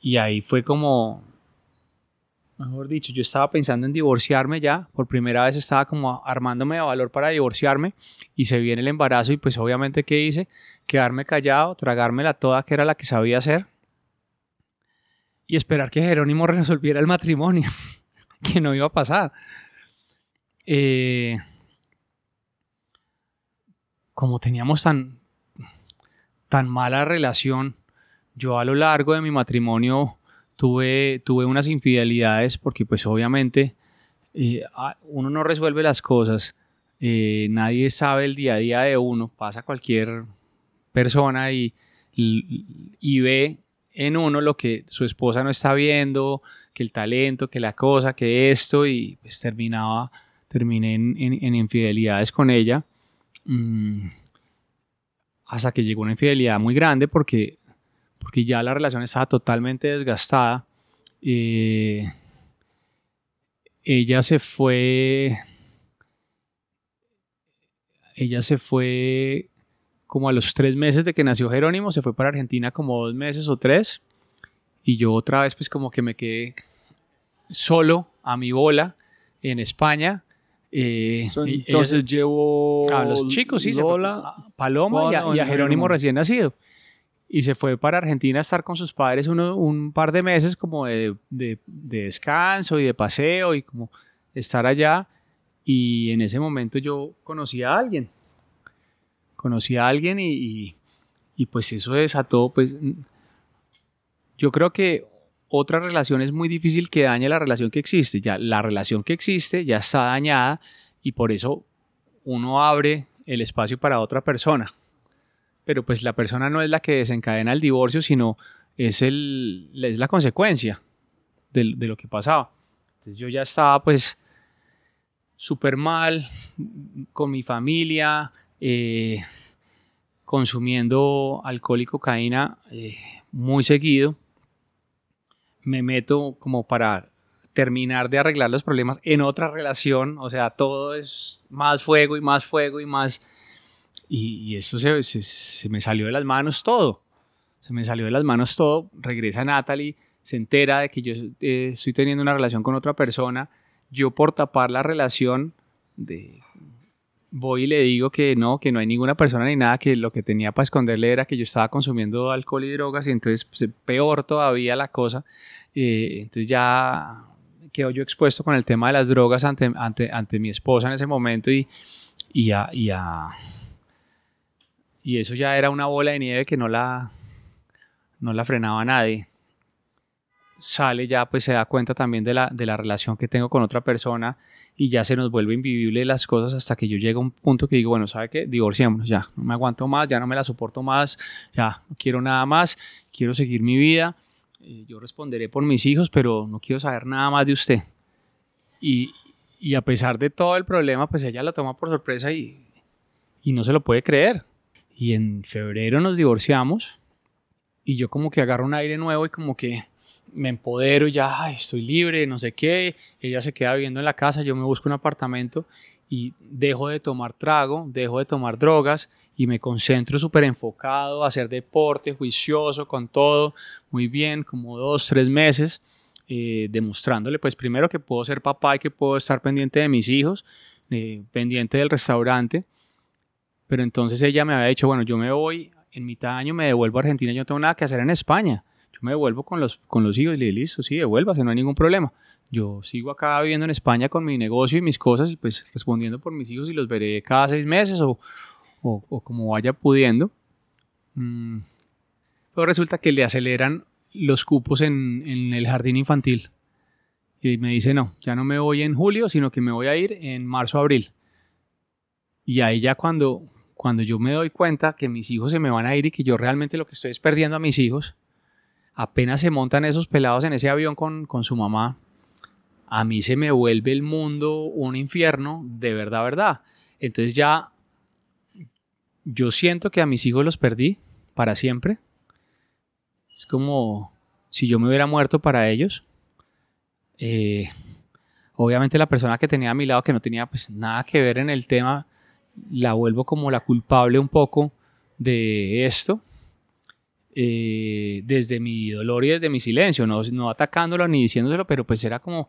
Y ahí fue como, mejor dicho, yo estaba pensando en divorciarme ya, por primera vez estaba como armándome de valor para divorciarme y se viene el embarazo y pues obviamente ¿qué hice? Quedarme callado, tragármela toda que era la que sabía hacer y esperar que Jerónimo (laughs) resolviera el matrimonio, (laughs) que no iba a pasar. Eh, como teníamos tan, tan mala relación, yo a lo largo de mi matrimonio tuve, tuve unas infidelidades porque pues obviamente eh, uno no resuelve las cosas, eh, nadie sabe el día a día de uno, pasa cualquier persona y, y ve en uno lo que su esposa no está viendo, que el talento, que la cosa, que esto, y pues terminaba, terminé en, infidelidades con ella. Mm, hasta que llegó una infidelidad muy grande porque, porque ya la relación estaba totalmente desgastada. Eh, ella se fue. Ella se fue como a los tres meses de que nació Jerónimo, se fue para Argentina como dos meses o tres. Y yo otra vez pues como que me quedé solo a mi bola en España. Eh, entonces llevo a los chicos, sí, Paloma y a, Jerónimo recién nacido. Y se fue para Argentina a estar con sus padres un par de meses como de, descanso y de paseo y como estar allá. Y en ese momento yo conocí a alguien. Conocí a alguien y, y pues eso desató, pues yo creo que otra relación es muy difícil que dañe la relación que existe. Ya la relación que existe ya está dañada y por eso uno abre el espacio para otra persona. Pero pues la persona no es la que desencadena el divorcio, sino es, el, es la consecuencia de, lo que pasaba. Entonces yo ya estaba pues súper mal con mi familia, eh, consumiendo alcohol y cocaína eh, muy seguido me meto como para terminar de arreglar los problemas en otra relación, o sea, todo es más fuego y más fuego y más... Y, eso se, se, me salió de las manos todo, se me salió de las manos todo, regresa Natalie, se entera de que yo eh, estoy teniendo una relación con otra persona, yo por tapar la relación de voy y le digo que no, que no hay ninguna persona ni nada, que lo que tenía para esconderle era que yo estaba consumiendo alcohol y drogas y entonces pues, peor todavía la cosa. Eh, entonces ya quedo yo expuesto con el tema de las drogas ante, ante, ante mi esposa en ese momento y, y, y, y eso ya era una bola de nieve que no la, no la frenaba nadie sale ya pues se da cuenta también de la, de la relación que tengo con otra persona y ya se nos vuelve invivible las cosas hasta que yo llego a un punto que digo, bueno, ¿sabe qué? Divorciémonos ya, no me aguanto más, ya no me la soporto más, ya no quiero nada más, quiero seguir mi vida, yo responderé por mis hijos, pero no quiero saber nada más de usted. Y, y a pesar de todo el problema, pues ella la toma por sorpresa y, y no se lo puede creer. Y en febrero nos divorciamos y yo como que agarro un aire nuevo y como que me empodero, ya estoy libre, no sé qué, ella se queda viviendo en la casa, yo me busco un apartamento y dejo de tomar trago, dejo de tomar drogas y me concentro súper enfocado a hacer deporte, juicioso, con todo, muy bien, como dos, tres meses, eh, demostrándole pues primero que puedo ser papá y que puedo estar pendiente de mis hijos, eh, pendiente del restaurante, pero entonces ella me había dicho, bueno, yo me voy, en mitad de año me devuelvo a Argentina, yo no tengo nada que hacer en España me devuelvo con los, con los hijos y le digo, listo, sí, devuélvase, no hay ningún problema. Yo sigo acá viviendo en España con mi negocio y mis cosas y pues respondiendo por mis hijos y los veré cada seis meses o, o, como vaya pudiendo. Mm. Pero resulta que le aceleran los cupos en, en el jardín infantil. Y me dice, no, ya no me voy en julio, sino que me voy a ir en marzo, abril. Y ahí ya cuando, cuando yo me doy cuenta que mis hijos se me van a ir y que yo realmente lo que estoy es perdiendo a mis hijos, apenas se montan esos pelados en ese avión con, su mamá, a mí se me vuelve el mundo un infierno, de verdad, verdad. Entonces ya yo siento que a mis hijos los perdí para siempre. Es como si yo me hubiera muerto para ellos. Eh, obviamente la persona que tenía a mi lado, que no tenía pues nada que ver en el tema, la vuelvo como la culpable un poco de esto. Eh, desde mi dolor y desde mi silencio, no, no atacándolo ni diciéndoselo, pero pues era como,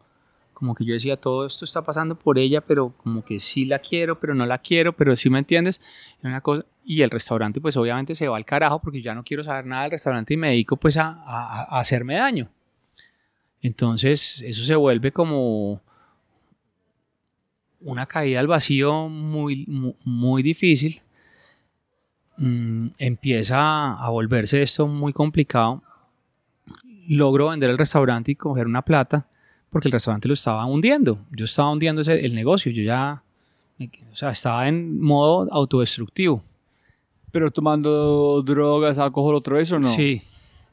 como que yo decía, todo esto está pasando por ella, pero como que sí la quiero, pero no la quiero, pero sí me entiendes. Una cosa, y el restaurante pues obviamente se va al carajo porque ya no quiero saber nada del restaurante y me dedico pues a, a, hacerme daño. Entonces eso se vuelve como una caída al vacío muy, muy difícil Mm, empieza a volverse esto muy complicado. Logro vender el restaurante y coger una plata porque el restaurante lo estaba hundiendo. Yo estaba hundiendo ese, el negocio, yo ya o sea, estaba en modo autodestructivo. Pero tomando drogas, alcohol otra vez o no? Sí,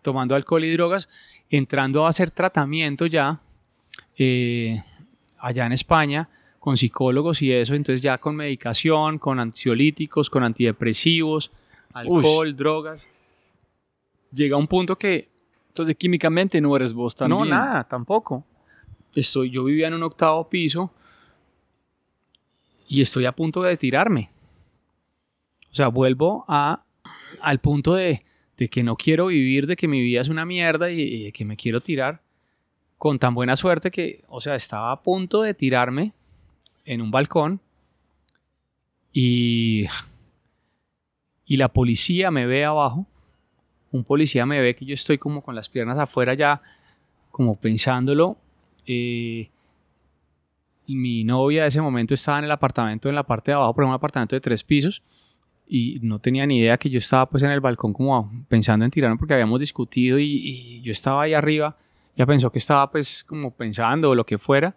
tomando alcohol y drogas, entrando a hacer tratamiento ya eh, allá en España con psicólogos y eso, entonces ya con medicación, con ansiolíticos, con antidepresivos, alcohol, drogas. Llega un punto que Entonces, químicamente no eres vos también. no, nada, tampoco. Estoy, yo vivía en un octavo piso y estoy a punto de tirarme. O sea, vuelvo a, al punto de, de que no quiero vivir, de que mi vida es una mierda y, y de que me quiero tirar con tan buena suerte que, o sea, estaba a punto de tirarme en un balcón y, y la policía me ve abajo. Un policía me ve que yo estoy como con las piernas afuera ya, como pensándolo. eh, mi novia de ese momento estaba en el apartamento en la parte de abajo, pero un apartamento de tres pisos. Y no tenía ni idea que yo estaba pues en el balcón como pensando en tirarme porque habíamos discutido y, y yo estaba ahí arriba. Ya pensó que estaba pues como pensando o lo que fuera.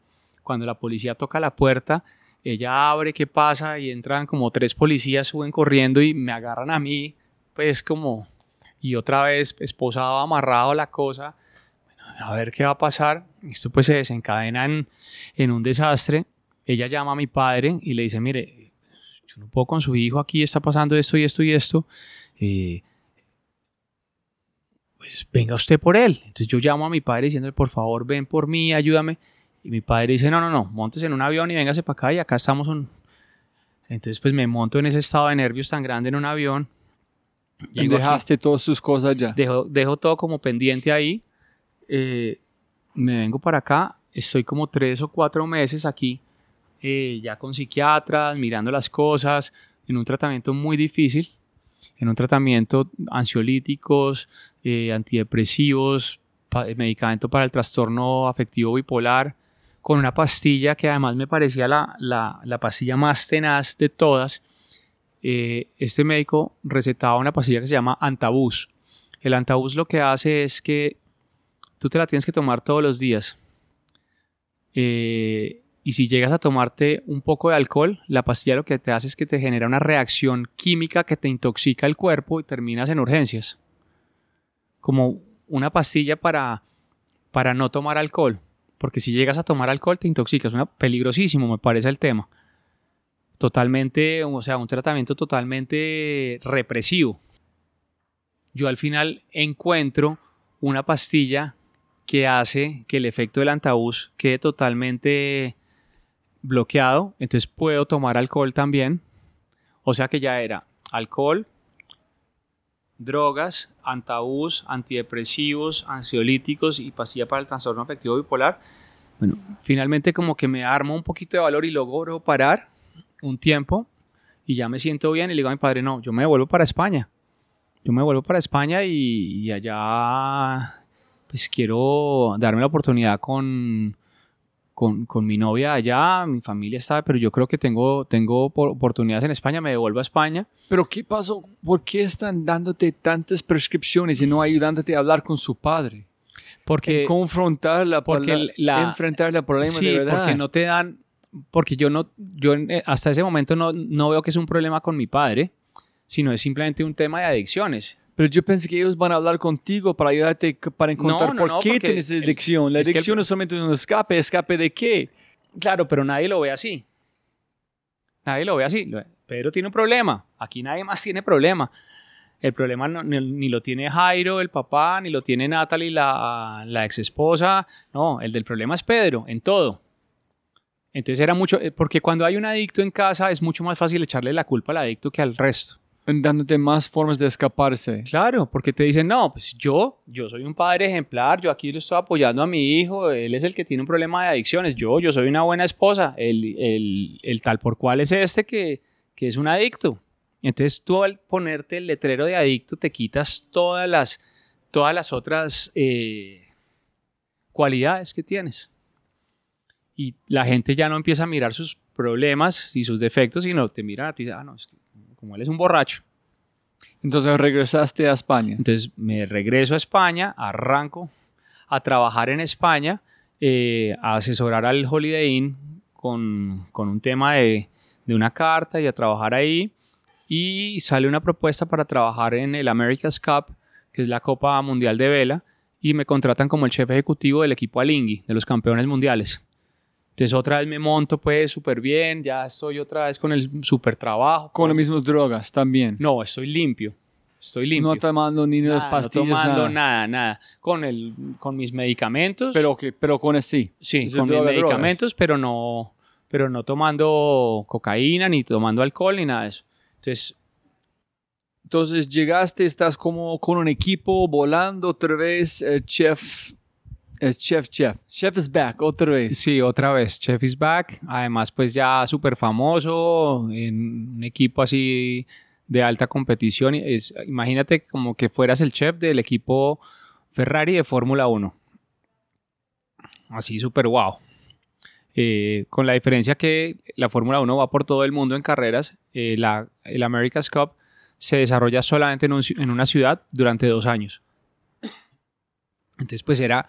Cuando la policía toca la puerta, ella abre, ¿qué pasa? Y entran como tres policías, suben corriendo y me agarran a mí, pues como... Y otra vez esposado, amarrado la cosa. A ver qué va a pasar. Esto pues se desencadena en, en un desastre. Ella llama a mi padre y le dice, mire, yo no puedo con su hijo, aquí está pasando esto y esto y esto. Eh, pues venga usted por él. Entonces yo llamo a mi padre diciéndole, por favor, ven por mí, ayúdame. Y mi padre dice, no, no, no, montes en un avión y véngase para acá y acá estamos. Un... Entonces pues me monto en ese estado de nervios tan grande en un avión. Y Llego aquí, dejaste todas sus cosas ya. dejo, dejo todo como pendiente ahí. eh, me vengo para acá, estoy como tres o cuatro meses aquí, eh, ya con psiquiatras, mirando las cosas, en un tratamiento muy difícil, en un tratamiento ansiolíticos, eh, antidepresivos, pa- medicamento para el trastorno afectivo bipolar, con una pastilla que además me parecía la, la- la pastilla más tenaz de todas. Eh, este médico recetaba una pastilla que se llama Antabus. El Antabus lo que hace es que tú te la tienes que tomar todos los días. Eh, y si llegas a tomarte un poco de alcohol, la pastilla lo que te hace es que te genera una reacción química que te intoxica el cuerpo y terminas en urgencias. Como una pastilla para, para no tomar alcohol. Porque si llegas a tomar alcohol te intoxicas. Una, peligrosísimo me parece el tema. Totalmente, o sea, un tratamiento totalmente represivo. Yo al final encuentro una pastilla que hace que el efecto del antabús quede totalmente bloqueado, entonces puedo tomar alcohol también. O sea que ya era alcohol, drogas, antabús, antidepresivos, ansiolíticos y pastilla para el trastorno afectivo bipolar. Bueno, finalmente como que me armo un poquito de valor y logro parar un tiempo y ya me siento bien y le digo a mi padre, no, yo me vuelvo para España. Yo me vuelvo para España y, y allá pues quiero darme la oportunidad con, con, con mi novia allá, mi familia está, pero yo creo que tengo, tengo por- oportunidades en España, me devuelvo a España. Pero ¿qué pasó? ¿Por qué están dándote tantas prescripciones y no ayudándote a hablar con su padre? Porque, confrontar la, porque la- la- enfrentar el problema sí, de verdad. porque no te dan, porque yo no, yo eh, hasta ese momento no, no veo que es un problema con mi padre, sino es simplemente un tema de adicciones. Pero yo pensé que ellos van a hablar contigo para ayudarte para encontrar No, no, por no, qué tienes adicción. La es que el- adicción es solamente un escape. ¿Escape de qué? Claro, pero nadie lo ve así. Nadie lo ve así. Pedro tiene un problema. Aquí nadie más tiene problema. El problema no- ni, ni lo tiene Jairo, el papá, ni lo tiene Natalie, la, la ex esposa. No, el del problema es Pedro, en todo. Entonces era mucho, eh, porque cuando hay un adicto en casa es mucho más fácil echarle la culpa al adicto que al resto. Dándote más formas de escaparse. Claro, porque te dicen, no, pues yo, yo soy un padre ejemplar, yo aquí lo estoy apoyando a mi hijo, él es el que tiene un problema de adicciones, yo, yo soy una buena esposa, el, el- el tal por cual es este que, que es un adicto. Entonces tú al ponerte el letrero de adicto te quitas todas las, todas las otras eh, cualidades que tienes. Y la gente ya no empieza a mirar sus problemas y sus defectos, sino te miran a ti y ah, no, es que como él es un borracho. Entonces regresaste a España. Entonces me regreso a España, arranco a trabajar en España, eh, a asesorar al Holiday Inn con, con un tema de, de una carta y a trabajar ahí. y sale una propuesta para trabajar en el America's Cup, que es la Copa Mundial de Vela, y me contratan como el chef ejecutivo del equipo Alingui, de los campeones mundiales. Entonces otra vez me monto pues súper bien, ya estoy otra vez con el súper trabajo. Con las mismas drogas también. No, estoy limpio. Estoy limpio. No tomando ni las Nada, pastillas, no tomando nada. nada, nada. Con, el, con mis medicamentos. Pero, que, pero con así. sí, es con mis droga, drogas. medicamentos, pero no, pero no tomando cocaína, ni tomando alcohol, ni nada de eso. Entonces, Entonces llegaste, estás como con un equipo volando otra vez, eh, chef, eh, chef, chef, chef is back otra vez. sí, otra vez, Chef is back. Además, pues ya súper famoso, en un equipo así de alta competición. Es, imagínate como que fueras el chef del equipo Ferrari de Fórmula 1. Así súper wow. Eh, con la diferencia que la Fórmula 1 va por todo el mundo en carreras, eh, la, el America's Cup se desarrolla solamente en una ciudad durante dos años. Entonces, pues era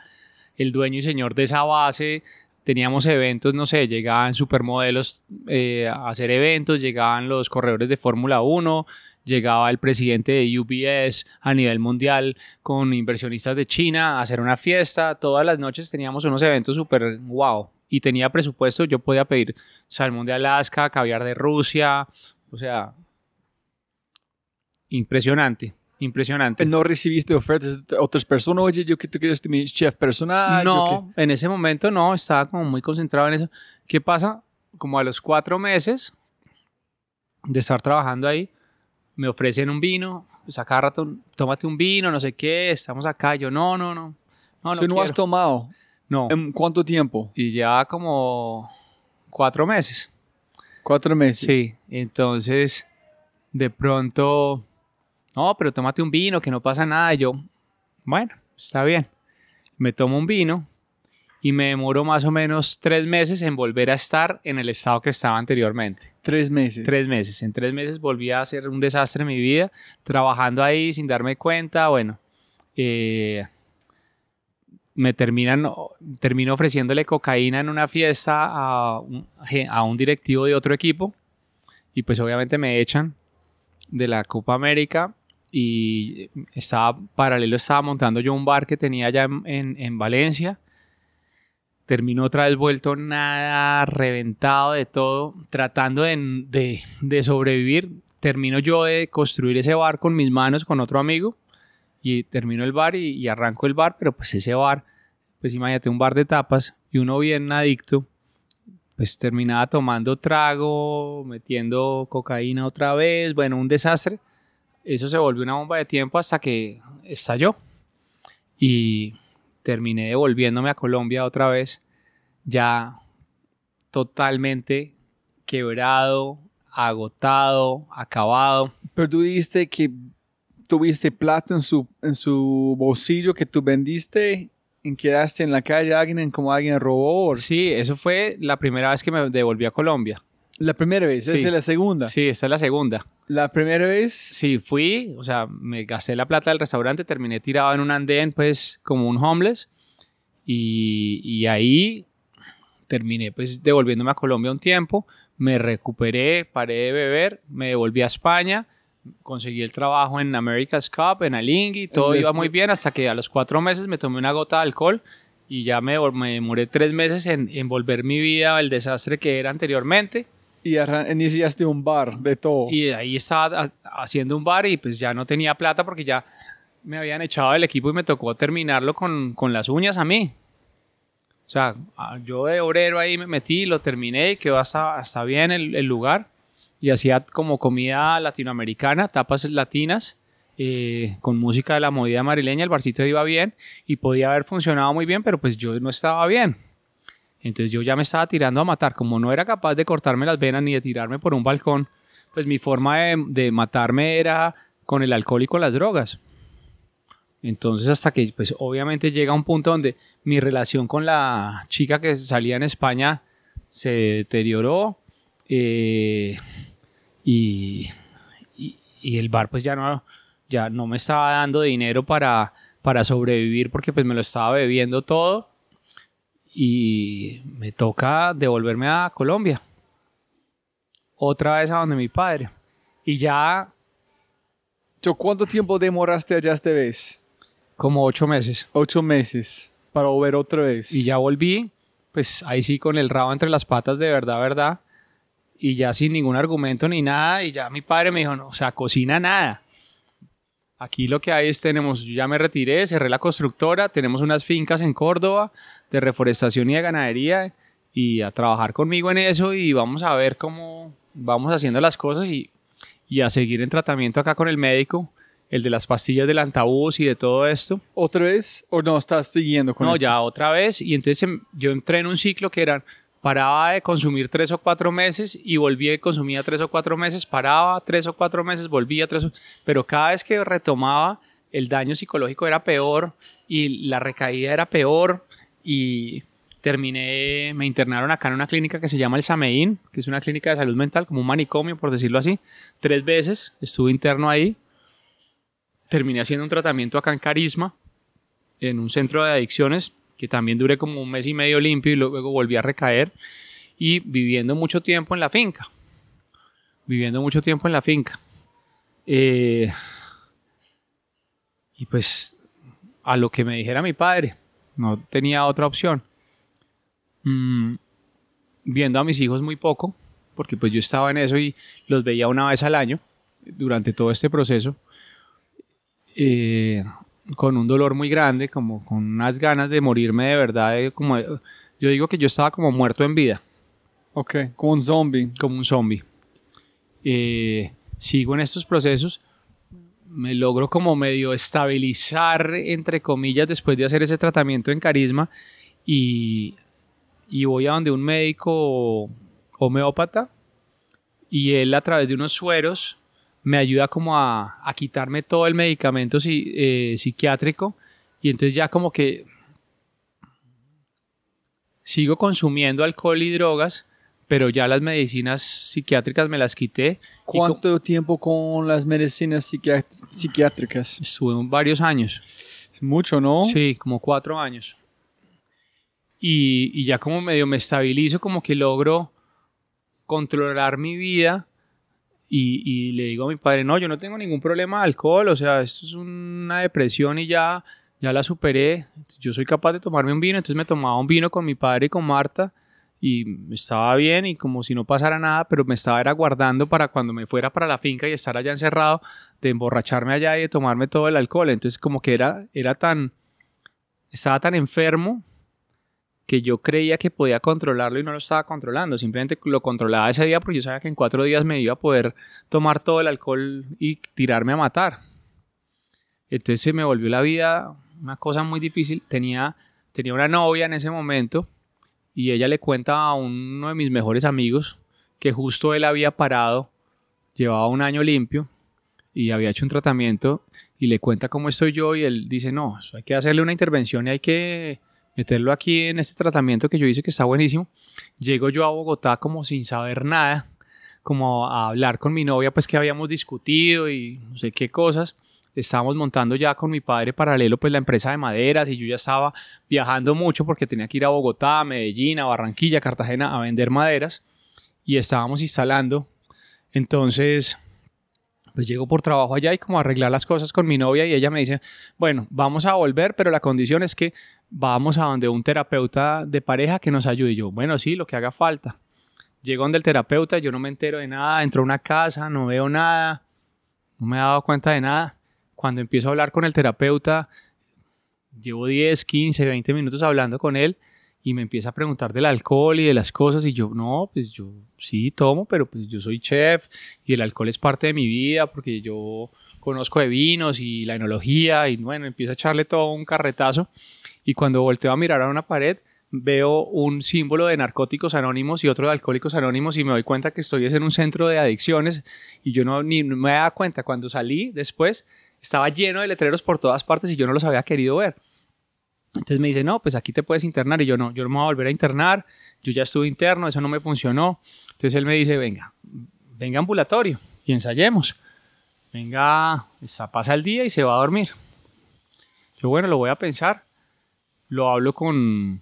el dueño y señor de esa base. Teníamos eventos, no sé, llegaban supermodelos eh, a hacer eventos, llegaban los corredores de Fórmula 1, llegaba el presidente de UBS a nivel mundial con inversionistas de China a hacer una fiesta. Todas las noches teníamos unos eventos súper wow. Y tenía presupuesto, yo podía pedir salmón de Alaska, caviar de Rusia, o sea, impresionante, impresionante. ¿No recibiste ofertas de otras personas? Oye, yo que tú quieres ser mi chef personal. No, en ese momento no, estaba como muy concentrado en eso. ¿Qué pasa? Como a los cuatro meses de estar trabajando ahí, me ofrecen un vino, pues a cada rato, tómate un vino, no sé qué, estamos acá. Yo, no, no, no. No, no, no has tomado. No. ¿En cuánto tiempo? Y ya como cuatro meses. Cuatro meses. Sí, entonces de pronto, no, pero tómate un vino, que no pasa nada. Y yo, bueno, está bien. Me tomo un vino y me demoro más o menos tres meses en volver a estar en el estado que estaba anteriormente. Tres meses. Tres meses. En tres meses volví a hacer un desastre en mi vida, trabajando ahí sin darme cuenta. Bueno, eh, me terminan, termino ofreciéndole cocaína en una fiesta a un, a un directivo de otro equipo y pues obviamente me echan de la Copa América y estaba paralelo, estaba montando yo un bar que tenía allá en, en- en Valencia. Terminó otra vez vuelto nada, reventado de todo, tratando de, de- de sobrevivir. Termino yo de construir ese bar con mis manos, con otro amigo, y termino el bar y, y arranco el bar, pero pues ese bar, pues imagínate, un bar de tapas y uno bien adicto, pues terminaba tomando trago, metiendo cocaína otra vez, bueno, un desastre. Eso se volvió una bomba de tiempo hasta que estalló. Y terminé devolviéndome a Colombia otra vez, ya totalmente quebrado, agotado, acabado. Pero tú dijiste que tuviste plata en su, en su bolsillo que tú vendiste y quedaste en la calle alguien como alguien robó. Sí, eso fue la primera vez que me devolví a Colombia. La primera vez, Sí. esa es la segunda. Sí, esta es la segunda. La primera vez, Sí, fui, o sea, me gasté la plata del restaurante, terminé tirado en un andén, pues, como un homeless. Y, y ahí terminé, pues, devolviéndome a Colombia un tiempo. Me recuperé, paré de beber, me devolví a España, conseguí el trabajo en America's Cup, en Alingui, todo iba muy bien hasta que a los cuatro meses me tomé una gota de alcohol y ya me, me demoré tres meses en, en volver mi vida al desastre que era anteriormente. Y iniciaste un bar de todo. Y de ahí estaba ha- haciendo un bar y pues ya no tenía plata porque ya me habían echado del equipo y me tocó terminarlo con, con las uñas a mí. O sea, yo de obrero ahí me metí, lo terminé y quedó hasta, hasta bien el, el lugar. Y hacía como comida latinoamericana, tapas latinas, eh, con música de la movida marileña. El barcito iba bien y podía haber funcionado muy bien, pero pues yo no estaba bien. Entonces yo ya me estaba tirando a matar. Como no era capaz de cortarme las venas ni de tirarme por un balcón, pues mi forma de, matarme era con el alcohol y con las drogas. Entonces hasta que pues obviamente llega un punto donde mi relación con la chica que salía en España se deterioró eh, y, y, y el bar pues ya no, ya no me estaba dando dinero para, para sobrevivir porque pues me lo estaba bebiendo todo y me toca devolverme a Colombia. Otra vez a donde mi padre. Y ya So, ¿Cuánto tiempo demoraste allá esta vez? como ocho meses. Ocho meses para volver otra vez. Y ya volví, pues ahí sí con el rabo entre las patas de verdad, verdad. Y ya sin ningún argumento ni nada. Y ya mi padre me dijo, no, o sea, cocina nada. Aquí lo que hay es, tenemos, yo ya me retiré, cerré la constructora, tenemos unas fincas en Córdoba de reforestación y de ganadería y a trabajar conmigo en eso y vamos a ver cómo vamos haciendo las cosas y, y a seguir en tratamiento acá con el médico, el de las pastillas del antabús y de todo esto. ¿Otra vez? ¿O no estás siguiendo con No, esto? ya otra vez. Y entonces em, yo entré en un ciclo que eran, paraba de consumir tres o cuatro meses y volvía y consumía tres o cuatro meses, paraba tres o cuatro meses, volvía tres o... Pero cada vez que retomaba, el daño psicológico era peor y la recaída era peor y terminé, me internaron acá en una clínica que se llama el Sameín, que es una clínica de salud mental, como un manicomio, por decirlo así. Tres veces estuve interno ahí. Terminé haciendo un tratamiento acá en Carisma, en un centro de adicciones, que también duré como un mes y medio limpio y luego volví a recaer. Y viviendo mucho tiempo en la finca. Viviendo mucho tiempo en la finca. Eh, y pues a lo que me dijera mi padre, no tenía otra opción. Mm, viendo a mis hijos muy poco, porque pues yo estaba en eso y los veía una vez al año durante todo este proceso, eh, con un dolor muy grande, como con unas ganas de morirme de verdad, de como yo digo que yo estaba como muerto en vida, Ok, como un zombie. como un zombie. Eh, sigo en estos procesos, me logro como medio estabilizar, entre comillas, después de hacer ese tratamiento en carisma y, y voy a donde un médico homeópata y él a través de unos sueros me ayuda como a, a quitarme todo el medicamento eh, psiquiátrico y entonces ya como que sigo consumiendo alcohol y drogas, pero ya las medicinas psiquiátricas me las quité. ¿Cuánto tiempo con las medicinas psiquiátricas? Estuve varios años. Es mucho, ¿no? Sí, como cuatro años. Y, y ya como medio me estabilizo, como que logro controlar mi vida. Y, y le digo a mi padre, no, yo no tengo ningún problema de alcohol, o sea, esto es una depresión y ya, ya la superé. Yo soy capaz de tomarme un vino, entonces me tomaba un vino con mi padre y con Marta y estaba bien y como si no pasara nada, pero me estaba era guardando para cuando me fuera para la finca y estar allá encerrado, de emborracharme allá y de tomarme todo el alcohol. Entonces como que era, era tan, estaba tan enfermo que yo creía que podía controlarlo y no lo estaba controlando. Simplemente lo controlaba ese día porque yo sabía que en cuatro días me iba a poder tomar todo el alcohol y tirarme a matar. Entonces se me volvió la vida una cosa muy difícil. Tenía, tenía una novia en ese momento y ella le cuenta a uno de mis mejores amigos que justo él había parado, llevaba un año limpio y había hecho un tratamiento y le cuenta cómo estoy yo y él dice, no, hay que hacerle una intervención y hay que meterlo aquí en este tratamiento que yo hice que está buenísimo. Llego yo a Bogotá como sin saber nada, como a hablar con mi novia, pues que habíamos discutido y no sé qué cosas. Estábamos montando ya con mi padre paralelo pues la empresa de maderas y yo ya estaba viajando mucho porque tenía que ir a Bogotá, Medellín, Barranquilla, Cartagena a vender maderas y estábamos instalando. Entonces, pues llego por trabajo allá y como arreglar las cosas con mi novia y ella me dice, bueno, vamos a volver, pero la condición es que vamos a donde un terapeuta de pareja que nos ayude. Y yo, bueno, sí, lo que haga falta. Llego donde el terapeuta, yo no me entero de nada, entro a una casa, no veo nada, no me he dado cuenta de nada. Cuando empiezo a hablar con el terapeuta, llevo 10, 15, 20 minutos hablando con él y me empieza a preguntar del alcohol y de las cosas y yo, no, pues yo sí tomo, pero pues yo soy chef y el alcohol es parte de mi vida porque yo conozco de vinos y la enología y bueno, empiezo a echarle todo un carretazo y cuando volteo a mirar a una pared veo un símbolo de narcóticos anónimos y otro de alcohólicos anónimos y me doy cuenta que estoy en un centro de adicciones y yo no ni me daba cuenta. Cuando salí después estaba lleno de letreros por todas partes y yo no los había querido ver. Entonces me dice, no, pues aquí te puedes internar. Y yo no, yo no me voy a volver a internar. Yo ya estuve interno, eso no me funcionó. Entonces él me dice, venga, venga ambulatorio y ensayemos. Venga, pasa el día y se va a dormir. Yo, bueno, lo voy a pensar. Lo hablo con,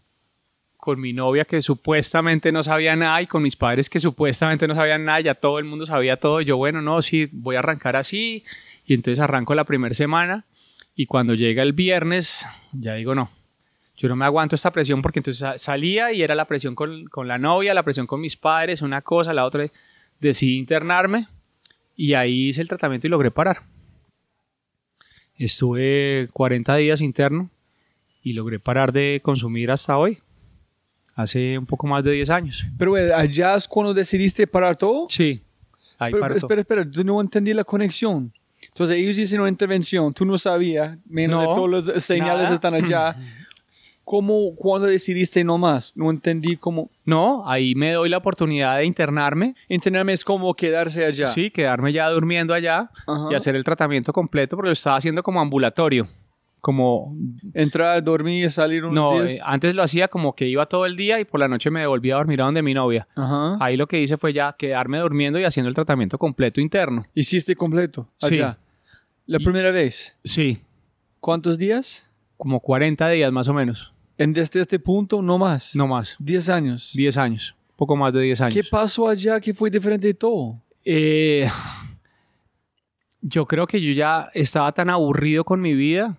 con mi novia que supuestamente no sabía nada y con mis padres que supuestamente no sabían nada, ya todo el mundo sabía todo. Yo, bueno, no, sí, voy a arrancar así. Y entonces arranco la primera semana y cuando llega el viernes, ya digo, no, yo no me aguanto esta presión porque entonces sa- salía y era la presión con, con la novia, la presión con mis padres, una cosa, la otra. Decidí internarme y ahí hice el tratamiento y logré parar. Estuve 40 días interno y logré parar de consumir hasta hoy. Hace un poco más de 10 años. Pero allá es cuando decidiste parar todo. Sí. Ahí Pero, espera, espera, yo no entendí la conexión. Entonces ellos hicieron una intervención, tú no sabías, menos No, de todos los señales nada. están allá. (clears throat) ¿Cómo, cuando decidiste no más? No entendí cómo. No, ahí me doy la oportunidad de internarme. Internarme es como quedarse allá. Sí, quedarme ya durmiendo allá Ajá. y hacer el tratamiento completo porque lo estaba haciendo como ambulatorio. Como, Entrar, dormir, salir unos no, días. eh, antes lo hacía como que iba todo el día y por la noche me devolvía a dormir a donde mi novia. Ajá. Ahí lo que hice fue ya quedarme durmiendo y haciendo el tratamiento completo interno. Hiciste completo Sí. La primera vez. Sí, ¿Cuántos días? como 40 días más o menos, En desde este punto, no más. no más, 10 años. 10 años, poco más de 10 años. ¿Qué pasó allá que fue diferente de todo? Eh, yo creo que yo ya estaba tan aburrido con mi vida.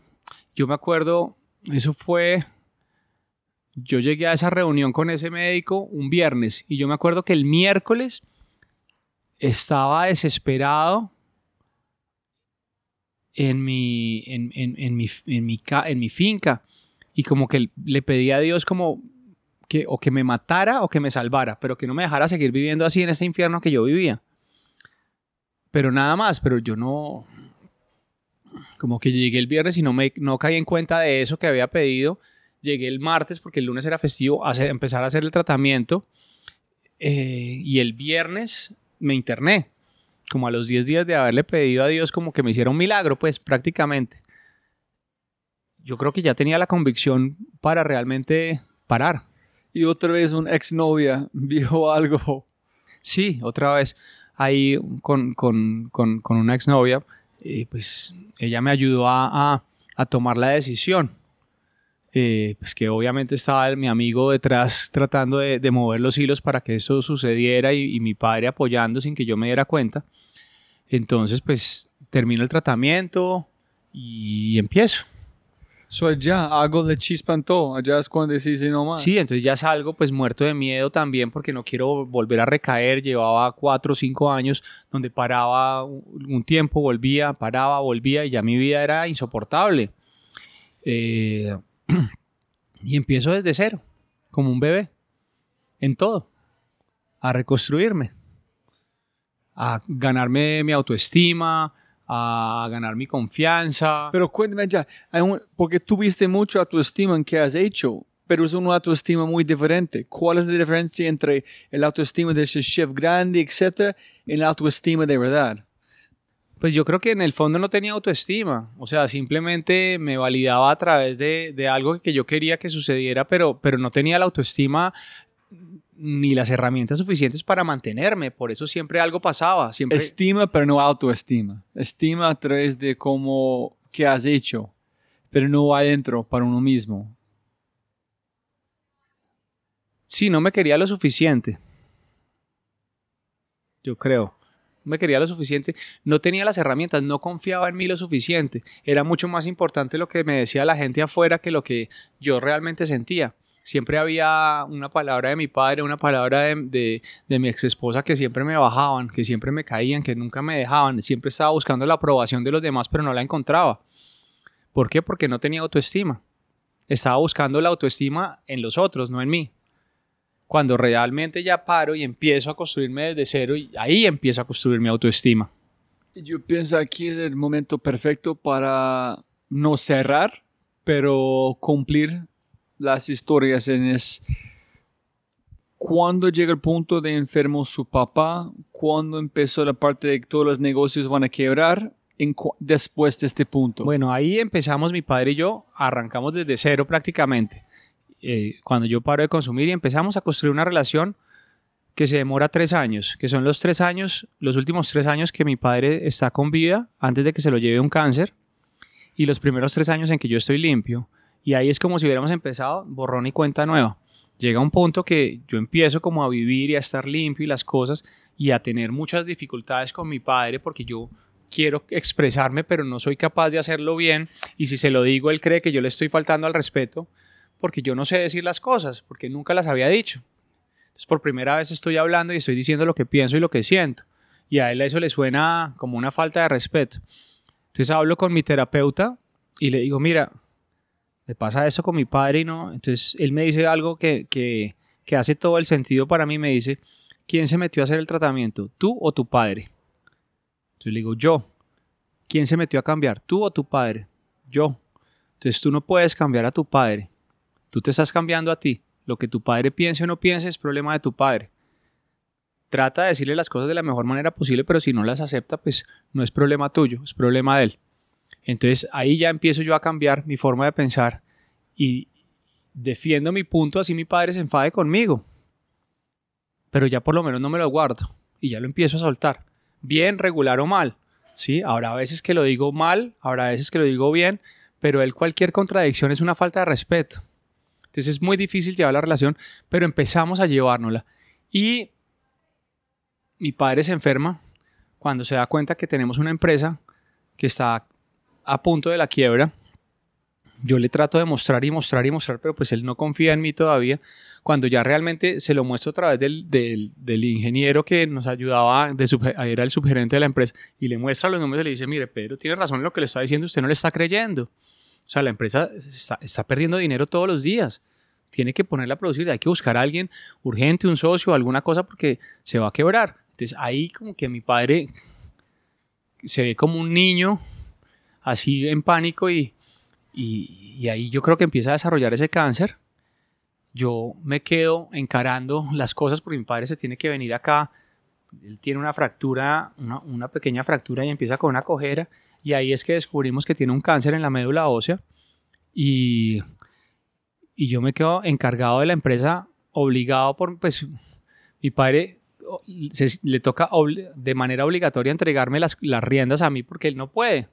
Yo me acuerdo, eso fue, yo llegué a esa reunión con ese médico un viernes y yo me acuerdo que el miércoles estaba desesperado en mi, en, en- mi, en mi en mi finca y como que le pedí a Dios como que o que me matara o que me salvara, pero que no me dejara seguir viviendo así en ese infierno que yo vivía. Pero nada más, pero yo no, como que llegué el viernes y no me no caí en cuenta de eso que había pedido. Llegué el martes porque el lunes era festivo, a hacer- empezar a hacer el tratamiento eh, y el viernes me interné, como a los 10 días de haberle pedido a Dios como que me hiciera un milagro, pues prácticamente. Yo creo que ya tenía la convicción para realmente parar. Y otra vez una exnovia vio (laughs) algo. Sí, otra vez ahí con, con, con, con una exnovia, eh, pues ella me ayudó a, a- a tomar la decisión. Eh, pues que obviamente estaba mi amigo detrás tratando de, de mover los hilos para que eso sucediera y, y mi padre apoyando sin que yo me diera cuenta. Entonces, pues termino el tratamiento y empiezo. So allá algo le chispantó. Allá es cuando decís no más. Sí, entonces ya salgo pues muerto de miedo también porque no quiero volver a recaer. Llevaba cuatro o cinco años donde paraba un tiempo, volvía, paraba, volvía y ya mi vida era insoportable. Eh, y empiezo desde cero, como un bebé, en todo, a reconstruirme, a ganarme mi autoestima, a ganar mi confianza. Pero cuéntame ya, porque tuviste mucha autoestima en que has hecho, pero es una autoestima muy diferente. ¿Cuál es la diferencia entre el autoestima de ese chef grande, etcétera, y la autoestima de verdad? Pues yo creo que en el fondo no tenía autoestima, o sea, simplemente me validaba a través de, de algo que yo quería que sucediera, pero, pero no tenía la autoestima ni las herramientas suficientes para mantenerme, por eso siempre algo pasaba, siempre... Estima, pero no autoestima. Estima a través de cómo que has hecho, pero no adentro para uno mismo. Sí, no me quería lo suficiente. Yo creo. Me quería lo suficiente. No tenía las herramientas, no confiaba en mí lo suficiente. Era mucho más importante lo que me decía la gente afuera que lo que yo realmente sentía. Siempre había una palabra de mi padre, una palabra de, de, de mi ex esposa que siempre me bajaban, que siempre me caían, que nunca me dejaban. Siempre estaba buscando la aprobación de los demás, pero no la encontraba. ¿Por qué? Porque no tenía autoestima. Estaba buscando la autoestima en los otros, no en mí cuando realmente ya paro y empiezo a construirme desde cero y ahí empiezo a construir mi autoestima. Yo pienso aquí es el momento perfecto para no cerrar, pero cumplir las historias en es cuando llega el punto de enfermo su papá, cuando empezó la parte de que todos los negocios van a quebrar, en después de este punto. Bueno, ahí empezamos mi padre y yo, arrancamos desde cero prácticamente. Eh, cuando yo paro de consumir y empezamos a construir una relación que se demora tres años, que son los tres años, los últimos tres años que mi padre está con vida antes de que se lo lleve un cáncer y los primeros tres años en que yo estoy limpio. Y ahí es como si hubiéramos empezado borrón y cuenta nueva. llega un punto que yo empiezo como a vivir y a estar limpio y las cosas y a tener muchas dificultades con mi padre porque yo quiero expresarme pero no soy capaz de hacerlo bien y si se lo digo él cree que yo le estoy faltando al respeto porque yo no sé decir las cosas, porque nunca las había dicho. Entonces por primera vez estoy hablando y estoy diciendo lo que pienso y lo que siento y a él eso le suena como una falta de respeto. Entonces hablo con mi terapeuta y le digo, mira, me pasa eso con mi padre y no. Entonces él me dice algo que, que, hace todo el sentido para mí. Me dice, ¿quién se metió a hacer el tratamiento? ¿Tú o tu padre? Entonces le digo, yo. ¿Quién se metió a cambiar? ¿Tú o tu padre? Yo. Entonces tú no puedes cambiar a tu padre. Tú te estás cambiando a ti. Lo que tu padre piense o no piense es problema de tu padre. Trata de decirle las cosas de la mejor manera posible, pero si no las acepta, pues no es problema tuyo, es problema de él. Entonces ahí ya empiezo yo a cambiar mi forma de pensar y defiendo mi punto así mi padre se enfade conmigo. Pero ya por lo menos no me lo guardo y ya lo empiezo a soltar. Bien, regular o mal. ¿sí? Habrá veces que lo digo mal, habrá veces que lo digo bien, pero él cualquier contradicción es una falta de respeto. Entonces es muy difícil llevar la relación, pero empezamos a llevárnosla. Y mi padre se enferma cuando se da cuenta que tenemos una empresa que está a punto de la quiebra. Yo le trato de mostrar y mostrar y mostrar, pero pues él no confía en mí todavía. Cuando ya realmente se lo muestro a través del, del, ingeniero que nos ayudaba, de era el subgerente de la empresa, y le muestra los números y le dice, mire, Pedro tiene razón en lo que le está diciendo, usted no le está creyendo. O sea, la empresa está, perdiendo dinero todos los días tiene que ponerla a producir, hay que buscar a alguien urgente, un socio, alguna cosa porque se va a quebrar. Entonces ahí como que mi padre se ve como un niño así en pánico y, y, ahí yo creo que empieza a desarrollar ese cáncer. Yo me quedo encarando las cosas porque mi padre se tiene que venir acá. Él tiene una fractura, una pequeña fractura y empieza con una cojera. Y ahí es que descubrimos que tiene un cáncer en la médula ósea. Y, y yo me quedo encargado de la empresa, obligado por, pues, mi padre le toca de manera obligatoria entregarme las, las riendas a mí porque él no puede.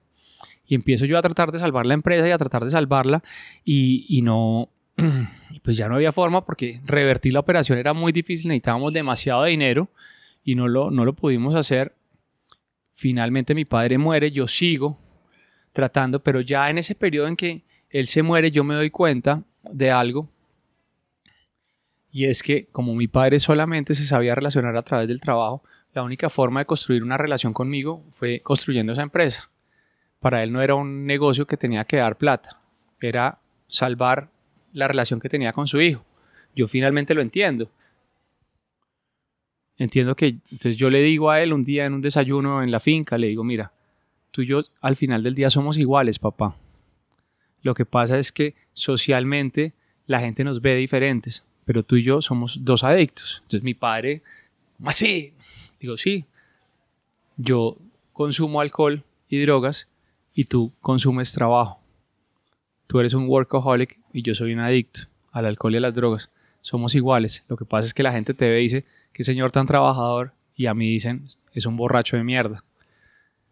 Y empiezo yo a tratar de salvar la empresa y a tratar de salvarla y, y no, (clears throat) pues ya no había forma porque revertir la operación era muy difícil, necesitábamos demasiado dinero y no lo, no lo pudimos hacer. Finalmente mi padre muere, yo sigo tratando, pero ya en ese periodo en que él se muere yo me doy cuenta de algo y es que como mi padre solamente se sabía relacionar a través del trabajo, la única forma de construir una relación conmigo fue construyendo esa empresa. Para él no era un negocio que tenía que dar plata, era salvar la relación que tenía con su hijo. Yo finalmente lo entiendo. Entiendo que entonces yo le digo a él un día en un desayuno en la finca, le digo, mira, tú y yo al final del día somos iguales, papá. Lo que pasa es que socialmente la gente nos ve diferentes pero tú y yo somos dos adictos. Entonces mi padre, ¿cómo así? Digo, sí, yo consumo alcohol y drogas y tú consumes trabajo. Tú eres un workaholic y yo soy un adicto al alcohol y a las drogas. Somos iguales. Lo que pasa es que la gente te ve y dice, qué señor tan trabajador, y a mí dicen, es un borracho de mierda.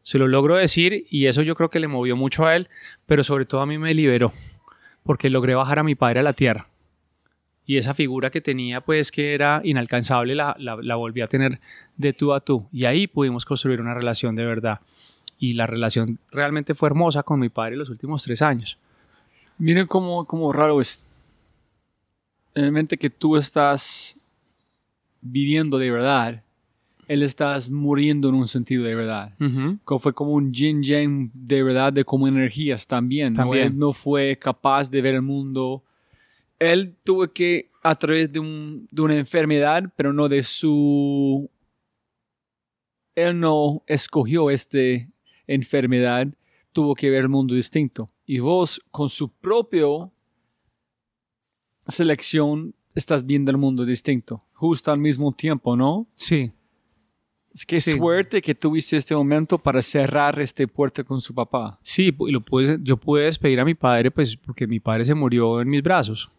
Se lo logro decir y eso yo creo que le movió mucho a él, pero sobre todo a mí me liberó, porque logré bajar a mi padre a la tierra. Y esa figura que tenía pues que era inalcanzable la, la, volví a tener de tú a tú. Y ahí pudimos construir una relación de verdad. Y la relación realmente fue hermosa con mi padre los últimos tres años. Miren cómo, cómo raro es. En que tú estás viviendo de verdad, él estás muriendo en un sentido de verdad. Fue como un yin yang de verdad, de como energías también. también. Él no fue capaz de ver el mundo él tuvo que, a través de, un, de una enfermedad, pero no de su... Él no escogió esta enfermedad, tuvo que ver el mundo distinto. Y vos, con su propio selección, estás viendo el mundo distinto, justo al mismo tiempo, ¿no? Sí. Es que suerte que tuviste este momento para cerrar este puerto con su papá. Sí, lo pude, yo pude despedir a mi padre, pues porque mi padre se murió en mis brazos.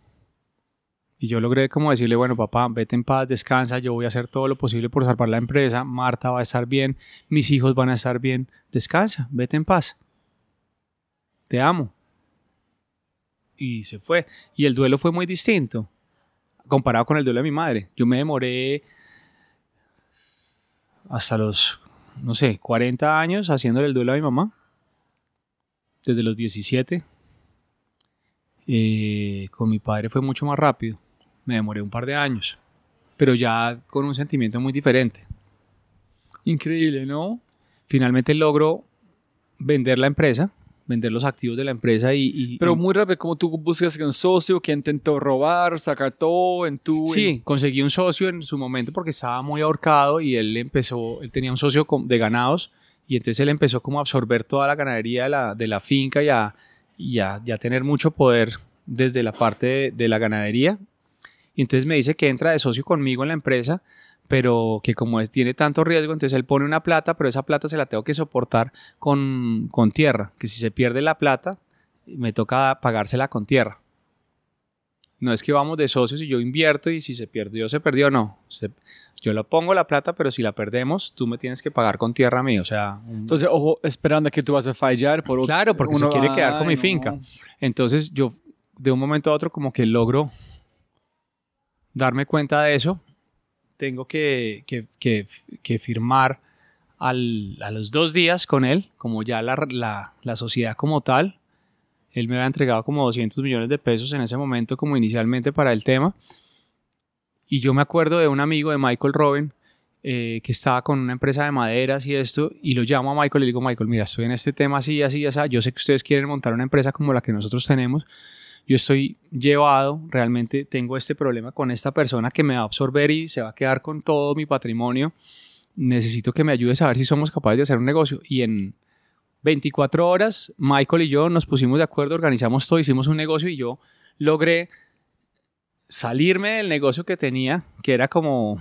Y yo logré como decirle, bueno, papá, vete en paz, descansa, yo voy a hacer todo lo posible por salvar la empresa, Marta va a estar bien, mis hijos van a estar bien, descansa, vete en paz. Te amo. Y se fue. Y el duelo fue muy distinto. Comparado con el duelo de mi madre. Yo me demoré hasta los, no sé, 40 años haciéndole el duelo a mi mamá. Desde los 17. Eh, con mi padre fue mucho más rápido. Me demoré un par de años. Pero ya con un sentimiento muy diferente. Increíble, ¿no? Finalmente logro vender la empresa, vender los activos de la empresa y... y- Pero muy rápido, como tú buscas un socio que intentó robar, sacar todo en tu... Sí, conseguí un socio en su momento porque estaba muy ahorcado y él empezó, él tenía un socio de ganados y entonces él empezó como a absorber toda la ganadería de la, de la finca y a, y a- y a tener mucho poder desde la parte de, de la ganadería. Y entonces me dice que entra de socio conmigo en la empresa, pero que como es, tiene tanto riesgo, entonces él pone una plata, pero esa plata se la tengo que soportar con, con tierra, que si se pierde la plata, me toca pagársela con tierra. No es que vamos de socios y yo invierto y si se perdió, se perdió, no. Se- yo la pongo la plata, pero si la perdemos, tú me tienes que pagar con tierra a mí. O sea, un- Entonces, ojo, esperando que tú vas a fallar por otro- Claro, porque se quiere quedar con mi finca. entonces yo de un momento a otro como que logro darme cuenta de eso. Tengo que, que- que- que firmar al- a los dos días con él, como ya la, la- la sociedad como tal. Él me había entregado como 200 millones de pesos en ese momento como inicialmente para el tema. Y yo me acuerdo de un amigo de Michael Robin eh, que estaba con una empresa de maderas y esto, y lo llamo a Michael y le digo, Michael, mira, estoy en este tema así, así, así, yo sé que ustedes quieren montar una empresa como la que nosotros tenemos, yo estoy llevado, realmente tengo este problema con esta persona que me va a absorber y se va a quedar con todo mi patrimonio, necesito que me ayudes a ver si somos capaces de hacer un negocio. Y en 24 horas, Michael y yo nos pusimos de acuerdo, organizamos todo, hicimos un negocio y yo logré salirme del negocio que tenía, que era como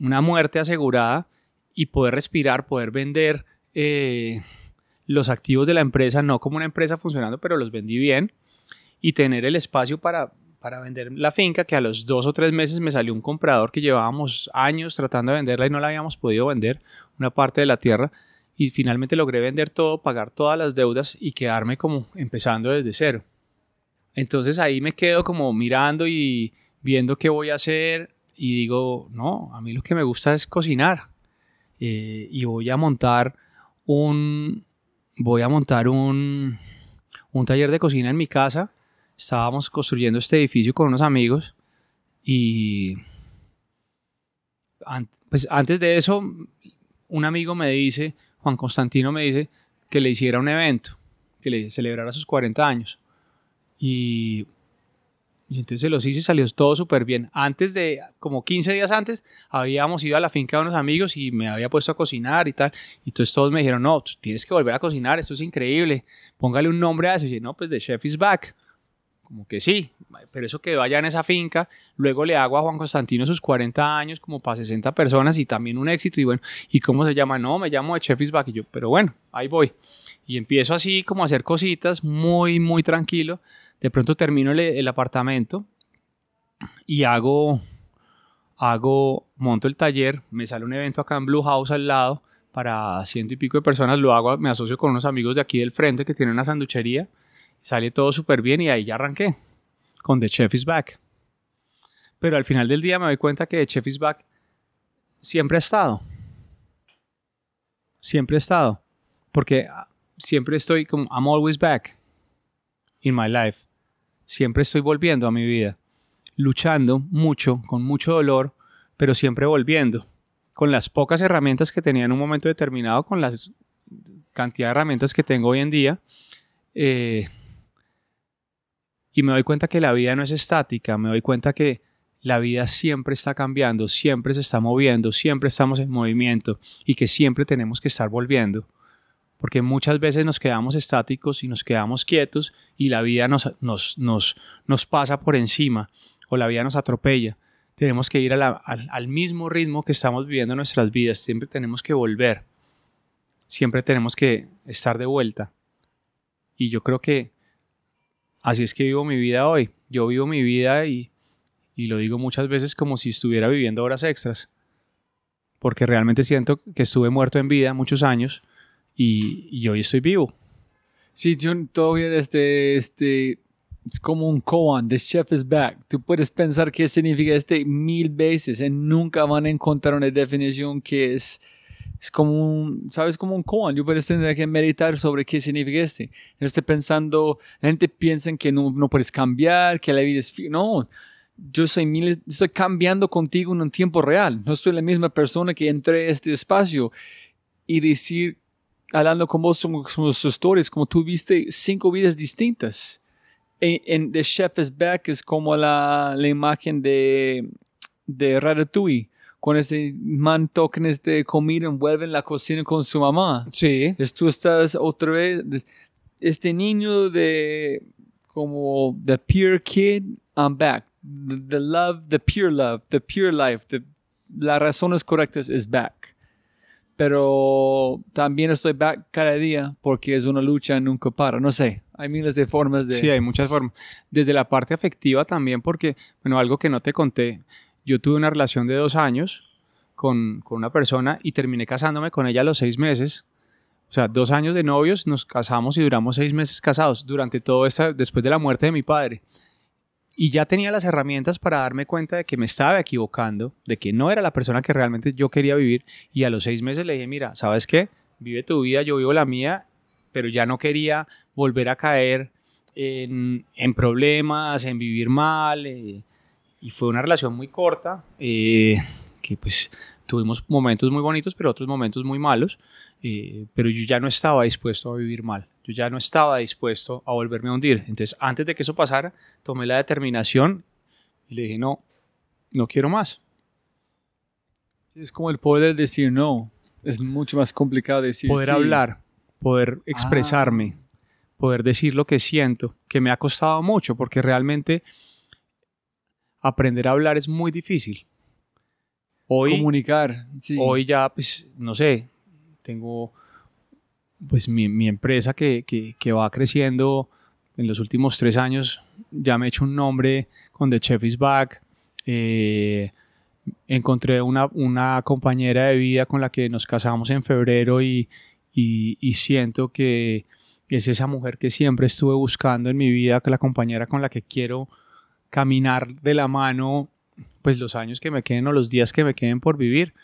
una muerte asegurada, y poder respirar, poder vender eh, los activos de la empresa, no como una empresa funcionando, pero los vendí bien, y tener el espacio para, para vender la finca, que a los dos o tres meses me salió un comprador que llevábamos años tratando de venderla y no la habíamos podido vender, una parte de la tierra, y finalmente logré vender todo, pagar todas las deudas y quedarme como empezando desde cero. Entonces ahí me quedo como mirando y viendo qué voy a hacer y digo, no, a mí lo que me gusta es cocinar Eh, y voy a montar un, voy a montar un, un taller de cocina en mi casa. Estábamos construyendo este edificio con unos amigos y pues antes de eso un amigo me dice, Juan Constantino me dice que le hiciera un evento, que le celebrara sus 40 años. Y, y entonces se los hice y salió todo súper bien. Antes de, como 15 días antes, habíamos ido a la finca de unos amigos y me había puesto a cocinar y tal. Y entonces todos me dijeron, no, tienes que volver a cocinar, esto es increíble. Póngale un nombre a eso. Y yo, no, pues The Chef is Back. Como que sí, pero eso quedó allá en esa finca. Luego le hago a Juan Constantino sus 40 años, como para 60 personas y también un éxito. Y bueno, ¿y cómo se llama? No, me llamo The Chef is. Y yo, pero bueno, ahí voy. Y empiezo así como a hacer cositas muy, muy tranquilo. De pronto termino el, el apartamento y hago, hago, monto el taller, me sale un evento acá en Blue House al lado para ciento y pico de personas, lo hago, me asocio con unos amigos de aquí del frente que tienen una sanduchería, sale todo súper bien y ahí ya arranqué con The Chef is Back. Pero al final del día me doy cuenta que The Chef is Back siempre ha estado. Siempre ha estado. Porque ah, siempre estoy como, I'm always back in my life. Siempre estoy volviendo a mi vida. Luchando mucho, con mucho dolor, pero siempre volviendo. Con las pocas herramientas que tenía en un momento determinado, con la cantidad de herramientas que tengo hoy en día. eh, y me doy cuenta que la vida no es estática, me doy cuenta que la vida siempre está cambiando, siempre se está moviendo, siempre estamos en movimiento y que siempre tenemos que estar volviendo. Porque muchas veces nos quedamos estáticos y nos quedamos quietos y la vida nos, nos, nos, nos pasa por encima o la vida nos atropella. Tenemos que ir a al, al mismo ritmo que estamos viviendo nuestras vidas, siempre tenemos que volver, siempre tenemos que estar de vuelta. Y yo creo que así es que vivo mi vida hoy. Yo vivo mi vida y, y lo digo muchas veces como si estuviera viviendo horas extras. Porque realmente siento que estuve muerto en vida muchos años y, y hoy estoy vivo. Sí, yo todavía desde este Es como un koan, the chef is back. Tú puedes pensar qué significa este mil veces y nunca van a encontrar una definición que es, es como un, ¿sabes? Como un koan. Yo puedes tener que meditar sobre qué significa este. No estoy pensando, la gente piensa que no, no puedes cambiar, que la vida es... No, yo soy miles, estoy cambiando contigo en un tiempo real. No soy la misma persona que entré a este espacio y decir, hablando con vos sobre sobre sus historias, como tú viste cinco vidas distintas. En, en The Chef is Back es como la, la imagen de, de Ratatouille. Cuando ese man tocan este comida, envuelve en la cocina con su mamá. Sí. Entonces tú estás otra vez, este niño de como the pure kid, I'm back. The, the love, the pure love, the pure life, the, las razones correctas is back. Pero también estoy back cada día porque es una lucha nunca para. No sé, hay miles de formas de... Sí, hay muchas formas. Desde la parte afectiva también, porque, bueno, algo que no te conté, yo tuve una relación de dos años con, con una persona y terminé casándome con ella a los seis meses. O sea, dos años de novios, nos casamos y duramos seis meses casados durante todo esto, después de la muerte de mi padre. Y ya tenía las herramientas para darme cuenta de que me estaba equivocando, de que no era la persona que realmente yo quería vivir. Y a los seis meses le dije, mira, ¿sabes qué? Vive tu vida, yo vivo la mía, pero ya no quería volver a caer en, en problemas, en vivir mal. eh, y fue una relación muy corta, eh, que pues tuvimos momentos muy bonitos, pero otros momentos muy malos. eh, pero yo ya no estaba dispuesto a vivir mal. Yo ya no estaba dispuesto a volverme a hundir. Entonces, antes de que eso pasara, tomé la determinación y le dije, no, no quiero más. Es como el poder decir no. Es mucho más complicado decir poder sí. hablar, poder expresarme, poder decir lo que siento, que me ha costado mucho, porque realmente aprender a hablar es muy difícil. Hoy, Comunicar. Sí. hoy ya, pues, no sé, tengo pues mi, mi empresa que, que, que va creciendo en los últimos tres años, ya me he hecho un nombre con The Chef is Back. Eh, encontré una, una compañera de vida con la que nos casamos en febrero y, y, y siento que es esa mujer que siempre estuve buscando en mi vida, que la compañera con la que quiero caminar de la mano, pues los años que me queden o los días que me queden por vivir.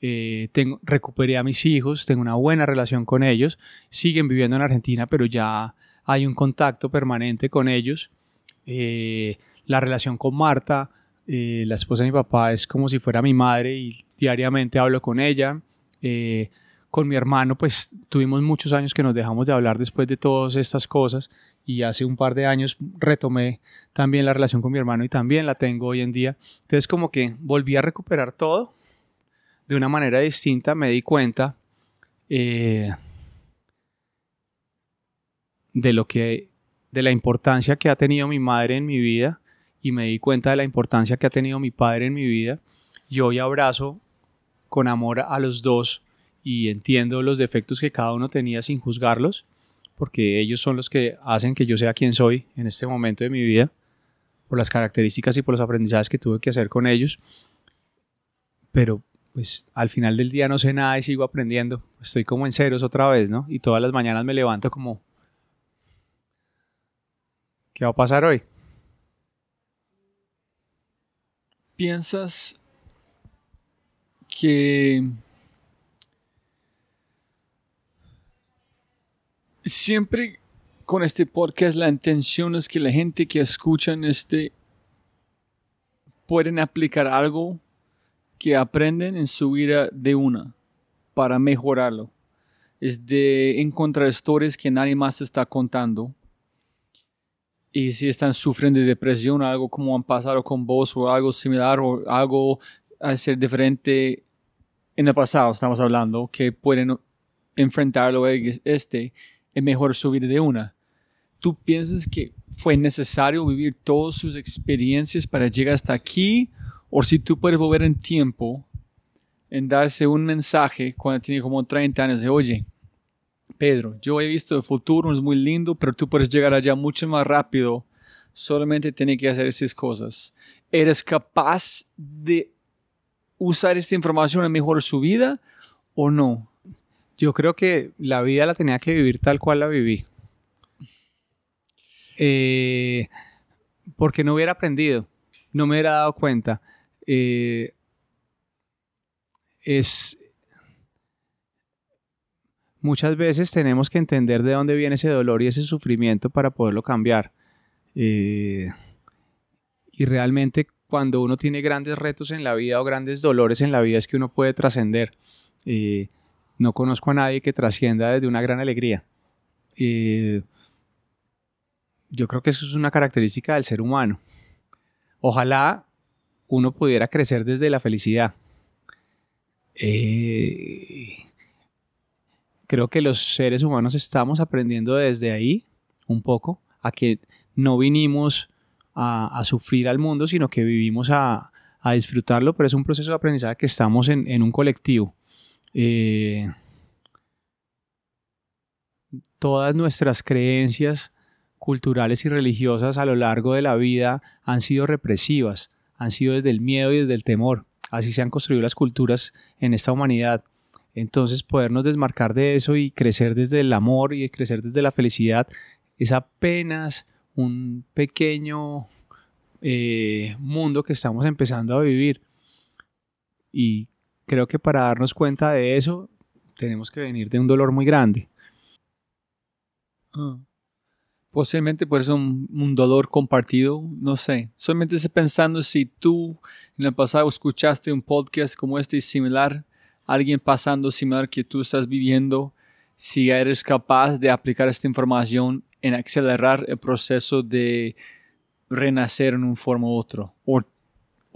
Eh, tengo, recuperé a mis hijos, tengo una buena relación con ellos, siguen viviendo en Argentina, pero ya hay un contacto permanente con ellos. Eh, la relación con Marta, eh, la esposa de mi papá, es como si fuera mi madre y diariamente hablo con ella. Eh, con mi hermano, pues tuvimos muchos años que nos dejamos de hablar después de todas estas cosas y hace un par de años retomé también la relación con mi hermano y también la tengo hoy en día. Entonces como que volví a recuperar todo de una manera distinta, me di cuenta eh, de lo que, de la importancia que ha tenido mi madre en mi vida y me di cuenta de la importancia que ha tenido mi padre en mi vida y hoy abrazo con amor a los dos y entiendo los defectos que cada uno tenía sin juzgarlos, porque ellos son los que hacen que yo sea quien soy en este momento de mi vida, por las características y por los aprendizajes que tuve que hacer con ellos. Pero pues al final del día no sé nada y sigo aprendiendo. Estoy como en ceros otra vez, ¿no? Y todas las mañanas me levanto como, ¿qué va a pasar hoy? ¿Piensas que siempre con este podcast la intención es que la gente que escuchan este pueden aplicar algo que aprenden en su vida de una para mejorarlo. Es de encontrar historias que nadie más está contando. Y si están sufriendo de depresión, algo como han pasado con vos o algo similar o algo a ser diferente en el pasado, estamos hablando, que pueden enfrentarlo este es mejor su vida de una. ¿Tú piensas que fue necesario vivir todas sus experiencias para llegar hasta aquí? O si tú puedes volver en tiempo en darse un mensaje cuando tiene como 30 años de, oye, Pedro, yo he visto el futuro, es muy lindo, pero tú puedes llegar allá mucho más rápido. Solamente tienes que hacer esas cosas. ¿Eres capaz de usar esta información en mejorar su vida o no? Yo creo que la vida la tenía que vivir tal cual la viví. Eh, porque no hubiera aprendido, no me hubiera dado cuenta. Eh, es muchas veces tenemos que entender de dónde viene ese dolor y ese sufrimiento para poderlo cambiar. Eh, y realmente cuando uno tiene grandes retos en la vida o grandes dolores en la vida es que uno puede trascender. No conozco a nadie que trascienda desde una gran alegría. Eh, yo creo que eso es una característica del ser humano. Ojalá uno pudiera crecer desde la felicidad. Eh, creo que los seres humanos estamos aprendiendo desde ahí un poco a que no vinimos a, sufrir al mundo, sino que vivimos a, disfrutarlo, pero es un proceso de aprendizaje que estamos en, un colectivo. Eh, todas nuestras creencias culturales y religiosas a lo largo de la vida han sido represivas, han sido desde el miedo y desde el temor. Así se han construido las culturas en esta humanidad. Entonces podernos desmarcar de eso y crecer desde el amor y crecer desde la felicidad es apenas un pequeño eh, mundo que estamos empezando a vivir. Y creo que para darnos cuenta de eso tenemos que venir de un dolor muy grande. Ah. Posiblemente por eso un, dolor compartido, no sé. Solamente estoy pensando si tú en el pasado escuchaste un podcast como este similar, alguien pasando similar que tú estás viviendo, si eres capaz de aplicar esta información en acelerar el proceso de renacer en un forma u otro,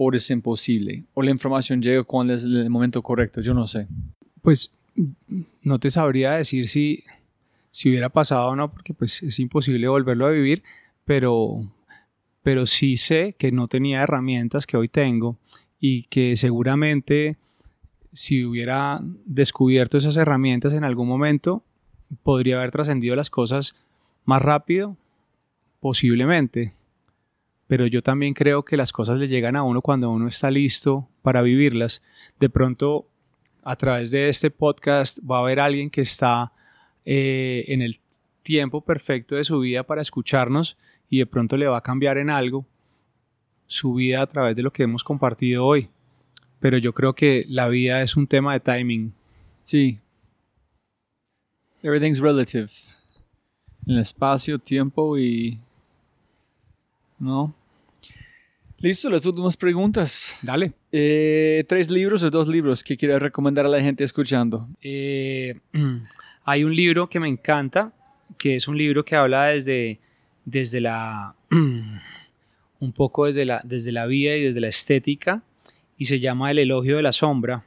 o es imposible, o la información llega cuando es el momento correcto, yo no sé. Pues no te sabría decir si si hubiera pasado o no, porque pues es imposible volverlo a vivir, pero, pero sí sé que no tenía herramientas que hoy tengo y que seguramente si hubiera descubierto esas herramientas en algún momento, podría haber trascendido las cosas más rápido, posiblemente. Pero yo también creo que las cosas le llegan a uno cuando uno está listo para vivirlas. De pronto, a través de este podcast va a haber alguien que está eh, en el tiempo perfecto de su vida para escucharnos y de pronto le va a cambiar en algo su vida a través de lo que hemos compartido hoy. Pero yo creo que la vida es un tema de timing. Sí. Everything's relative. El espacio, tiempo y... ¿No? Listo, las últimas preguntas. Dale. Eh, ¿Tres libros o dos libros que quieres recomendar a la gente escuchando? Eh, (clears throat) Hay un libro que me encanta, que es un libro que habla desde, desde la, (clears throat) un poco desde la, desde la vida y desde la estética, y se llama El elogio de la sombra.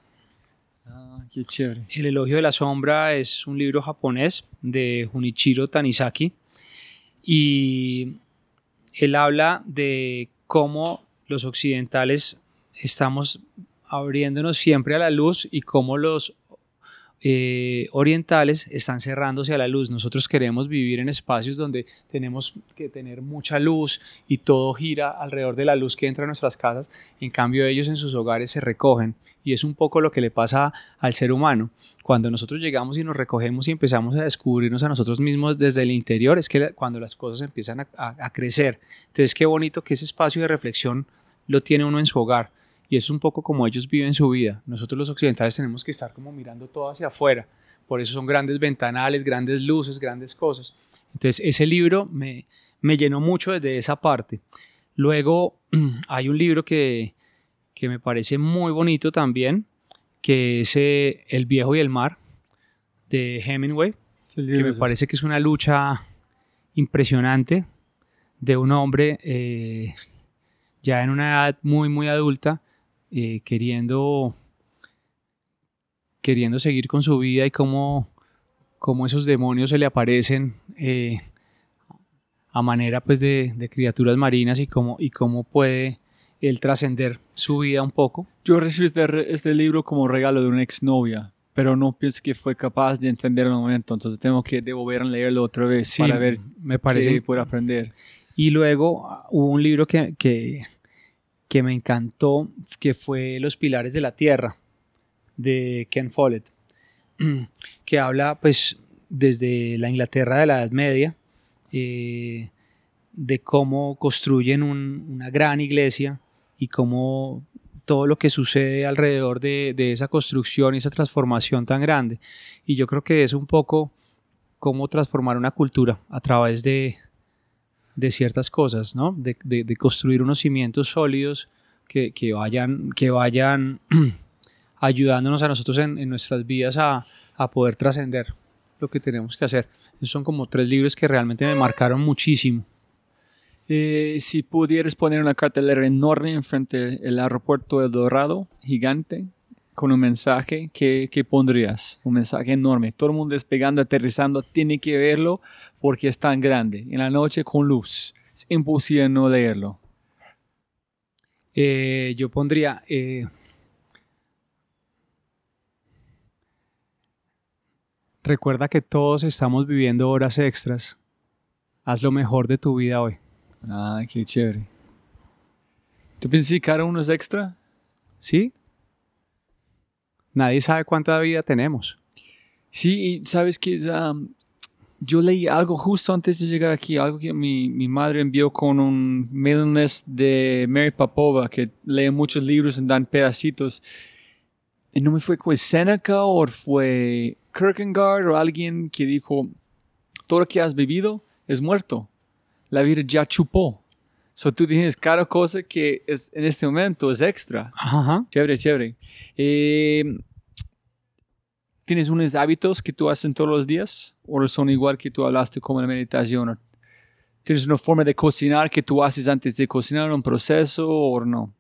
Ah, qué chévere. El elogio de la sombra es un libro japonés de Junichiro Tanizaki, y él habla de cómo los occidentales estamos abriéndonos siempre a la luz y cómo los eh, orientales están cerrándose a la luz. Nosotros queremos vivir en espacios donde tenemos que tener mucha luz y todo gira alrededor de la luz que entra a nuestras casas. En cambio, ellos en sus hogares se recogen y es un poco lo que le pasa al ser humano. Cuando nosotros llegamos y nos recogemos y empezamos a descubrirnos a nosotros mismos desde el interior, es que cuando las cosas empiezan a, a crecer. Entonces, qué bonito que ese espacio de reflexión lo tiene uno en su hogar y es un poco como ellos viven su vida. Nosotros los occidentales tenemos que estar como mirando todo hacia afuera. Por eso son grandes ventanales, grandes luces, grandes cosas. Entonces ese libro me, me llenó mucho desde esa parte. Luego (clears throat) hay un libro que, que me parece muy bonito también, que es eh, El viejo y el mar, de Hemingway, que me parece que es una lucha impresionante de un hombre eh, ya en una edad muy, muy adulta, eh, queriendo, queriendo seguir con su vida y cómo, cómo esos demonios se le aparecen eh, a manera pues de, criaturas marinas y cómo, y cómo puede él trascender su vida un poco. Yo recibí este, este libro como regalo de una exnovia, pero no pienso que fue capaz de entender el momento, entonces tengo que devolver a leerlo otra vez para ver me parece, qué puedo aprender. Y luego ah, hubo un libro que, que, que me encantó, que fue Los Pilares de la Tierra, de Ken Follett, (clears throat) que habla pues desde la Inglaterra de la Edad Media, eh, de cómo construyen un- una gran iglesia y cómo todo lo que sucede alrededor de, de esa construcción y esa transformación tan grande. Y yo creo que es un poco cómo transformar una cultura a través de, de ciertas cosas, ¿no? De, de- construir unos cimientos sólidos que, que vayan, que vayan (clears throat) ayudándonos a nosotros en, en nuestras vidas a, a poder trascender lo que tenemos que hacer. Esos son como tres libros que realmente me marcaron muchísimo. Eh, si pudieras poner una cartelera enorme enfrente del aeropuerto de Dorado, gigante, con un mensaje, ¿qué, qué pondrías? Un mensaje enorme. Todo el mundo despegando, aterrizando, tiene que verlo porque es tan grande. En la noche con luz. Es imposible no leerlo. Eh, yo pondría... eh, recuerda que todos estamos viviendo horas extras. Haz lo mejor de tu vida hoy. Ah, qué chévere. ¿Tú piensas que cada uno es extra? ¿Sí? Nadie sabe cuánta vida tenemos. Sí, sabes que um, yo leí algo justo antes de llegar aquí, algo que mi, mi madre envió con un mailing list de Mary Papova, que lee muchos libros y dan pedacitos. Y no me fue fue Seneca o fue Kierkegaard o alguien que dijo, todo lo que has vivido es muerto. La vida ya chupó. So tú tienes cada cosa que es, en este momento es extra. Ajá. Chévere, chévere. Eh, ¿Tienes unos hábitos que tú haces todos los días? ¿O son igual que tú hablaste como la meditación? ¿Tienes una forma de cocinar que tú haces antes de cocinar, un proceso o no?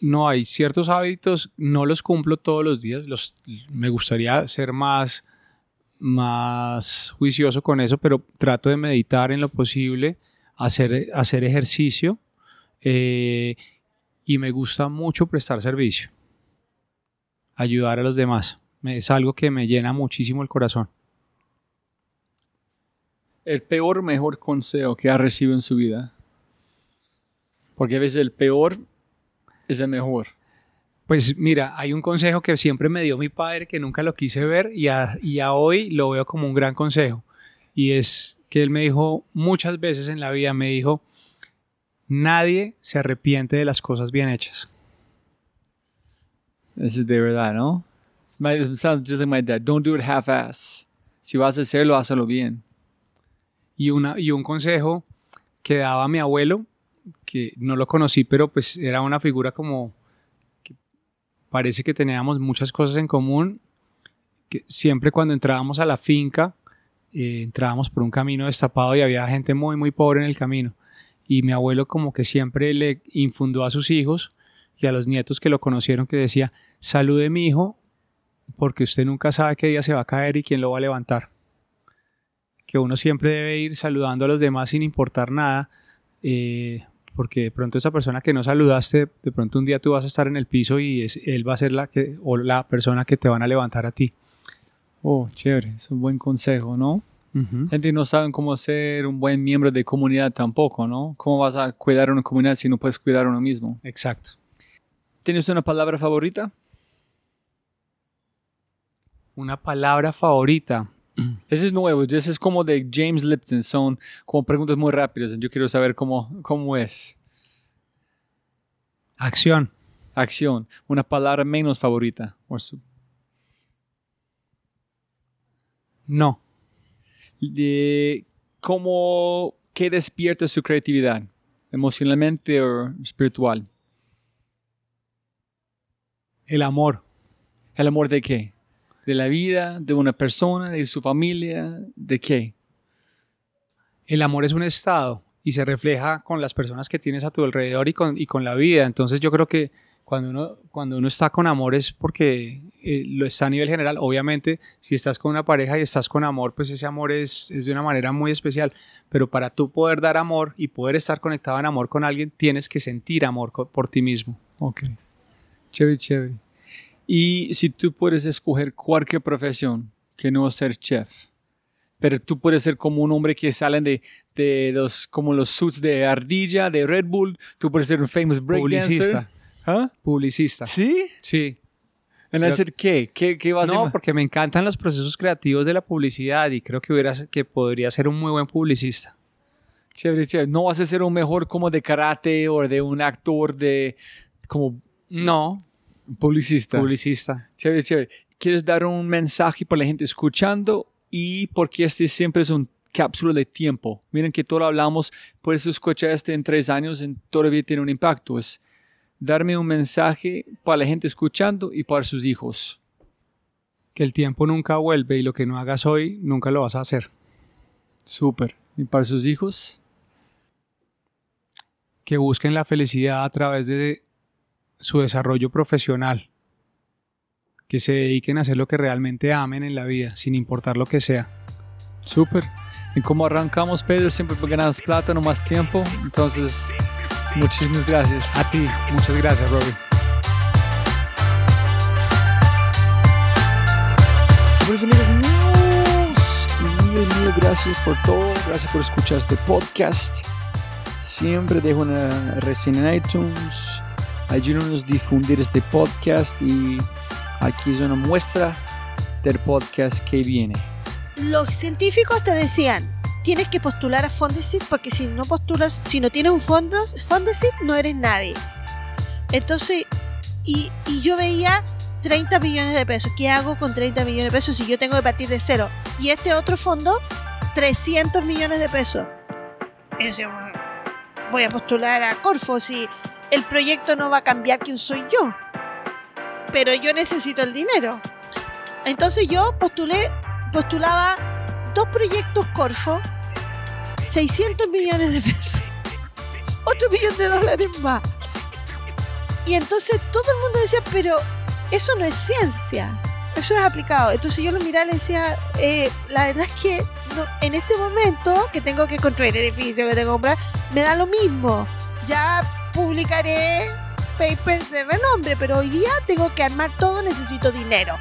No hay ciertos hábitos, no los cumplo todos los días. Los, me gustaría ser más, más juicioso con eso, pero trato de meditar en lo posible, hacer, hacer ejercicio eh, y me gusta mucho prestar servicio, ayudar a los demás. Es algo que me llena muchísimo el corazón. El peor mejor consejo que ha recibido en su vida. Porque a veces el peor es el mejor. Pues mira, hay un consejo que siempre me dio mi padre que nunca lo quise ver y a, y a hoy lo veo como un gran consejo. Y es que él me dijo muchas veces en la vida, me dijo, nadie se arrepiente de las cosas bien hechas. Eso es de verdad, ¿no? My- It sounds just like my dad. Don't do it half-ass. Si vas a hacerlo, hazlo bien. Y, una, y un consejo que daba mi abuelo, que no lo conocí, pero pues era una figura como que parece que teníamos muchas cosas en común, que siempre cuando entrábamos a la finca, eh, entrábamos por un camino destapado y había gente muy, muy pobre en el camino. Y mi abuelo como que siempre le infundó a sus hijos y a los nietos que lo conocieron que decía, salude mi hijo porque usted nunca sabe qué día se va a caer y quién lo va a levantar que uno siempre debe ir saludando a los demás sin importar nada, eh, porque de pronto esa persona que no saludaste, de pronto un día tú vas a estar en el piso y es- él va a ser la o la persona que te van a levantar a ti. Oh, chévere. Es un buen consejo, ¿no? Gente no sabe cómo ser un buen miembro de comunidad tampoco, ¿no? ¿Cómo vas a cuidar una comunidad si no puedes cuidar uno mismo? Exacto. ¿Tienes una palabra favorita? Una palabra favorita. (clears throat) Ese es nuevo, ese es como de James Lipton, son como preguntas muy rápidas. Yo quiero saber cómo, cómo es. Acción. Acción, una palabra menos favorita. O su- No. de cómo, qué despierta su creatividad, emocionalmente o espiritual. El amor. ¿El amor de qué? ¿De la vida, de una persona, de su familia? ¿De qué? El amor es un estado y se refleja con las personas que tienes a tu alrededor y con, y con la vida. Entonces yo creo que cuando uno, cuando uno está con amor es porque eh, lo está a nivel general. Obviamente, si estás con una pareja y estás con amor, pues ese amor es, es de una manera muy especial. Pero para tú poder dar amor y poder estar conectado en amor con alguien, tienes que sentir amor por ti mismo. Ok. Chévere, chévere. Y si tú puedes escoger cualquier profesión que no ser chef, pero tú puedes ser como un hombre que salen de, de los, como los suits de ardilla, de Red Bull, tú puedes ser un famous breakdancer. Publicista. ¿Ah? Publicista. ¿Sí? Sí. ¿En Creo- hacer qué? ¿Qué, qué vas a No, hacer? porque me encantan los procesos creativos de la publicidad y creo que hubiera, que podría ser un muy buen publicista. Chévere, chévere. No vas a ser un mejor como de karate o de un actor de como No, publicista. publicista. Chévere, chévere. ¿Quieres dar un mensaje para la gente escuchando? Y porque este siempre es un cápsula de tiempo. Miren que todo lo hablamos, por eso escuchar este en tres años todavía tiene un impacto. Es darme un mensaje para la gente escuchando y para sus hijos. Que el tiempo nunca vuelve y lo que no hagas hoy nunca lo vas a hacer. Súper. ¿Y para sus hijos? Que busquen la felicidad a través de su desarrollo profesional. Que se dediquen a hacer lo que realmente amen en la vida, sin importar lo que sea. Súper. Y como arrancamos, Pedro, siempre ganas plata, no más tiempo. Entonces, muchísimas gracias. A ti, muchas gracias, Robbie. Pues amigos míos, mil, mil gracias por todo, gracias por escuchar este podcast. Siempre dejo una reseña en iTunes, ayúdanos a difundir este podcast y aquí es una muestra del podcast que viene. Los científicos te decían, tienes que postular a Fondesit porque si no postulas, si no tienes un fondos, Fondesit no eres nadie. Entonces, y, y yo veía 30 millones de pesos. ¿Qué hago con 30 millones de pesos si yo tengo que partir de cero? Y este otro fondo, 300 millones de pesos. "Bueno, voy a postular a Corfo si el proyecto no va a cambiar quién soy yo. Pero yo necesito el dinero. Entonces yo postulé, postulaba dos proyectos Corfo, 600 millones de pesos. (laughs) Otro millón de dólares más. Y entonces todo el mundo decía, pero eso no es ciencia, eso es aplicado. Entonces yo lo miraba y le decía, eh, la verdad es que no- en este momento que tengo que construir edificio, que tengo que comprar, me da lo mismo. Ya publicaré papers de renombre, pero hoy día tengo que armar todo, necesito dinero.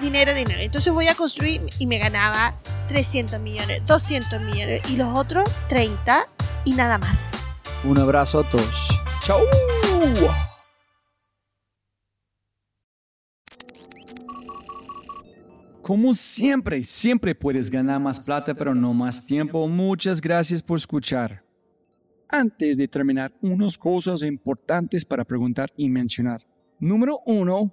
Dinero, dinero. Entonces voy a construir y me ganaba 300 millones, 200 millones y los otros 30 y nada más. Un abrazo a todos. ¡Chao! Como siempre, siempre puedes ganar más plata, pero no más tiempo. Muchas gracias por escuchar. Antes de terminar, unas cosas importantes para preguntar y mencionar. Número uno,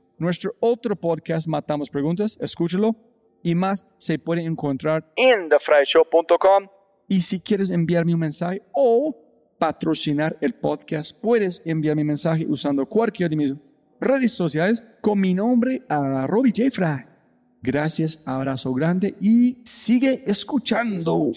Nuestro otro podcast, Matamos Preguntas, escúchalo. Y más se puede encontrar en thefryshow.com. Y si quieres enviarme un mensaje o patrocinar el podcast, puedes enviar mi mensaje usando cualquiera de mis redes sociales con mi nombre a Robbie J. Fry. Gracias, abrazo grande y sigue escuchando.